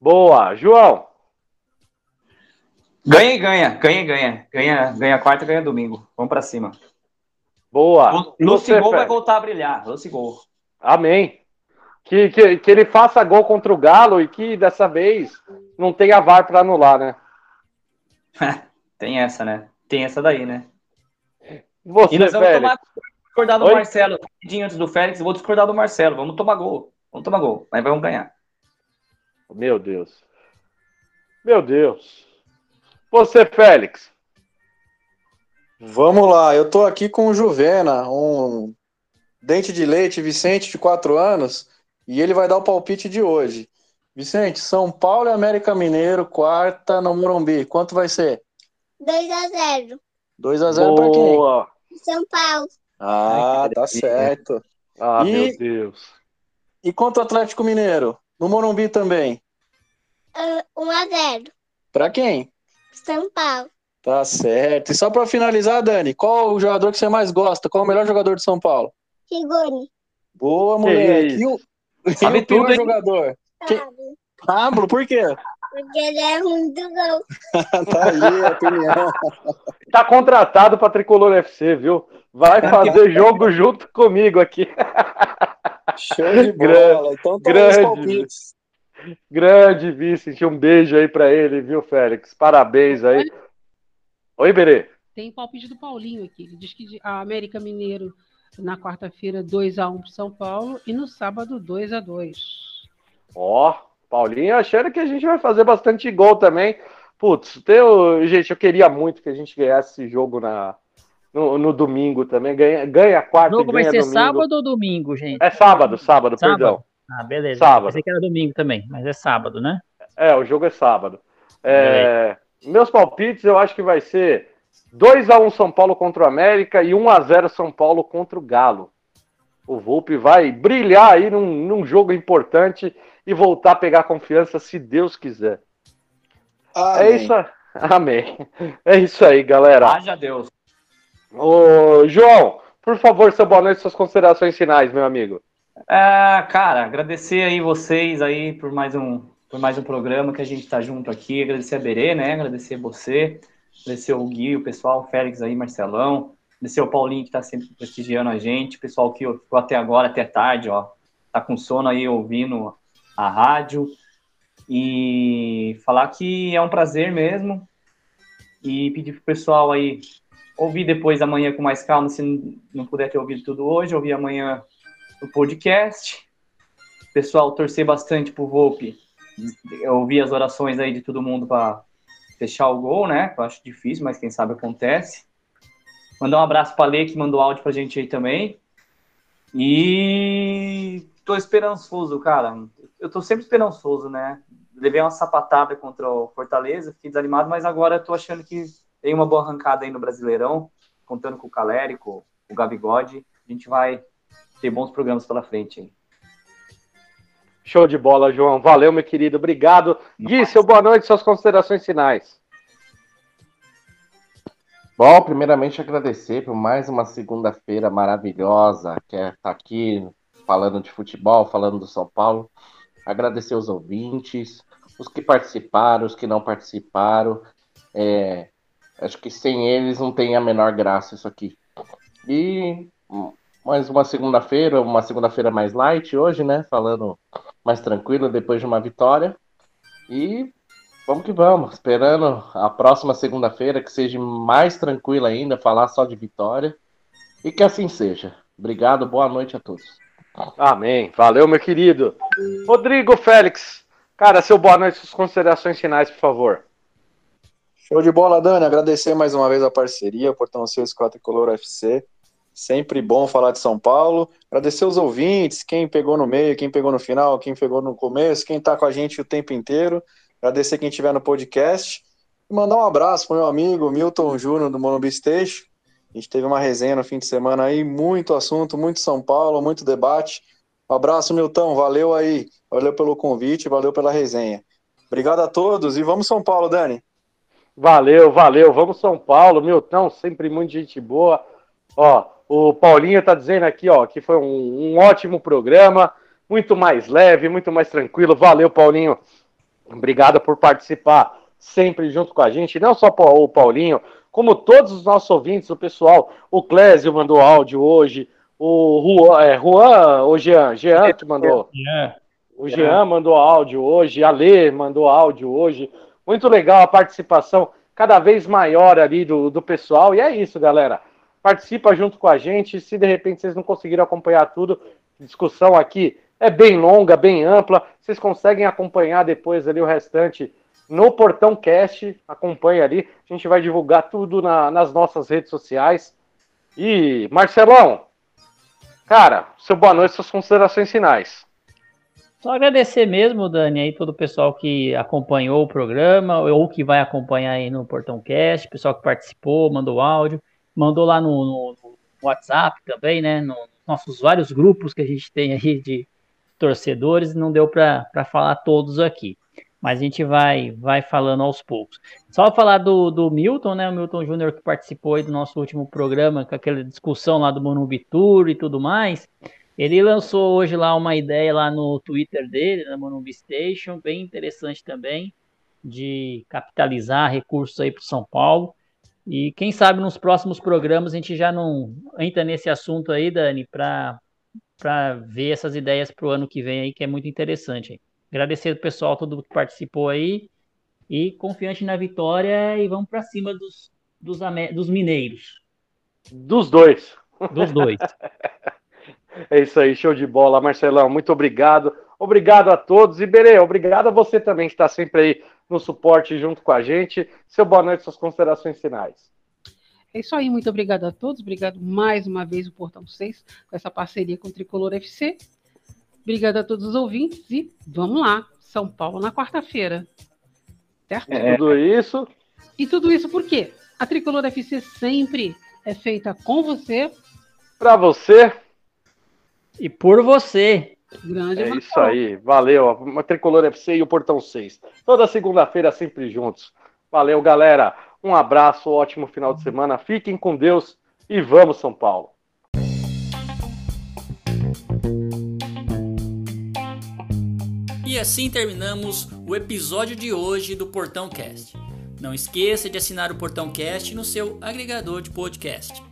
Boa. João. Ganha e ganha, ganha e ganha. Ganha, ganha quarta, ganha domingo. Vamos pra cima. Boa. Você, Lucigol vai voltar a brilhar. Lucigol. Amém. Que, que, que ele faça gol contra o Galo e que dessa vez não tenha VAR para anular, né? Tem essa, né? Tem essa daí, né? Você, E nós vamos Félix. tomar discordar do Oi? Marcelo. Rapidinho antes do Félix, vou discordar do Marcelo. Vamos tomar gol. Vamos tomar gol. Mas vamos ganhar. Meu Deus. Meu Deus. Você, Félix. Vamos lá, eu tô aqui com o Juvena, um dente de leite, Vicente, de 4 anos, e ele vai dar o palpite de hoje. Vicente, São Paulo e América Mineiro, quarta no Morumbi. Quanto vai ser? 2 a 0 2 a 0 pra quem? São Paulo. Ah, tá certo. Ah, E- meu Deus. E quanto ao Atlético Mineiro? No Morumbi também. 1 a 0 Pra quem? São Paulo. Tá certo. E só pra finalizar, Dani, qual o jogador que você mais gosta? Qual o melhor jogador de São Paulo? Rigoni. Boa, Que moleque. E o, e Sabe o pior tudo, hein? jogador? Que- Sabe? Pablo, por quê? Porque ele é do gol. tá aí a opinião. Tá contratado para Tricolor FC, viu? Vai fazer jogo junto comigo aqui. Show de Grande, bola. Então tá grande. Grande Vicente, um beijo aí para ele, viu, Félix? Parabéns aí. Oi, Berê. Tem palpite do Paulinho aqui. Ele diz que a América Mineiro na quarta-feira 2x1 para São Paulo e no sábado 2x2. Ó, Paulinho achando que a gente vai fazer bastante gol também. Putz, teu, gente, eu queria muito que a gente ganhasse esse jogo na, no, no domingo também. Ganha, ganha O quarta e jogo vai ganha ser domingo. sábado ou domingo, gente? É sábado, sábado, Sábado? perdão. Ah, beleza. Sábado. Pensei que era domingo também, mas é sábado, né? É, o jogo é sábado. É, meus palpites eu acho que vai ser 2x1 São Paulo contra o América e 1x0 São Paulo contra o Galo. O Volpe vai brilhar aí num, num jogo importante e voltar a pegar confiança se Deus quiser. É Amém. isso aí. Amém. É isso aí, galera. Haja Deus. Ô, João, por favor, seu boa noite, suas considerações finais, meu amigo. Ah, cara, agradecer aí vocês aí por mais um, por mais um programa que a gente tá junto aqui. Agradecer a Berê, né? Agradecer você, agradecer o Gui, o pessoal, o Félix aí, Marcelão, agradecer o Paulinho que tá sempre prestigiando a gente, o pessoal que ficou até agora, até tarde, ó, tá com sono aí ouvindo a rádio. E falar que é um prazer mesmo. E pedir pro pessoal aí ouvir depois amanhã com mais calma, se não puder ter ouvido tudo hoje, ouvir amanhã no podcast. Pessoal, torcer bastante pro Volpe. Eu ouvi as orações aí de todo mundo para fechar o gol, né? Eu acho difícil, mas quem sabe acontece. Mandar um abraço para Lê, que mandou áudio pra gente aí também. E tô esperançoso, cara. Eu tô sempre esperançoso, né? Levei uma sapatada contra o Fortaleza, fiquei desanimado, mas agora eu tô achando que tem uma boa arrancada aí no Brasileirão, contando com o Caleri, com o Gabigode. A gente vai ter bons programas pela frente aí. Show de bola, João. Valeu, meu querido. Obrigado. Gui, seu boa noite, suas considerações finais. Bom, primeiramente agradecer por mais uma segunda-feira maravilhosa, que é estar aqui falando de futebol, falando do São Paulo. Agradecer os ouvintes, os que participaram, os que não participaram. É, acho que sem eles não tem a menor graça isso aqui. E hum, mais uma segunda-feira, uma segunda-feira mais light hoje, né? Falando mais tranquilo depois de uma vitória. E vamos que vamos, esperando a próxima segunda-feira que seja mais tranquila ainda, falar só de vitória. E que assim seja. Obrigado, boa noite a todos. Amém. Valeu, meu querido. Rodrigo Félix, cara, seu boa noite, suas considerações finais, por favor. Show de bola, Dani. Agradecer mais uma vez a parceria, Portão 6 4 Color UFC. Sempre bom falar de São Paulo. Agradecer os ouvintes, quem pegou no meio, quem pegou no final, quem pegou no começo, quem tá com a gente o tempo inteiro. Agradecer quem estiver no podcast. E mandar um abraço pro meu amigo Milton Júnior do Monobi Station. A gente teve uma resenha no fim de semana aí, muito assunto, muito São Paulo, muito debate. Um abraço, Milton, valeu aí. Valeu pelo convite, valeu pela resenha. Obrigado a todos e vamos São Paulo, Dani. Valeu, valeu. Vamos São Paulo, Milton, sempre muito gente boa. Ó, o Paulinho tá dizendo aqui, ó, que foi um, um ótimo programa, muito mais leve, muito mais tranquilo. Valeu, Paulinho. Obrigado por participar sempre junto com a gente, não só o Paulinho, como todos os nossos ouvintes, o pessoal, o Clésio mandou áudio hoje, o Juan, é, Juan ou Jean, Jean que mandou. O Jean mandou áudio hoje, a Lê mandou áudio hoje. Muito legal a participação cada vez maior ali do, do pessoal. E é isso, galera. Participa junto com a gente. Se de repente vocês não conseguiram acompanhar tudo, discussão aqui é bem longa, bem ampla. Vocês conseguem acompanhar depois ali o restante no Portão Cast. Acompanhe ali. A gente vai divulgar tudo na, nas nossas redes sociais. E, Marcelão, cara, seu boa noite, suas considerações finais. Só agradecer mesmo, Dani, aí todo o pessoal que acompanhou o programa ou que vai acompanhar aí no Portão Cast, pessoal que participou, mandou áudio, mandou lá no, no, no WhatsApp também, né? Nos nossos vários grupos que a gente tem aí de torcedores, não deu para falar todos aqui mas a gente vai vai falando aos poucos. Só falar do, do Milton, né? O Milton Júnior que participou aí do nosso último programa, com aquela discussão lá do Monubi Tour e tudo mais. Ele lançou hoje lá uma ideia lá no Twitter dele, na Monubi Station, bem interessante também, de capitalizar recursos aí para São Paulo. E quem sabe nos próximos programas a gente já não entra nesse assunto aí, Dani, para ver essas ideias para o ano que vem aí, que é muito interessante. Aí. Agradecer o pessoal, todo que participou aí. E confiante na vitória e vamos para cima dos, dos, dos mineiros. Dos dois. Dos dois. é isso aí, show de bola, Marcelão. Muito obrigado. Obrigado a todos. E Berê, obrigado a você também que está sempre aí no suporte junto com a gente. Seu boa noite, suas considerações finais. É isso aí, muito obrigado a todos. Obrigado mais uma vez o Portão 6 com essa parceria com o Tricolor FC. Obrigada a todos os ouvintes e vamos lá, São Paulo na quarta-feira. Certo? É. Tudo isso. E tudo isso por quê? A Tricolor FC sempre é feita com você. Para você. E por você. Grande é isso aí. Valeu. A Tricolor FC e o Portão 6. Toda segunda-feira sempre juntos. Valeu, galera. Um abraço, ótimo final de semana. Fiquem com Deus e vamos, São Paulo. E assim terminamos o episódio de hoje do Portão Cast. Não esqueça de assinar o Portão Cast no seu agregador de podcast.